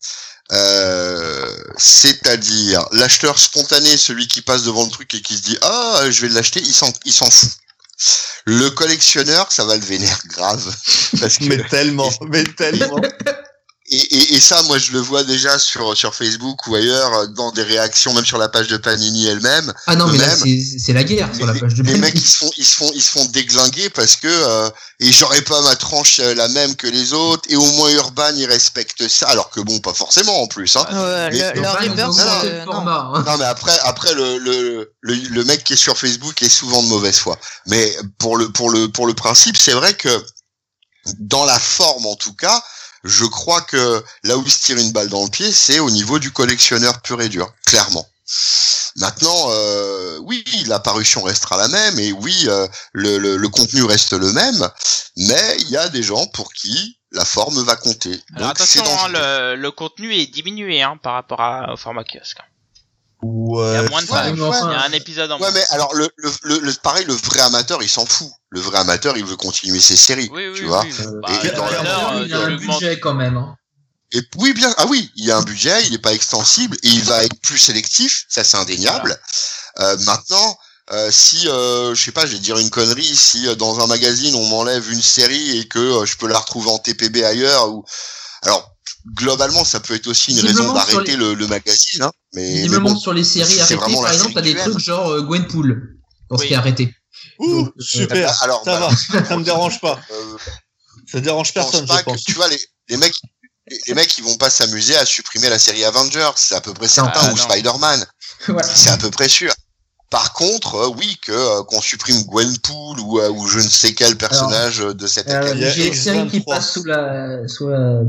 Euh, c'est-à-dire l'acheteur spontané, celui qui passe devant le truc et qui se dit ah je vais l'acheter, il s'en il s'en fout. Le collectionneur, ça va le vénère grave [laughs] parce que Mais tellement, mais [laughs] tellement. Et, et, et ça, moi, je le vois déjà sur sur Facebook ou ailleurs euh, dans des réactions, même sur la page de Panini elle-même. Ah non, mais c'est c'est la guerre sur la Les- page de les Panini. mecs ils se font ils se font ils se font déglinguer parce que euh, et j'aurais pas ma tranche euh, la même que les autres et au moins Urban ils respectent ça alors que bon pas forcément en plus hein. Ouais, Mais- le, leur euh, non. format. hein. Non mais après après le, le le le mec qui est sur Facebook est souvent de mauvaise foi. Mais pour le pour le pour le principe, c'est vrai que dans la forme en tout cas, je crois que là où il se tire une balle dans le pied, c'est au niveau du collectionneur pur et dur, clairement. Maintenant, euh, oui, la parution restera la même et oui, euh, le, le, le contenu reste le même, mais il y a des gens pour qui la forme va compter. Alors Donc c'est attention, hein, le contenu est diminué hein, par rapport à, au format kiosque. Il y a moins de ouais, enfin, Il y a un épisode en Ouais, moins. mais alors le, le, le, le- pareil, le vrai amateur, il s'en fout. Le vrai amateur, il veut continuer ses séries. Oui, oui, tu vois. oui. Euh, Bah, et dans la- euh, il y a un augmente- budget quand même. hein. Et oui, bien. Ah oui, il y a un budget, il n'est pas extensible et il va être plus sélectif. Ça, c'est indéniable. Euh, maintenant, euh, si euh, je sais pas, je vais dire une connerie, si euh, dans un magazine on m'enlève une série et que euh, je peux la retrouver en TPB ailleurs, ou alors globalement, ça peut être aussi une raison d'arrêter les- le, le magazine. Hein, mais, mais bon. sur les séries arrêtées, par la exemple, t'as des série trucs genre euh, Gwenpool, dans ce qui est arrêté. Ouh, Donc, euh, super. bah, alors, ça bah, va, [laughs] ça me dérange pas. euh, Ça dérange je pense personne, pas je pense. que tu vois les, les mecs les, les mecs ils vont pas s'amuser à supprimer la série Avengers c'est à peu près certain Ah, ou non. Spider-Man [laughs] c'est à peu près sûr par contre euh, oui que euh, qu'on supprime Gwenpool ou euh, ou je ne sais quel personnage de cette Euh, Il y a J'ai des séries qui X23. passent sous la, sous la,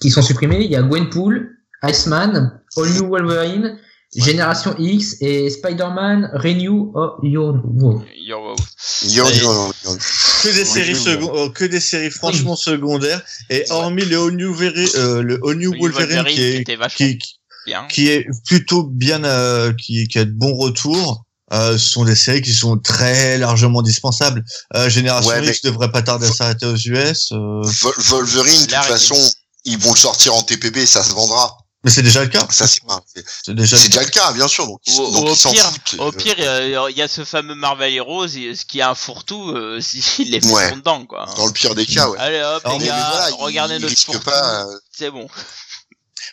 qui sont supprimées. Il y a Gwenpool, Iceman, All New Wolverine, Génération X et Spider-Man Renew Your World. Yo, wow. Yo, Et- yo, yo, yo. Que des séries oui, oui. second- euh, que des séries franchement secondaires. Et hormis le All New, Veri- euh, le All New Oui, Wolverine, qui est, était vachement qui, qui- bien. qui est plutôt bien, euh, qui, qui a de bons retours. Euh, ce sont des séries qui sont très largement dispensables. Euh, Génération Ouais, X devrait pas tarder à s'arrêter aux US. euh, Vol- Wolverine de toute façon ils vont le sortir en TPB ça se vendra mais c'est déjà le cas. ça c'est pas c'est C'est déjà déjà le cas bien sûr donc, Ou, donc ou au ils s'en pire, foutent au pire, euh, il y a ce fameux Marvel Heroes, ce qui est un fourre-tout, euh, [laughs] s'il les Ouais. sont dedans, quoi. dans le pire des cas ouais Allez hop, Alors, les gars, voilà, regardez notre fourre-tout, euh, c'est bon.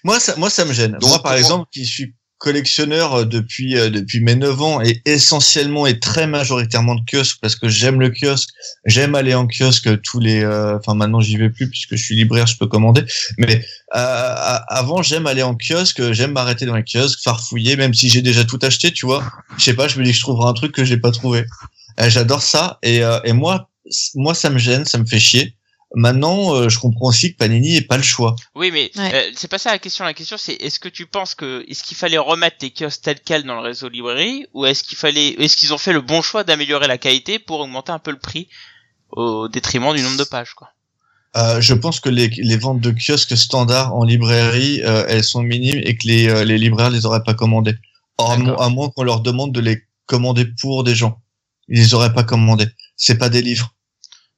Moi, ça, moi, ça me gêne. Donc, moi, par pour- exemple, qui suis collectionneur euh, depuis euh, depuis mes 9 ans et essentiellement et très majoritairement de kiosque parce que j'aime le kiosque, j'aime aller en kiosque tous les euh, enfin maintenant j'y vais plus puisque je suis libraire, je peux commander mais avant j'aime aller en kiosque, j'aime m'arrêter dans les kiosques, farfouiller même si j'ai déjà tout acheté, tu vois. Je sais pas, je me dis que je trouverai un truc que j'ai pas trouvé. J'adore ça et et moi moi ça me gêne, ça me fait chier. Maintenant, euh, je comprends aussi que Panini ait pas le choix. Oui, mais Ouais. euh, c'est pas ça la question. La question, c'est est-ce que tu penses que est-ce qu'il fallait remettre les kiosques tels quels dans le réseau librairie, ou est-ce qu'il fallait, est-ce qu'ils ont fait le bon choix d'améliorer la qualité pour augmenter un peu le prix au détriment du nombre de pages, quoi? Euh, je pense que les, les ventes de kiosques standards en librairie, euh, elles sont minimes et que les, euh, les libraires les auraient pas commandées. Or, à, mo- à moins qu'on leur demande de les commander pour des gens. Ils les auraient pas commandés. C'est pas des livres.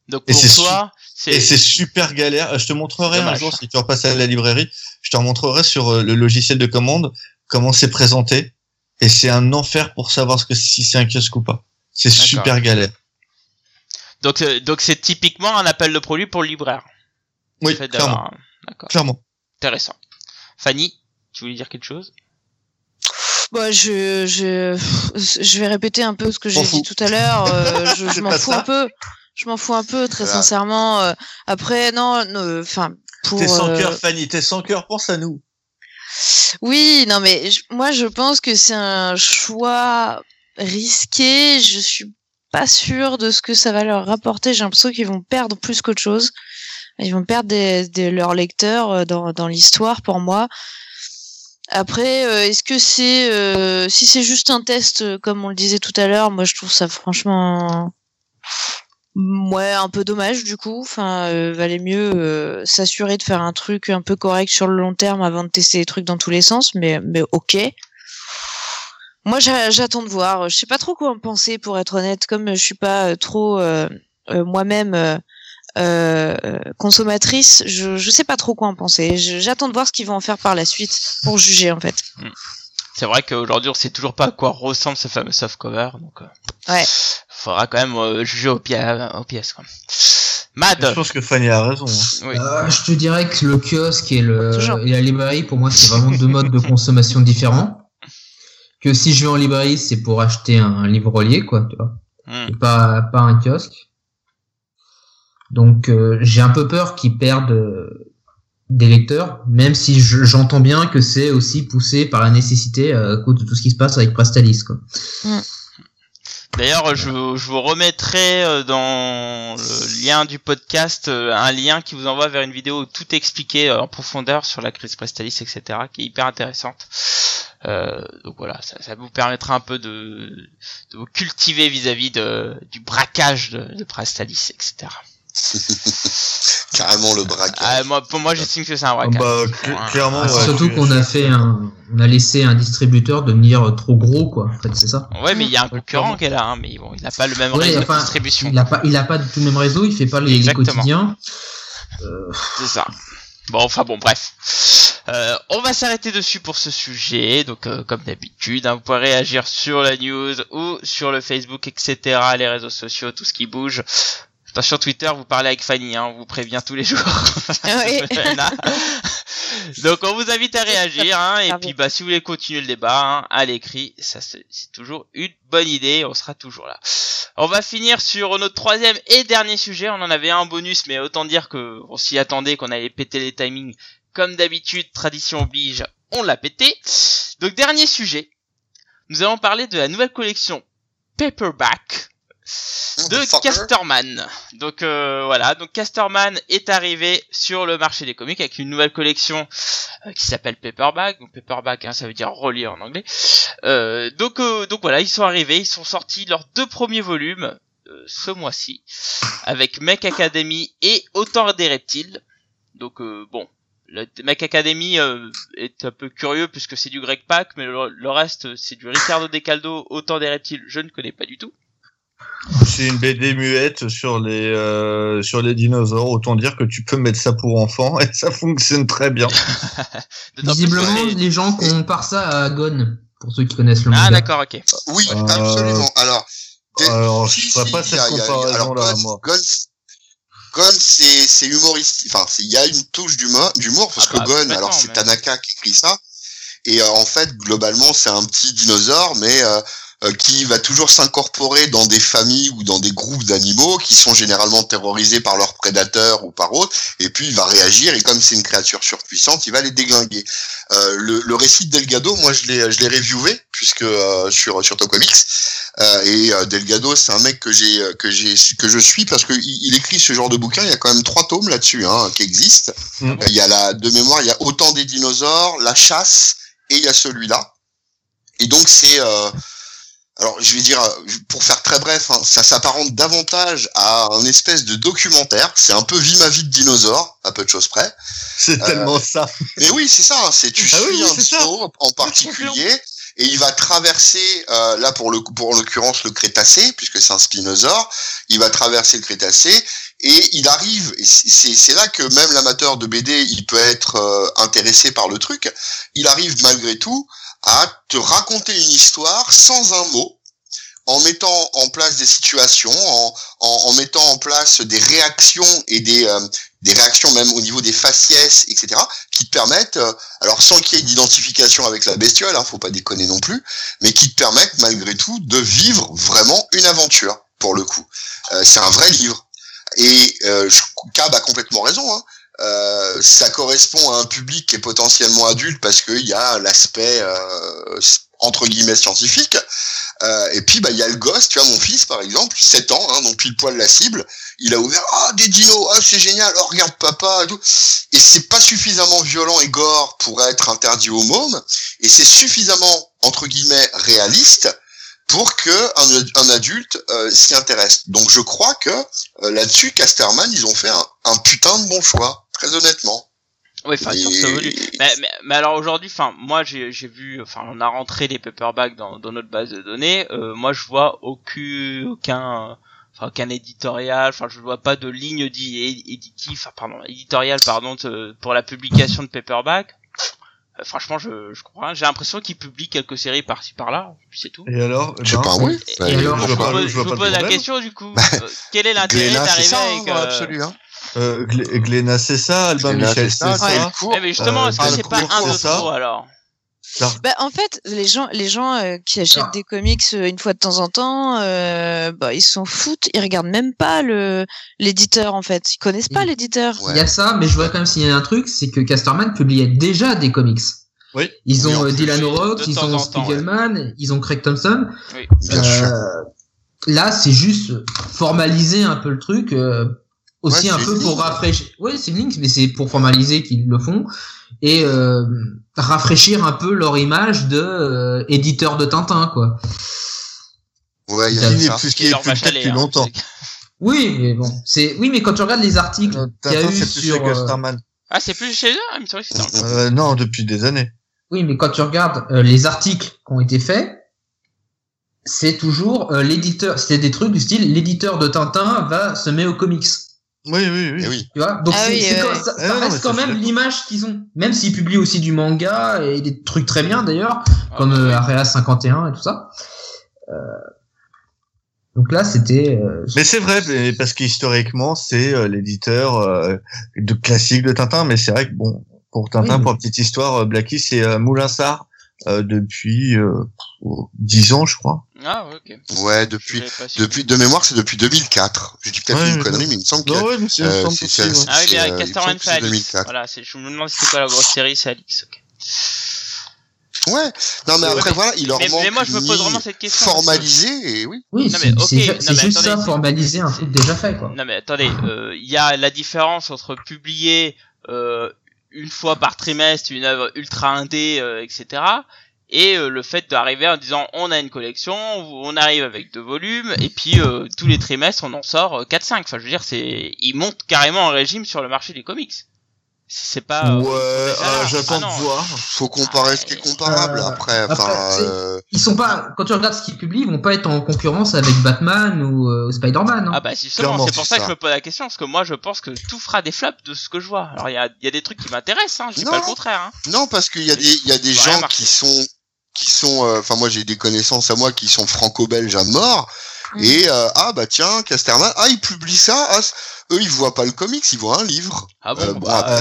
Donc Et pour c'est toi, Et c'est c'est super galère. Euh, Je te montrerai un jour si tu repasses à la librairie. Je te montrerai sur euh, le logiciel de commande comment c'est présenté. Et c'est un enfer pour savoir ce que si c'est un kiosque ou pas. C'est super galère. donc euh, donc c'est typiquement un appel de produit pour le libraire. Oui, Le clairement. un- D'accord. Clairement. Intéressant. Fanny, tu voulais dire quelque chose? Bah, je, je, je vais répéter un peu ce que j'ai dit tout à l'heure. euh, je [laughs] C'est je m'en fous ça. un peu. Je m'en fous un peu, très Voilà. sincèrement. euh, après, non, enfin, pour. T'es sans euh, cœur, Fanny. T'es sans cœur. Pense à nous. Oui, non, mais je- moi, je pense que c'est un choix risqué. Je suis pas sûre de ce que ça va leur rapporter. J'ai l'impression qu'ils vont perdre plus qu'autre chose. Ils vont perdre des, des- leurs lecteurs euh, dans, dans l'histoire, pour moi. Après, euh, est-ce que c'est euh, si c'est juste un test, comme on le disait tout à l'heure, moi je trouve ça franchement ouais un peu dommage du coup. Enfin, euh, valait mieux euh, s'assurer de faire un truc un peu correct sur le long terme avant de tester les trucs dans tous les sens. Mais mais ok. Moi j'a- j'attends de voir. Je sais pas trop quoi en penser pour être honnête. Comme je suis pas euh, trop moi-même consommatrice, je je sais pas trop quoi en penser. J'attends de voir ce qu'ils vont en faire par la suite pour juger en fait. C'est vrai qu'aujourd'hui on sait toujours pas à quoi ressemble ce fameux softcover, donc euh, Ouais. faudra quand même euh, juger aux, pi- aux pièces. Quoi. Je Mad, pense que Fanny a raison. hein. oui. Euh, je te dirais que le kiosque et, le, Toujours. et la librairie, pour moi, c'est vraiment deux modes de consommation différents. Que si je vais en librairie, c'est pour acheter un livre relié, quoi, tu vois, Hmm. et pas, pas un kiosque. Donc, euh, j'ai un peu peur qu'ils perdent euh, des lecteurs, même si je- j'entends bien que c'est aussi poussé par la nécessité euh, à cause de tout ce qui se passe avec Prestalis, quoi. D'ailleurs, je, je vous remettrai euh, dans le lien du podcast euh, un lien qui vous envoie vers une vidéo tout expliqué euh, en profondeur sur la crise Prestalis, etc., qui est hyper intéressante. Euh, donc voilà, ça, ça vous permettra un peu de, de vous cultiver vis-à-vis du braquage de, de etc. [laughs] Carrément le braquage. Ah, moi, pour moi, j'estime que c'est un braquage. bah, cl- clairement, Ah, ouais, surtout qu'on a fait un, on a laissé un distributeur devenir trop gros, quoi. En fait, c'est ça. Ouais, mais il y a un concurrent qui est là, hein, mais bon, il n'a pas le même Ouais, réseau de distribution. Il a pas, il a pas du tout le même réseau, il fait pas les, les Exactement. quotidiens. C'est ça. Bon, enfin bon, bref. Euh, on va s'arrêter dessus pour ce sujet. Donc, euh, comme d'habitude, hein, vous pouvez réagir sur la news ou sur le Facebook, etc., les réseaux sociaux, tout ce qui bouge. Sur Twitter, vous parlez avec Fanny, hein, on vous prévient tous les jours. [laughs] Oui. [laughs] Donc on vous invite à réagir, hein, et puis bah si vous voulez continuer le débat hein, à l'écrit, ça c'est c'est toujours une bonne idée, on sera toujours là. On va finir sur notre troisième et dernier sujet, on en avait un bonus, mais autant dire que on s'y attendait, qu'on allait péter les timings, comme d'habitude, tradition oblige, on l'a pété. Donc dernier sujet, nous allons parler de la nouvelle collection Paperback de Motherfucker. Casterman. Donc euh, voilà, donc Casterman est arrivé sur le marché des comics avec une nouvelle collection euh, qui s'appelle Paperback. Donc Paperback, hein, ça veut dire relié en anglais. Euh, donc euh, donc voilà, ils sont arrivés, ils sont sortis leurs deux premiers volumes euh, ce mois-ci avec Mech Academy et Autant des reptiles. Donc euh, bon. Le Mech Academy euh, est un peu curieux puisque c'est du Greg Pak, mais le, le reste c'est du Ricardo De Caldo, Autant des reptiles, je ne connais pas du tout. C'est une BD muette sur les euh, sur les dinosaures. Autant dire que tu peux mettre ça pour enfants et ça fonctionne très bien. [laughs] Visiblement, c'est- les gens comparent ça à Gon, pour ceux qui connaissent le Ah manga. d'accord, ok. Oui, Euh, absolument. Alors, Alors, si, je ferais si, pas y cette a- il y a- comparaison alors, là, Gon- moi. Gon, Gon, c'est c'est humoristique. Enfin, il y a une touche d'humour, d'humour parce Ah bah, que Gon, complètement, alors c'est mais- Tanaka qui écrit ça. Et euh, en fait, globalement, c'est un petit dinosaure, mais qui va toujours s'incorporer dans des familles ou dans des groupes d'animaux qui sont généralement terrorisés par leurs prédateurs ou par autres. Et puis il va réagir et comme c'est une créature surpuissante, il va les déglinguer. Euh, le, le récit de Delgado, moi je l'ai je l'ai reviewé puisque euh, sur sur Top Comics. Euh, et euh, Delgado, c'est un mec que j'ai euh, que j'ai que je suis parce que il, écrit ce genre de bouquin. Il y a quand même trois tomes là-dessus hein, qui existent. Mm. Euh, Il y a la de mémoire, il y a autant des dinosaures, la chasse et il y a celui-là. Et donc c'est euh, alors je vais dire euh, pour faire très bref, hein, ça s'apparente davantage à un espèce de documentaire. C'est un peu vie ma vie de dinosaure, à peu de choses près. C'est tellement ça. Mais oui, c'est ça. hein, C'est tu Ah suis oui, un c'est ça. dino en particulier et il va traverser euh, là pour le pour en l'occurrence le Crétacé puisque c'est un spinosaure. Il va traverser le Crétacé et il arrive. C'est c'est là que même l'amateur de BD il peut être euh, intéressé par le truc. Il arrive malgré tout à te raconter une histoire sans un mot en mettant en place des situations, en, en, en mettant en place des réactions et des, euh, des réactions même au niveau des faciès, etc., qui te permettent, euh, alors sans qu'il y ait d'identification avec la bestiole, hein, faut pas déconner non plus, mais qui te permettent malgré tout de vivre vraiment une aventure, pour le coup. Euh, c'est un vrai livre. Et euh, Cab a complètement raison. Hein. Euh, ça correspond à un public qui est potentiellement adulte parce qu'il y a l'aspect euh, entre guillemets scientifique. Euh, et puis bah il y a le gosse, tu vois mon fils par exemple, 7 ans, hein, donc pile poil la cible. Il a ouvert ah des dinos, ah c'est génial, oh regarde papa et tout. Et c'est pas suffisamment violent et gore pour être interdit aux mômes, et c'est suffisamment entre guillemets réaliste pour que un, un adulte euh, s'y intéresse. Donc je crois que euh, là-dessus Casterman ils ont fait un, un putain de bon choix, très honnêtement. Oui, enfin, Et-. Mais, mais, mais alors aujourd'hui, enfin, moi j'ai j'ai vu, enfin, on a rentré les paperbacks dans, dans notre base de données. Euh, moi, je vois aucun, aucun, enfin aucun éditorial, enfin je vois pas de ligne dit éditive, enfin pardon, éditorial pardon de- pour la publication de paperback. Euh, franchement, je, je comprends. rien. J'ai l'impression qu'ils publient quelques séries par-ci par-là, c'est tout. Et alors? Je sais pas, oui. Et, Bah, alors, je vous pose, la problème. question du coup. Euh, quel est l'intérêt d'arriver avec hein, euh, absolu, hein. euh, Glé- Glénat, c'est ça, Albin Glénat, Michel, c'est ça. Eh, mais justement, Euh, est-ce que c'est pas un de trop alors? Bah, en fait, les gens, les gens euh, qui achètent Ah. des comics euh, une fois de temps en temps, euh, bah, ils s'en foutent. Ils regardent même pas le l'éditeur en fait. Ils connaissent pas l'éditeur. Ouais. Il y a ça, mais je voudrais quand même signaler un truc, c'est que Casterman publiait déjà des comics. Oui. Ils ont Dylan O'Rourke, ils ont Spiegelman, ils ont Craig Thompson. Oui. Bien sûr. Là, c'est juste formaliser un peu le truc, euh, aussi Ouais, un peu pour rafraîchir. Oui, c'est une ligne, mais c'est pour formaliser qu'ils le font et euh, rafraîchir un peu leur image de euh, éditeur de Tintin, quoi. Ouais, il y a ça. plus, Qui qui est plus lait, depuis hein, longtemps. Oui, mais bon, c'est oui, mais quand tu regardes les articles Euh, qu'il y a eu c'est plus sur, chez euh. Ah, c'est plus chez eux vrai que c'était Euh, non, depuis des années. Oui, mais quand tu regardes euh, les articles qui ont été faits, c'est toujours euh, l'éditeur. C'était des trucs du style l'éditeur de Tintin va se mettre aux comics. Oui, oui, oui. Eh oui. Tu vois Donc Ah c'est, oui, c'est ouais, quand- ouais. ça, Ah non, mais reste quand même l'image qu'ils ont. Même s'ils publient aussi du manga et des trucs très bien d'ailleurs, Ah, comme euh. Area 51 et tout ça. Euh, Donc là, c'était. euh, Mais c'est vrai, parce qu'historiquement, c'est euh, l'éditeur euh, de classique de Tintin. Mais c'est vrai que bon, pour Tintin, Oui, mais- pour la petite histoire, euh, Blackie, c'est euh, Moulinsart euh, depuis euh, oh, 10 ans, je crois. Ah, ouais, ok. Ouais, depuis, pas depuis, de mémoire, c'est depuis 2004. Je dis peut-être Ouais, une connerie, mais il me semble que, Non, ouais, mais c'est Euh. Ah oui, euh, me Casterman que c'est Alix. 2004. Voilà, c'est- je me demande si c'était quoi la grosse série, c'est Alix. ok. Ouais. Non, mais après, voilà, il leur Mais, manque mais moi, je me pose vraiment cette question. parce que- formalisée, et oui. Oui, Non, mais, ok, c'est juste attendez, ça, formaliser un c'est- truc déjà fait, quoi. Non mais attendez, euh, il y a la différence entre publier euh, une fois par trimestre une œuvre ultra indé, euh, etc. Et euh, le fait d'arriver en disant on a une collection, on arrive avec deux volumes, et puis euh, tous les trimestres on en sort euh, 4-5. Enfin je veux dire, c'est ils montent carrément un régime sur le marché des comics. C'est pas... euh, Ouais, euh, j'attends Ah de voir. Faut comparer ce qui est comparable, Euh, après, après, enfin, c'est- euh, Ils sont pas. Quand tu regardes ce qu'ils publient, ils vont pas être en concurrence avec Batman ou euh, Spider-Man. hein. Ah bah justement, c'est pour ça que je me pose la question, parce que moi je pense que tout fera des flops de ce que je vois. Alors il y a, il y a des trucs qui m'intéressent, hein, je dis Non. pas le contraire. Hein. non, parce qu'il y a des, il y a des gens qui sont, qui sont, euh, enfin, moi, j'ai des connaissances à moi qui sont franco-belges à mort, Mm. et, euh, ah, bah, tiens, Casterman, ah, il publie ça, ah, eux, ils voient pas le comics, ils voient un livre. Ah bon, Euh, bah, quand-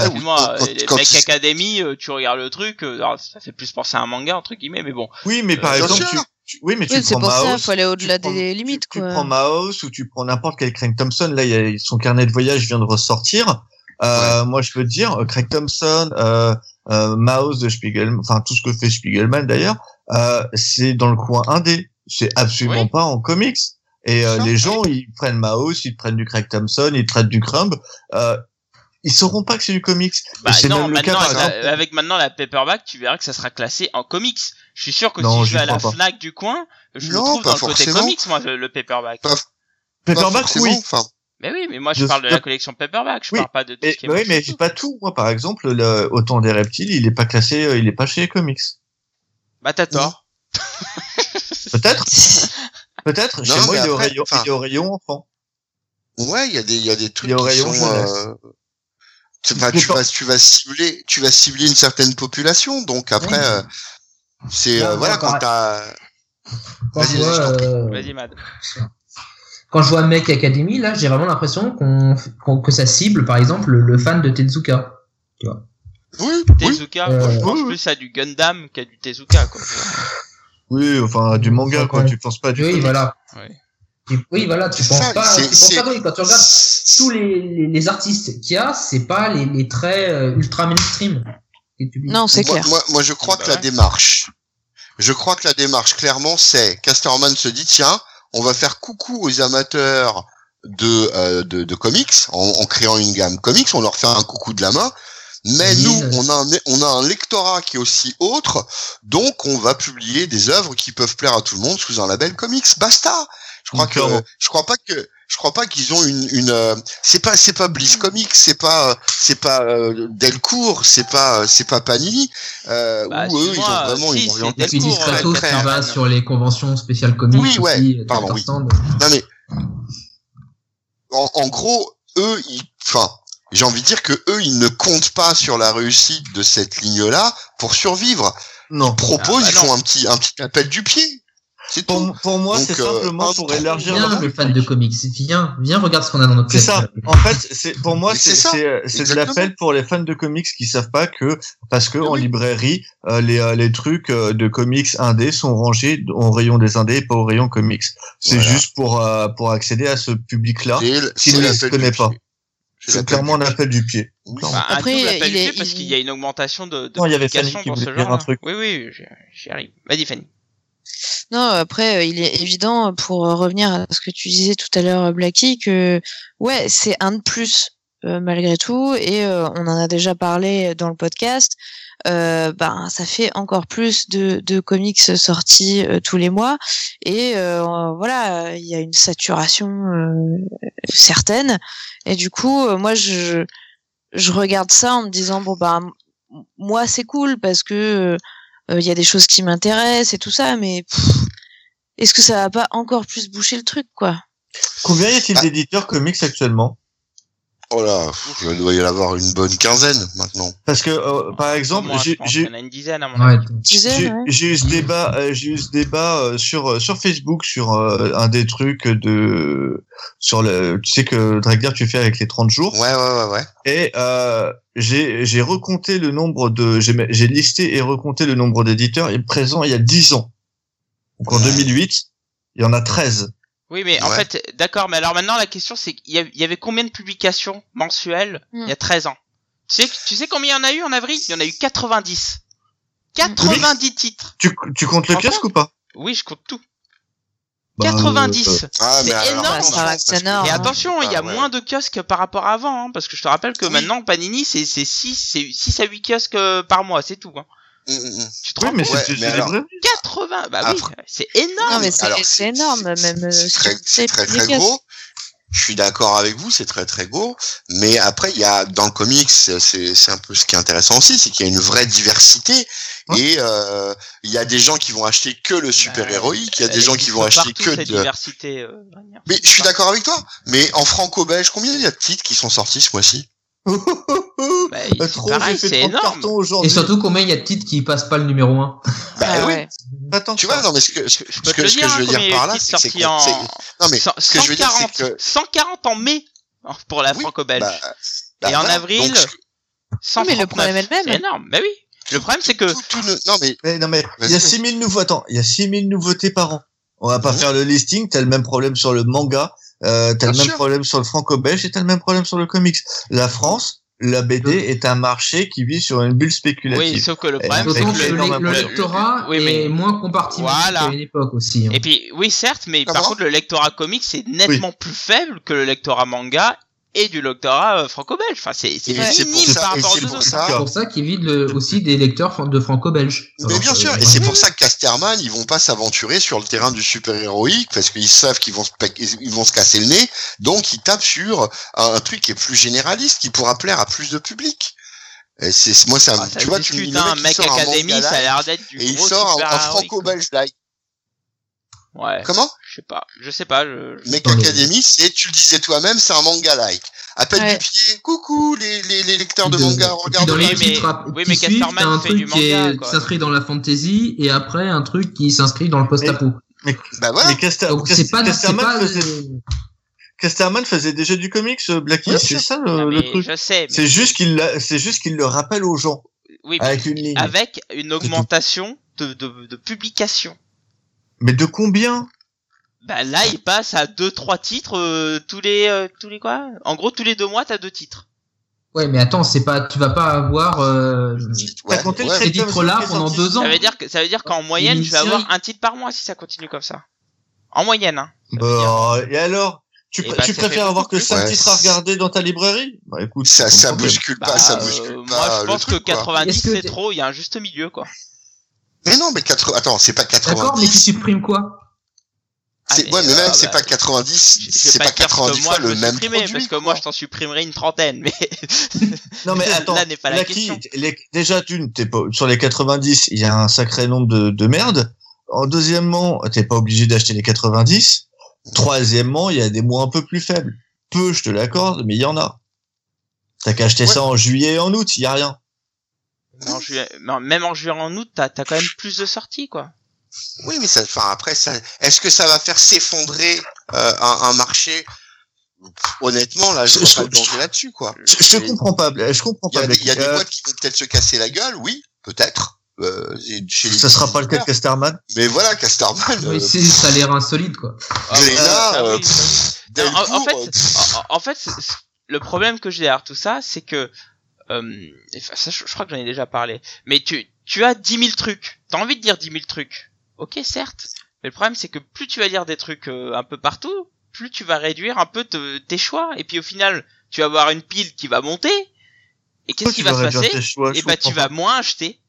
euh, les quand ils- Academy, euh, tu regardes le truc, alors, ça fait plus penser à un manga entre guillemets, mais bon. Oui, mais par exemple, tu, tu- oui, mais tu Oui, c'est prends pour ça, Maus, faut aller tu au-delà prends- des tu- limites, tu, quoi. prends Maus ou tu prends n'importe quel Craig Thompson. Là, il y a, son carnet de voyage vient de ressortir. Euh, Moi, je peux te dire, Craig Thompson, Maus de Spiegelman, enfin tout ce que fait Spiegelman d'ailleurs, euh, c'est dans le coin indé. C'est absolument Oui. pas en comics. Et euh, les gens, ils prennent Maus, ils prennent du Craig Thompson, ils prennent du Crumb. Euh, ils sauront pas que c'est du comics. Bah c'est non, même le cas, maintenant par avec, la, exemple. avec maintenant la paperback, tu verras que ça sera classé en comics. Je suis sûr que Non, si je vais à la pas. Fnac du coin, je Non, le trouve dans le côté comics, moi, le, le paperback. Pas- Paperback, forcément, oui. enfin, Mais oui, mais moi je De- parle de la collection paperback, je Oui, parle pas de tout Et, ce qui est oui, mais c'est pas tout. Moi, par exemple, le Autant des reptiles, il est pas classé, euh, il est pas chez les comics. Bah t'as tort. [laughs] Peut-être, peut-être. Non, Chez moi, mais il est, au après, rayon, enfin- il est au rayon enfant. ouais, il y a des, il y a des trucs Il est au qui rayon sont, euh, tu, enfin, Mais tu pas- vas, tu vas cibler, tu vas cibler une certaine population, donc après, Oui. euh, c'est, euh, voilà, quand t'as, Vas-y, vas-y, euh, Vas-y Mad. Quand je vois Mech Academy, là, j'ai vraiment l'impression qu'on, qu'on- que ça cible, par exemple, le, le fan de Tezuka. oui, oui, Tezuka, Euh, moi, je pense oui, oui. plus à du Gundam qu'à du Tezuka, quoi. Oui, enfin, du manga, quoi. Tu penses pas du Oui, comics. voilà. Tu- Oui, voilà, tu penses ça, pas, tu penses pas, oui, quand tu regardes tous les, les, les artistes qu'il y a, c'est pas les, les traits euh, ultra mainstream. tu. Non, c'est clair. moi, moi, je crois Bah que la démarche, je crois que la démarche, clairement, c'est Casterman se dit, tiens, on va faire coucou aux amateurs de, euh, de, de comics en, en créant une gamme comics, on leur fait un coucou de la main. Mais Oui, nous, on a, un, on a un lectorat qui est aussi autre, donc on va publier des œuvres qui peuvent plaire à tout le monde sous un label comics. Basta. Je crois que, je crois pas que, je crois pas qu'ils ont une, une, euh, c'est pas, c'est pas Bliss Comics, c'est pas, euh, c'est pas euh, Delcourt, c'est pas, euh, c'est pas Panini, euh, Bah, où eux ils ont vraiment si, une orientation. Euh, qui va sur les conventions spéciales comics Oui, ouais, aussi, euh, pardon, sur oui. stand. Non mais en, en gros, eux, ils, enfin, j'ai envie de dire que eux, ils ne comptent pas sur la réussite de cette ligne-là pour survivre. Non. Proposent, Ah, bah ils font un petit, un petit appel du pied. Pour, pour moi, c'est euh, simplement pour élargir Viens, le fan de comics, viens, viens, regarde ce qu'on a dans notre C'est ça. En fait, c'est pour moi, Mais c'est de l'appel pour les fans de comics qui savent pas que parce que en librairie, euh, les euh, les trucs euh, de comics indés sont rangés au rayon des indés et pas au rayon comics. C'est Voilà. juste pour euh, pour accéder à ce public-là. Qui ne les l'appel connaît pas. C'est clairement un appel du pied. Oui. Bah, Après, il du est- pied parce il- qu'il y a une augmentation de, de Non, il y avait Fanny qui dans ce dire genre. un truc. Oui, oui, j'y arrive. Vas-y, Fanny. Non, après, euh, il est évident, pour euh, revenir à ce que tu disais tout à l'heure, Blacky, que ouais, c'est un de plus euh, malgré tout, et euh, on en a déjà parlé dans le podcast. Euh, ben, ça fait encore plus de, comics sortis euh, tous les mois, et euh, voilà, il y a une saturation euh, certaine, et du coup, euh, moi, je je regarde ça en me disant bon m- moi c'est cool parce que euh, il y a des choses qui m'intéressent et tout ça, mais est-ce que ça va pas encore plus boucher le truc, quoi? Combien y a-t-il Ah. d'éditeurs comics actuellement? Oh là, il doit y en avoir une bonne quinzaine maintenant. Parce que euh, par exemple, j'ai eu ce débat, euh, j'ai eu ce débat euh, sur euh, sur Facebook sur euh, un des trucs de sur le tu sais que Dragger tu fais avec les 30 jours Ouais, ouais, ouais, ouais. et euh, j'ai j'ai recompté le nombre de j'ai j'ai listé et recompté le nombre d'éditeurs et présent il y a 10 ans. Donc en Ouais. 2008, il y en a 13. Oui, mais en fait, d'accord, mais alors maintenant la question c'est qu'il y, a- il y avait combien de publications mensuelles Hmm. il y a 13 ans? Tu sais, tu sais combien il y en a eu en avril? Il y en a eu 90. 90 titres. Tu tu comptes le kiosque ou pas? Oui, je compte tout. Bah, 90. Ah, C'est alors, énorme. Ça va, que- énorme. Et attention, il y a Ah, ouais. moins de kiosques par rapport à avant, hein, parce que je te rappelle que Oui. maintenant Panini c'est c'est 6 c'est 6 à 8 kiosques euh, par mois, c'est tout. Hein. Mm, mm, mm. Tu te Oui, rends mais Ouais, c'est c'est mais des alors- vrais. 80, bah oui, c'est énorme. Non, mais c'est Alors, c'est énorme, même. euh, C'est très, très, très gros. Je suis d'accord avec vous, c'est très très gros. Mais après, il y a dans le comics, c'est c'est un peu ce qui est intéressant aussi, c'est qu'il y a une vraie diversité. Ouais. Et euh, il y a des gens qui vont acheter que le super héroïque, il y a Elle des gens qui vont acheter que cette de. diversité. euh. Mais je suis d'accord avec toi. Mais en franco-belge, combien il y a de titres qui sont sortis ce mois-ci? Bah, [laughs] c'est Trop, pareil, j'ai c'est fait 30 énorme. Et surtout, combien il y a de titres qui passent pas le numéro 1 Bah Ah oui. que Tu vois, non mais ce que, ce, ce que, le ce que dire, je hein, veux dire par là, c'est que en c'est- non mais cent- ce que je veux dire, c'est 140, que 140 en mai hein, pour la Oui, franco-belge. bah, bah Et en avril, Donc, ce- 139. mais le problème est le même. C'est énorme. Bah oui. Le problème c'est que tout- tout ne- non mais Mais non mais il y a vas-y. 6000 nouveaux attends, il y a 6000 nouveautés par an. On va pas Mhm. faire le listing, t'as le même problème sur le manga, euh, t'as le même sûr. problème sur le franco-belge et t'as le même problème sur le comics. La France, la BD est un marché qui vit sur une bulle oui, spéculative. sauf que le problème c'est que le, le le- lectorat oui, mais- est moins compartimenté Voilà. qu'à une époque aussi. hein. Et puis, oui, certes, mais Comment par contre, le lectorat comics c'est nettement plus faible que le lectorat manga et du lectorat euh, franco-belge. Enfin, c'est c'est Et c'est pour minime ça- par rapport c'est aux pour autres. ça- C'est pour ça qu'ils vident le- aussi des lecteurs de franco-belge. Mais bien sûr, et c'est pour ça que Casterman, ils vont pas s'aventurer sur le terrain du super-héroïque parce qu'ils savent qu'ils vont se, ils vont se casser le nez, donc ils tapent sur un, un truc qui est plus généraliste, qui pourra plaire à plus de public. Et c'est moi ça, Ah, ça tu vois, tu discute, le hein, il mec sort académie, ça a l'air d'être du et il gros sort un, super un héroïque, franco-belge live. Ouais. Comment Je sais pas, je sais pas. Je... je- Academy, c'est tu le disais toi-même, c'est un manga like. Appel Ouais. du pied, coucou les, les, les lecteurs de De- manga, les Oui, mais- oui, qui mais Casterman fait truc du manga, qui s'inscrit dans la fantasy et après un truc qui s'inscrit dans le post-apo. Bah voilà. Mais Caster- Donc Cas- c'est pas, Casterman, pas faisait, Casterman faisait déjà du comics, euh, Blackie, Bien c'est ça Ah, le, le mais truc. je sais. mais- C'est juste qu'il l'a- c'est juste qu'il le rappelle aux gens Oui, mais avec une ligne. avec une augmentation de, de, de publication. Mais de combien? Bah là, il passe à deux trois titres euh, tous les euh, tous les quoi? En gros, tous les deux mois, t'as deux titres. Ouais, mais attends, c'est pas, tu vas pas avoir euh, Ouais, ouais. ces titres-là pendant deux ans. Ça veut dire que ça veut dire qu'en moyenne, je vais série. avoir un titre par mois si ça continue comme ça. En moyenne, hein. Bah, et alors? Tu, Eh pr- bah, tu préfères avoir que plus. 5 Ouais. titres à regarder dans ta librairie? Bah écoute, Ça, ça bouscule Bah, pas, ça euh, bouscule moi, pas je le pense truc, que quoi. 90 Est-ce que c'est trop. Il y a un juste milieu, quoi. Mais non, mais 80, attends, c'est pas D'accord, mais tu 90. supprimes quoi? Ah, mais, ouais, mais même, c'est bah, pas 90, Je vais c'est pas que 90 moi, fois le même produit. parce que moi, je t'en supprimerai une trentaine, mais [laughs] Non mais [laughs] attends, Là n'est pas la question. les- déjà d'une, t'es pas sur les 90, il y a un sacré nombre de, de merde. En deuxièmement, t'es pas obligé d'acheter les 90. Troisièmement, il y a des mots un peu plus faibles. peu, je te l'accorde, mais il y en a. T'as qu'à acheter Ouais. ça en juillet et en août, il y a rien. Mais en juillet- mais même en juillet en août, t'as as quand même plus de sorties, quoi. Oui, mais ça, enfin après, ça, est-ce que ça va faire s'effondrer euh, un, un marché? Honnêtement, là, je Je- pas le danger là-dessus, quoi. Je, je comprends pas, je comprends Il y pas. a, des- Blacky. il y a des Euh, boîtes qui vont peut-être se casser la gueule, oui, peut-être. Euh, chez ça sera pas le cas de. Casterman. Mais voilà, Casterman, Mais euh, c'est- ça a l'air insolide, quoi. Ah, Glénat, ça, euh, oui, oui. En, en fait, euh, en, en fait, le problème que j'ai derrière tout ça, c'est que, euh, ça, je, je crois que j'en ai déjà parlé, mais tu, tu as 10 000 trucs. T'as envie de dire 10 000 trucs. Ok, certes. Mais le problème, c'est que plus tu vas lire des trucs euh, un peu partout, plus tu vas réduire un peu te- tes choix. Et puis au final, tu vas avoir une pile qui va monter. Et qu'est-ce qui tu va se passer choix? Et Je bah tu comprends vas moins acheter.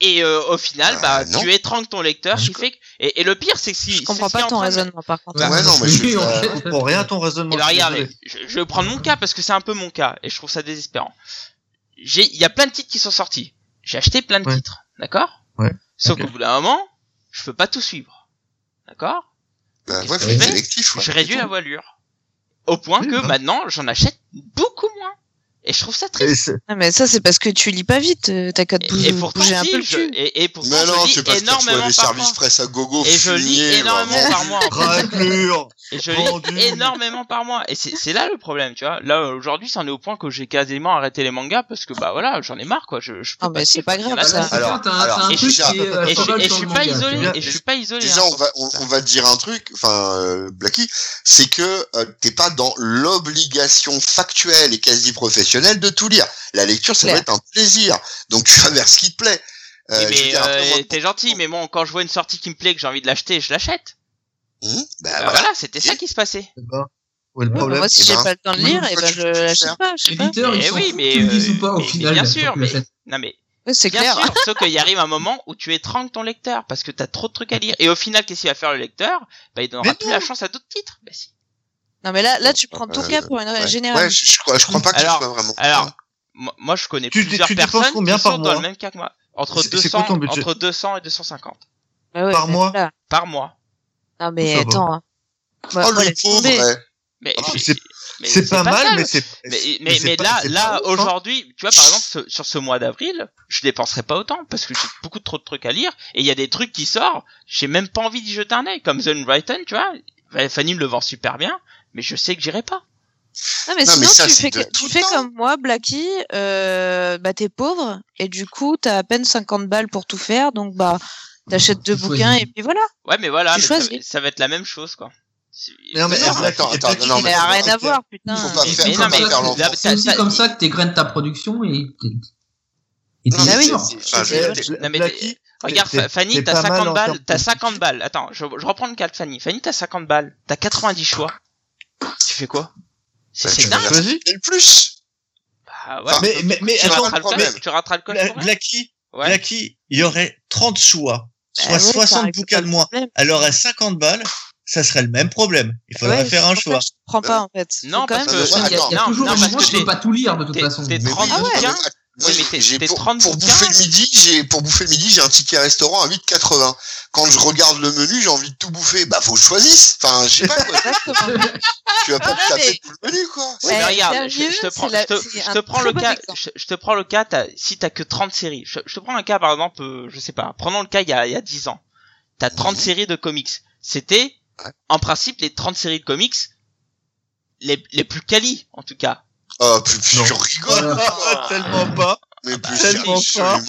Et euh, au final, Euh, bah tu étranges ton lecteur, Je qui fait que... et, et le pire, c'est que si Je comprends pas ton train de- raisonnement, par contre. Ouais, non, mais je- [laughs] euh, comprends rien à ton raisonnement. Bah regardez, je, je vais prendre mon cas parce que c'est un peu mon cas et je trouve ça désespérant. J'ai, il y a plein de titres qui sont sortis. J'ai acheté plein de Ouais. titres, d'accord? Ouais, Sauf qu'au bout d'un moment, je peux pas tout suivre, d'accord? Bah, ouais, je être fais sélectif. ouais. Je réduis la voilure, au point Oui, que bah. maintenant j'en achète beaucoup moins. Et je trouve ça triste. Ah, mais ça, c'est parce que tu lis pas vite. euh, T'as qu'à te Et, bouger, et bouger un peu le je, cul. et, et pourtant, Mais non, je c'est lis parce que tu des par services mois. presse à gogo. Et je lis énormément par mois. en fait. Raclure Et je lis énormément par mois. Et c'est c'est là le problème, tu vois. Là, aujourd'hui, c'en est au point que j'ai quasiment arrêté les mangas parce que, bah voilà, j'en ai marre, quoi. Je, je peux Ah, mais c'est pas grave, ça. Alors, Alors, un et truc je- suis pas isolé, et je suis pas isolé. Déjà, hein. on va, on, on va te dire un truc, enfin, euh, Blacky, c'est que euh, t'es pas dans l'obligation factuelle et quasi professionnelle de tout lire. La lecture, ça doit être un plaisir. Donc, tu vas vers ce qui te plaît. Euh, mais après, euh, t'es gentil, mais bon, quand je vois une sortie qui me plaît, que j'ai envie de l'acheter, je l'achète. Hum, bah, Bah, voilà. voilà, c'était ça qui se passait. Où est le Ouais, bah, moi, si Eh j'ai ben, pas le temps de lire, et ben tu- je l'achète pas. Je sais pas. L'éditeur, Eh oui, mais, tu le dises euh, ou pas au mais- mais final. bien sûr, mais-. Non mais Ouais, c'est clair. sûr, sauf qu'il arrive un moment où tu étrangles ton lecteur parce que t'as trop de trucs à lire. Et au final, qu'est-ce qu'il va faire le lecteur? Bah, il donnera Mais plus non. la chance à d'autres titres. Bah si. Non, mais là, là, tu prends ton Euh, cas pour une Ouais, générale. Ouais, je, je crois, je crois pas que Alors- ce soit vraiment. Alors, moi, je connais Tu- tu- plusieurs tu dépenses personnes combien qui par sont dans mois le même cas que moi. Entre C'est- c'est 200, quoi ton budget entre 200 et 250 Bah ouais, par mois par mois. Non, mais attends. hein. Moi- oh, moi, le pauvre. Mais, Ah, mais C'est pas mal, mais c'est. Mais, mais, mais là, là, aujourd'hui, tu vois, par exemple, ce- sur ce mois d'avril, je dépenserai pas autant parce que j'ai beaucoup trop de trucs à lire et il y a des trucs qui sortent, j'ai même pas envie d'y jeter un œil, comme The Unwritten, tu vois. Fanny me le vend super bien, mais je sais que j'irai pas. Non, mais Non, sinon, mais ça, tu fais, que- tu fais comme moi, Blacky, euh, bah, t'es pauvre, et du coup, t'as à peine 50 balles pour tout faire, donc, bah, t'achètes deux Tu bouquins, choisis. et puis voilà. Ouais, mais voilà, Tu mais ça, choisis. ça va être la même chose, quoi. Mais non, mais Non, mais attends, attends, non, Il mais- a rien à voir, putain. Faut pas Mais- faire mais non, mais- faire. C'est aussi comme ça que t'égrènes ta production et Non, mais oui. Non, Regarde, Fanny, t'es t'as pas mal 50 en balles, t'as de- 50 balles. Attends, je, je reprends le cas de Fanny. Fanny, t'as 50 balles, t'as 90 choix. Tu fais quoi? C'est Bah, dingue. le plus. Bah, ouais, Enfin, Mais, mais, mais tu attends, rateras le problème. code, tu rateras le code. Blacky, il y aurait 30 choix, soit ouais, ça 60 règle pas bouquins le de moins. problème. Elle aurait 50 balles, ça serait le même problème. Il faudrait Ouais, faire un choix. Je comprends pas, en fait. Non, parce même que- où tu peux pas tout lire de toute façon. t'es Mais 30 oui, bouquins. Oui, mais t'es- j'ai t'es pour, 30 pour bouffer le midi, j'ai pour bouffer le midi, j'ai un ticket restaurant à 8,80. Quand je regarde le menu, j'ai envie de tout bouffer. Bah faut que je choisisse. Enfin, je sais pas quoi. [laughs] Tu vas pas te taper mais- tout le menu quoi. Ouais, mais regarde, je, te prends, la- je te, je prends le bon cas, je, je te prends le cas, t'as- si t'as que 30 séries, je, te prends un cas par exemple, euh, je sais pas, prenons le cas il y a, il y a 10 ans, t'as 30 Mhm. séries de comics, c'était, Ouais. en principe, les 30 séries de comics, les, les plus quali, en tout cas. Oh, plus, plus Non. je rigole. [laughs] Tellement pas. Mais plus Tellement pas.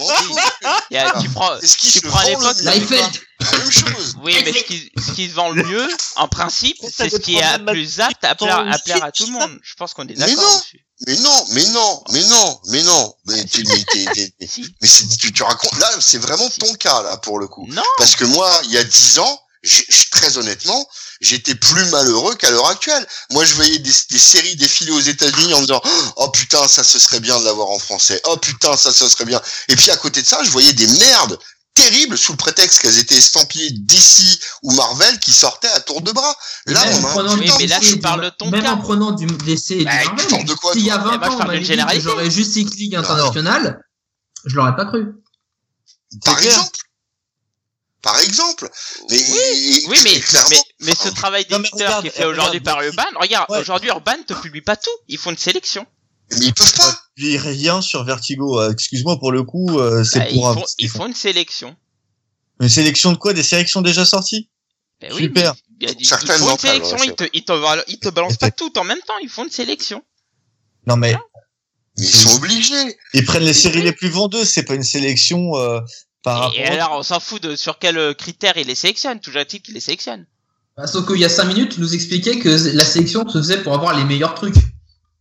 Il y a- tu prends, Est-ce qu'il tu se prends à vend l'époque, le t'as- mieux Liefeld. La même chose. oui, mais ce qui, ce qui se vend le mieux, en principe, c'est ce qui est plus apte à plaire, à plaire à tout le monde. Je pense qu'on est Mais d'accord non. dessus. Mais non, mais non, mais non, mais non. Mais, tu, mais, [laughs] tu, tu racontes. Là, c'est vraiment ton cas là pour le coup. Non. Parce que moi, il y a dix ans, je- très honnêtement, j'étais plus malheureux qu'à l'heure actuelle. Moi, je voyais des, des séries défiler aux États-Unis en me disant oh putain, ça ce serait bien de l'avoir en français. Oh putain, ça ce serait bien. Et puis à côté de ça, je voyais des merdes terribles sous le prétexte qu'elles étaient estampillées DC ou Marvel qui sortaient à tour de bras. Là, même on en m'a- prenant Oui, du mais là, tu de ton Même cas. en prenant du DC et du Bah, Marvel. de quoi, S'il y a toi 20 Eh ben, je ans, j'aurais Justice League International, je l'aurais pas cru. Par exemple. Par exemple. Mais, Oui, Oui, mais, clairement, mais, mais ce travail d'éditeur qui est fait aujourd'hui par Urban, regarde, Ouais. aujourd'hui Urban te publie pas tout, ils font une sélection. mais ils peuvent pas. Je lis rien sur Vertigo. euh, Excuse-moi pour le coup, euh, c'est Bah, ils, pour un- font, ils font une sélection. une sélection de quoi? Des sélections déjà sorties? Ben oui, Super. mais il y a des- ils Certaines font une sélection, ils te, ils te, ils te balancent pas tout en même temps, ils font une sélection. Non mais Mais ils sont obligés. ils prennent les séries les plus vendeuses. C'est pas une sélection euh, par rapport. Et alors, on s'en fout de sur quel euh, critère ils les sélectionnent, toujours est-il qu'ils les sélectionnent. Bah, sauf qu'il y a 5 minutes, tu nous expliquais que la sélection se faisait pour avoir les meilleurs trucs.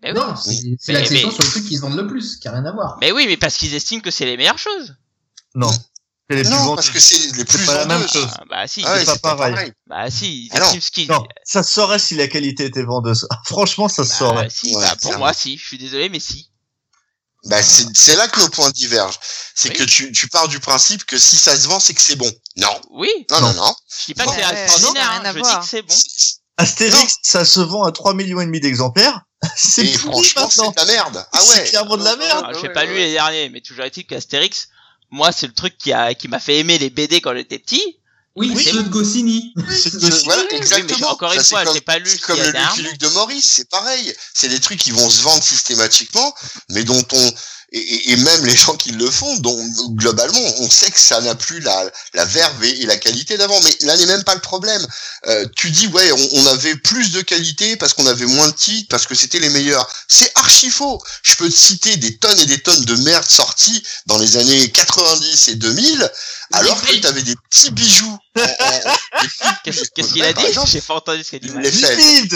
Ben non, c'est la sélection mais- sur les trucs qui se vendent le plus, qui a rien à voir. Mais oui, mais parce qu'ils estiment que c'est les meilleures choses. Non. C'est les plus Non, vendeuses. parce que c'est les plus pas la même chose. Ah, bah si, Ah c'est pas pas pareil. pareil. bah si, ils Ah non. estiment ce qu'ils... Non, ça se saurait si la qualité était vendeuse. [laughs] Franchement, ça se Bah, saurait. si, Ouais, bah, pour moi si, je suis désolé, mais si. Bah, c'est c'est là que nos points divergent. C'est Oui. que tu, tu pars du principe que si ça se vend, c'est que c'est bon. Non. Oui, Non, non, non. je dis pas Non, que c'est extraordinaire, hein, je dis que c'est bon. Astérix, ça se vend à 3 millions et demi d'exemplaires. [laughs] C'est franchement, c'est de la merde. Ah C'est ouais. clairement de la merde. Ah, J'ai ouais, pas ouais. lu les derniers, mais toujours est-il qu'Astérix, moi c'est le truc qui a qui m'a fait aimer les BD quand j'étais petit. Oui, Oui. ceux de Goscinny. Voilà, Oui, exactement. encore une fois, comme- j'ai pas lu c'est ce comme le. Lucky Luke de Maurice, c'est pareil. C'est des trucs qui vont se vendre systématiquement, mais dont on et, et- et même les gens qui le font, dont globalement, on sait que ça n'a plus la, la verve et, et la qualité d'avant. Mais là n'est même pas le problème. Euh, tu dis ouais, on, on avait plus de qualité parce qu'on avait moins de titres, parce que c'était les meilleurs. C'est archi faux. Je peux te citer des tonnes et des tonnes de merde sorties dans les années 90 et 2000, alors que Oui. t'avais des petits bijoux. [laughs] Qu'est-ce qu'il a dit J'ai pas entendu ce qu'il a dit. les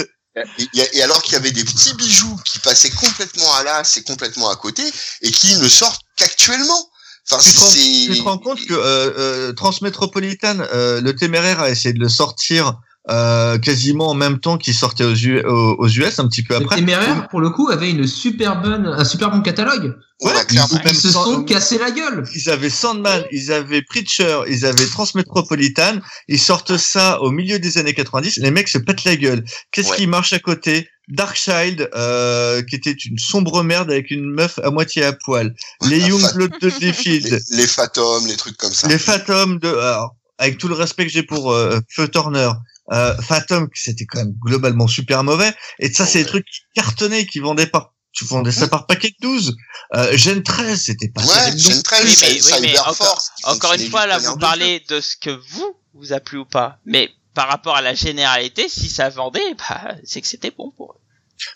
Et, alors qu'il y avait des petits bijoux qui passaient complètement à l'as et complètement à côté et qui ne sortent qu'actuellement. Enfin, Tu te, rends, tu te rends compte que euh, euh, Transmétropolitane, euh, le téméraire a essayé de le sortir euh, quasiment en même temps qu'il sortait aux, U- aux, US, un petit peu Le après. Téméraire, pour le coup, avait une super bonne, un super bon catalogue. Voilà, Ils, Ils se sans- sont cassés la gueule. ils avaient Sandman, ils avaient Preacher, ils avaient Transmétropolitane. Ils sortent ça au milieu des années 90. Les mecs se pètent la gueule. Qu'est-ce Ouais. qui marche à côté? Darkchild, euh, qui était une sombre merde avec une meuf à moitié à poil. Les Youngblood de [laughs] Les, Defield. les Phantoms, les trucs comme ça. Les Phantoms de, alors, avec tout le respect que j'ai pour euh, Feu Turner, euh, Phantom, c'était quand même globalement super mauvais. Et ça, c'est des Ouais. trucs qui cartonnaient, qui vendaient par, tu vendais ça par paquet de 12. Euh, Gen 13, c'était pas Ouais, non Gen 13, Oui, ça, mais- ça oui, mais encore- qui Encore une fois, là, vous parlez de ce que vous vous a plu ou pas. Mais par rapport à la généralité, si ça vendait, bah, c'est que c'était bon pour eux.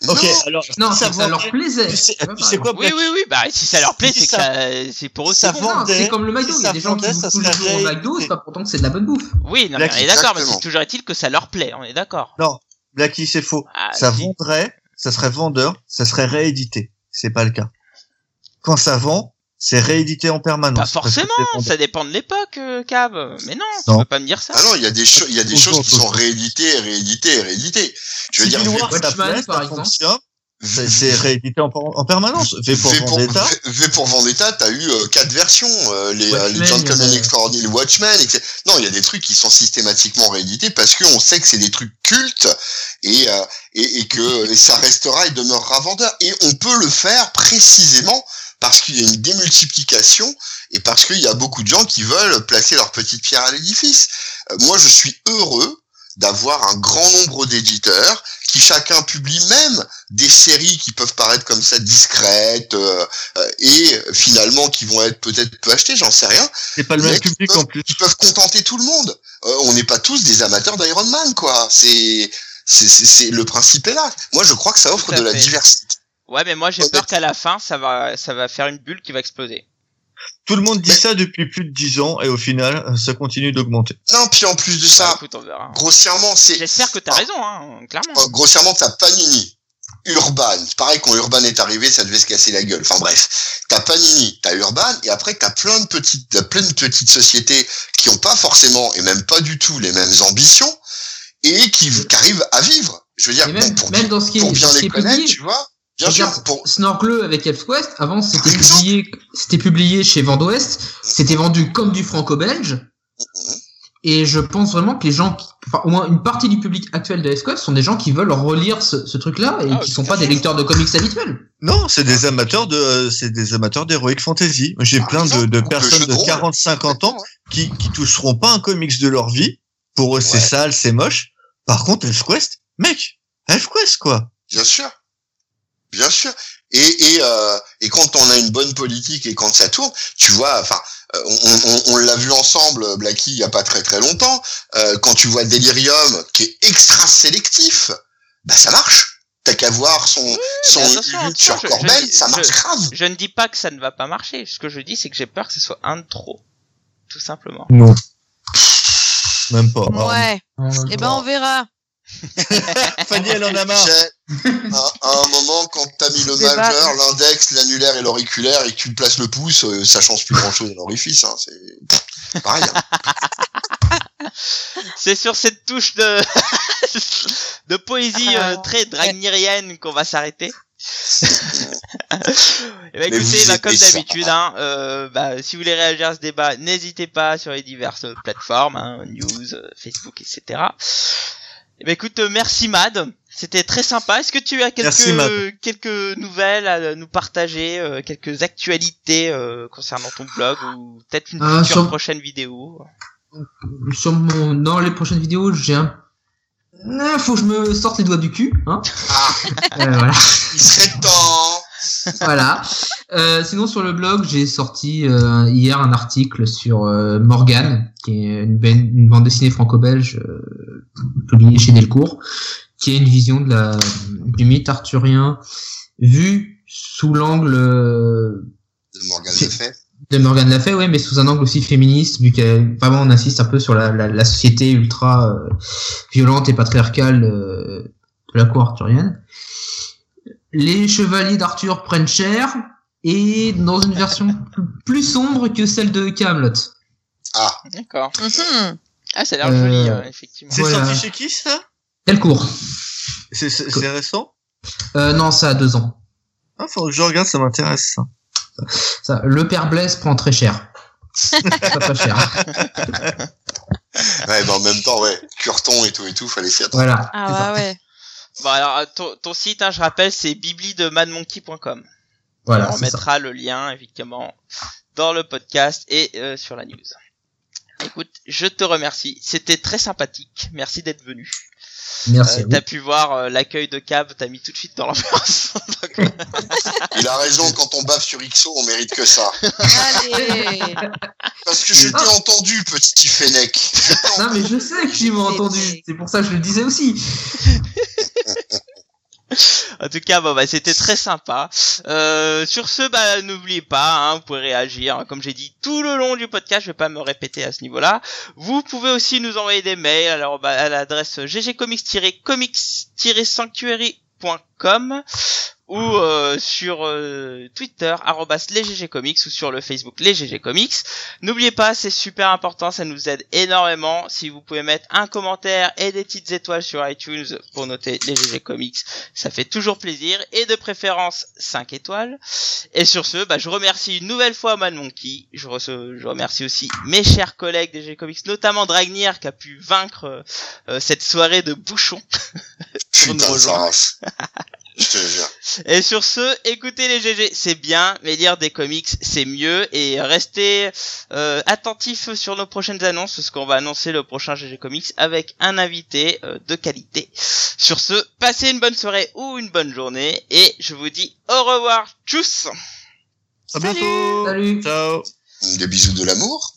Ok, Non, alors, Non, ça ça leur plaisait. Tu sais, tu sais quoi, Oui, oui, oui, bah, si ça leur plaît, Si c'est que ça- ça, c'est pour eux, ça bon. Non, c'est comme le McDo, si il y a ça des gens qui ça tous les au. McDo, c'est pas pourtant que c'est de la bonne bouffe. Oui, non, mais on est d'accord, mais c'est toujours est-il que ça leur plaît, on est d'accord. Blacky, c'est faux. Ah, ça si. vendrait, ça serait vendeur, ça serait réédité. C'est pas le cas. Quand ça vend, c'est réédité en permanence. Pas forcément, ça dépend de l'époque, euh, Cab. Mais non, Non. tu peux pas me dire ça. Ah non, il y a des choses, il y a des choses qui sont rééditées, rééditées, rééditées. Je veux dire, Civil V- War, ça Watchmen, plaît, par exemple. C'est réédité en, en permanence. V pour V pour, Vendetta. V- V pour Vendetta, t'as eu euh, quatre versions, euh, les, euh, les Watchmen, Gentlemen il y en a- Extraordinaires, Watchmen, etc. Non, il y a des trucs qui sont systématiquement réédités parce qu'on sait que c'est des trucs cultes et, euh, et, et que et ça restera et demeurera vendeur. Et on peut le faire précisément parce qu'il y a une démultiplication et parce qu'il y a beaucoup de gens qui veulent placer leur petite pierre à l'édifice. Euh, moi, je suis heureux d'avoir un grand nombre d'éditeurs qui chacun publie même des séries qui peuvent paraître comme ça discrètes euh, euh, et finalement qui vont être peut-être peu achetées, j'en sais rien, C'est pas le même public peuvent- en plus. qui peuvent contenter tout le monde. Euh, on n'est pas tous des amateurs d'Iron Man, quoi. C'est c'est c'est- c'est- le principe est là. Moi, je crois que ça offre de la diversité. Ouais, mais moi j'ai peur qu'à la fin, ça va, ça va faire une bulle qui va exploser. Tout le monde dit Mais- ça depuis plus de 10 ans et au final, ça continue d'augmenter. Non, puis en plus de Bah, ça, écoute, on verra. grossièrement, c'est J'espère que t'as Ah. raison, hein, clairement. euh, grossièrement t'as Panini, Urban. C'est pareil quand Urban est arrivé, ça devait se casser la gueule. Enfin bref, t'as Panini, t'as Urban, et après t'as plein de petites, t'as plein de petites sociétés qui ont pas forcément et même pas du tout les mêmes ambitions et qui, qui arrivent à vivre. Je veux dire, bon, même, pour, même dans ce qui pour bien ce qui les est connaître, publié, tu vois. Bien sûr, pour, Snorkeleux avec Elfquest, avant c'était publié, c'était publié chez Vendouest, c'était vendu comme du franco-belge. Et je pense vraiment que les gens, qui, enfin, au moins une partie du public actuel de Elfquest sont des gens qui veulent relire ce, ce truc-là et Ah, qui sont pas des lecteurs de comics habituels. Non, c'est des amateurs de, c'est des amateurs d'heroic fantasy. J'ai Par plein de, de de personnes de de rôle. 40-50 ans [laughs] qui, qui toucheront pas un comics de leur vie. Pour eux, c'est Ouais. sale, c'est moche. Par contre, ElfQuest, mec, ElfQuest, quoi. Bien sûr. Bien sûr. Et, et, euh, et quand on a une bonne politique et quand ça tourne, tu vois, enfin, euh, on, on, on l'a vu ensemble, Blacky, il y a pas très très longtemps, euh, quand tu vois Delirium, qui est extra sélectif, bah ça marche. T'as qu'à voir son, son mais attention, lutte sur Corbel, je- ça marche je- grave. Je ne dis pas que ça ne va pas marcher. Ce que je dis, c'est que j'ai peur que ce soit un de trop. Tout simplement. Non. Même pas. Ouais. Eh ben, on verra. Fanny, elle en a marre. Tu sais, à, à un moment, quand t'as mis le majeur, l'index, l'annulaire et l'auriculaire et que tu places le pouce, euh, ça change plus grand chose à l'orifice, hein. C'est pareil. hein. [laughs] C'est sur cette touche de [laughs] de poésie euh, Ah, très dragnirienne qu'on va s'arrêter. [laughs] Eh ben, Mais écoutez, comme d'habitude, hein, euh, bah, si vous voulez réagir à ce débat, n'hésitez pas sur les diverses plateformes, hein, news, Facebook, etc. Eh ben, écoute, euh, merci Mad, c'était très sympa. Est-ce que tu as Merci, Mad. quelques quelques nouvelles à nous partager, euh, quelques actualités euh, concernant ton blog ou peut-être une Euh, future sur- prochaine vidéo? Sur mon, dans les prochaines vidéos, j'ai un, Euh, faut que je me sorte les doigts du cul, hein. Ah, Euh, voilà. il serait temps. Voilà. Euh, sinon sur le blog, j'ai sorti euh, hier un article sur euh, Morgane, qui est une, ben- une bande dessinée franco-belge euh, publiée chez Delcourt, qui est une vision de la du mythe arthurien vu sous l'angle De Morgane Fait. de Morgane l'a fait, ouais, mais sous un angle aussi féministe, vu qu'elle vraiment on insiste un peu sur la, la, la société ultra euh, violente et patriarcale euh, de la cour arthurienne. Les chevaliers d'Arthur prennent cher et dans une version [laughs] plus- sombre que celle de Camelot. Ah, D'accord. Mhm. Ah, ça a l'air Euh, joli, euh, effectivement. C'est Voilà. sorti chez qui, ça? Delcourt. C'est c'est- c'est récent? Euh, non, ça a deux ans. Ah, faut que je regarde, ça m'intéresse, ça. Ça, le père Blaise prend très cher. pas pas cher. ouais, mais en même temps, ouais, Curton et tout et tout, fallait s'y attendre. Voilà. Ah ouais, ouais. Bon alors euh, ton, ton site, hein, je rappelle, c'est bibli de madmonkey.com. Voilà, On ça. mettra le lien effectivement dans le podcast et euh, sur la news. Écoute, je te remercie. C'était très sympathique. Merci d'être venu. Merci. Euh, t'as pu voir euh, l'accueil de Cab, t'as mis tout de suite dans l'ambiance. [laughs] Donc, euh, [laughs] Il a raison, quand on bave sur XO, on mérite que ça. Allez Parce que je t'ai entendu, petit Fennec. Non, mais je sais que j'ai entendu. C'est pour ça que je le disais aussi. [laughs] [laughs] en tout cas, bon, bah, c'était très sympa. Euh, sur ce, bah, n'oubliez pas, hein, vous pouvez réagir, hein, comme j'ai dit tout le long du podcast, je vais pas me répéter à ce niveau-là. Vous pouvez aussi nous envoyer des mails alors, bah, à l'adresse ggcomics-comics-sanctuary.com ou euh, sur euh, Twitter arrobas lesggcomics ou sur le Facebook les GG Comics. N'oubliez pas, c'est super important, ça nous aide énormément. Si vous pouvez mettre un commentaire et des petites étoiles sur iTunes pour noter les GG Comics, ça fait toujours plaisir et de préférence 5 étoiles. Et sur ce, bah, je remercie une nouvelle fois Mad Monkey. Je, remercie aussi mes chers collègues des GG Comics, notamment Dragnir qui a pu vaincre euh, cette soirée de bouchons. [laughs] Putain [laughs] Je te jure. Et sur ce, écoutez les GG, c'est bien, mais lire des comics, c'est mieux. Et restez euh, attentifs sur nos prochaines annonces, parce qu'on va annoncer le prochain GG Comics avec un invité euh, de qualité. Sur ce, passez une bonne soirée ou une bonne journée, et je vous dis au revoir, tchuss À bientôt Salut. Ciao Des bisous de l'amour.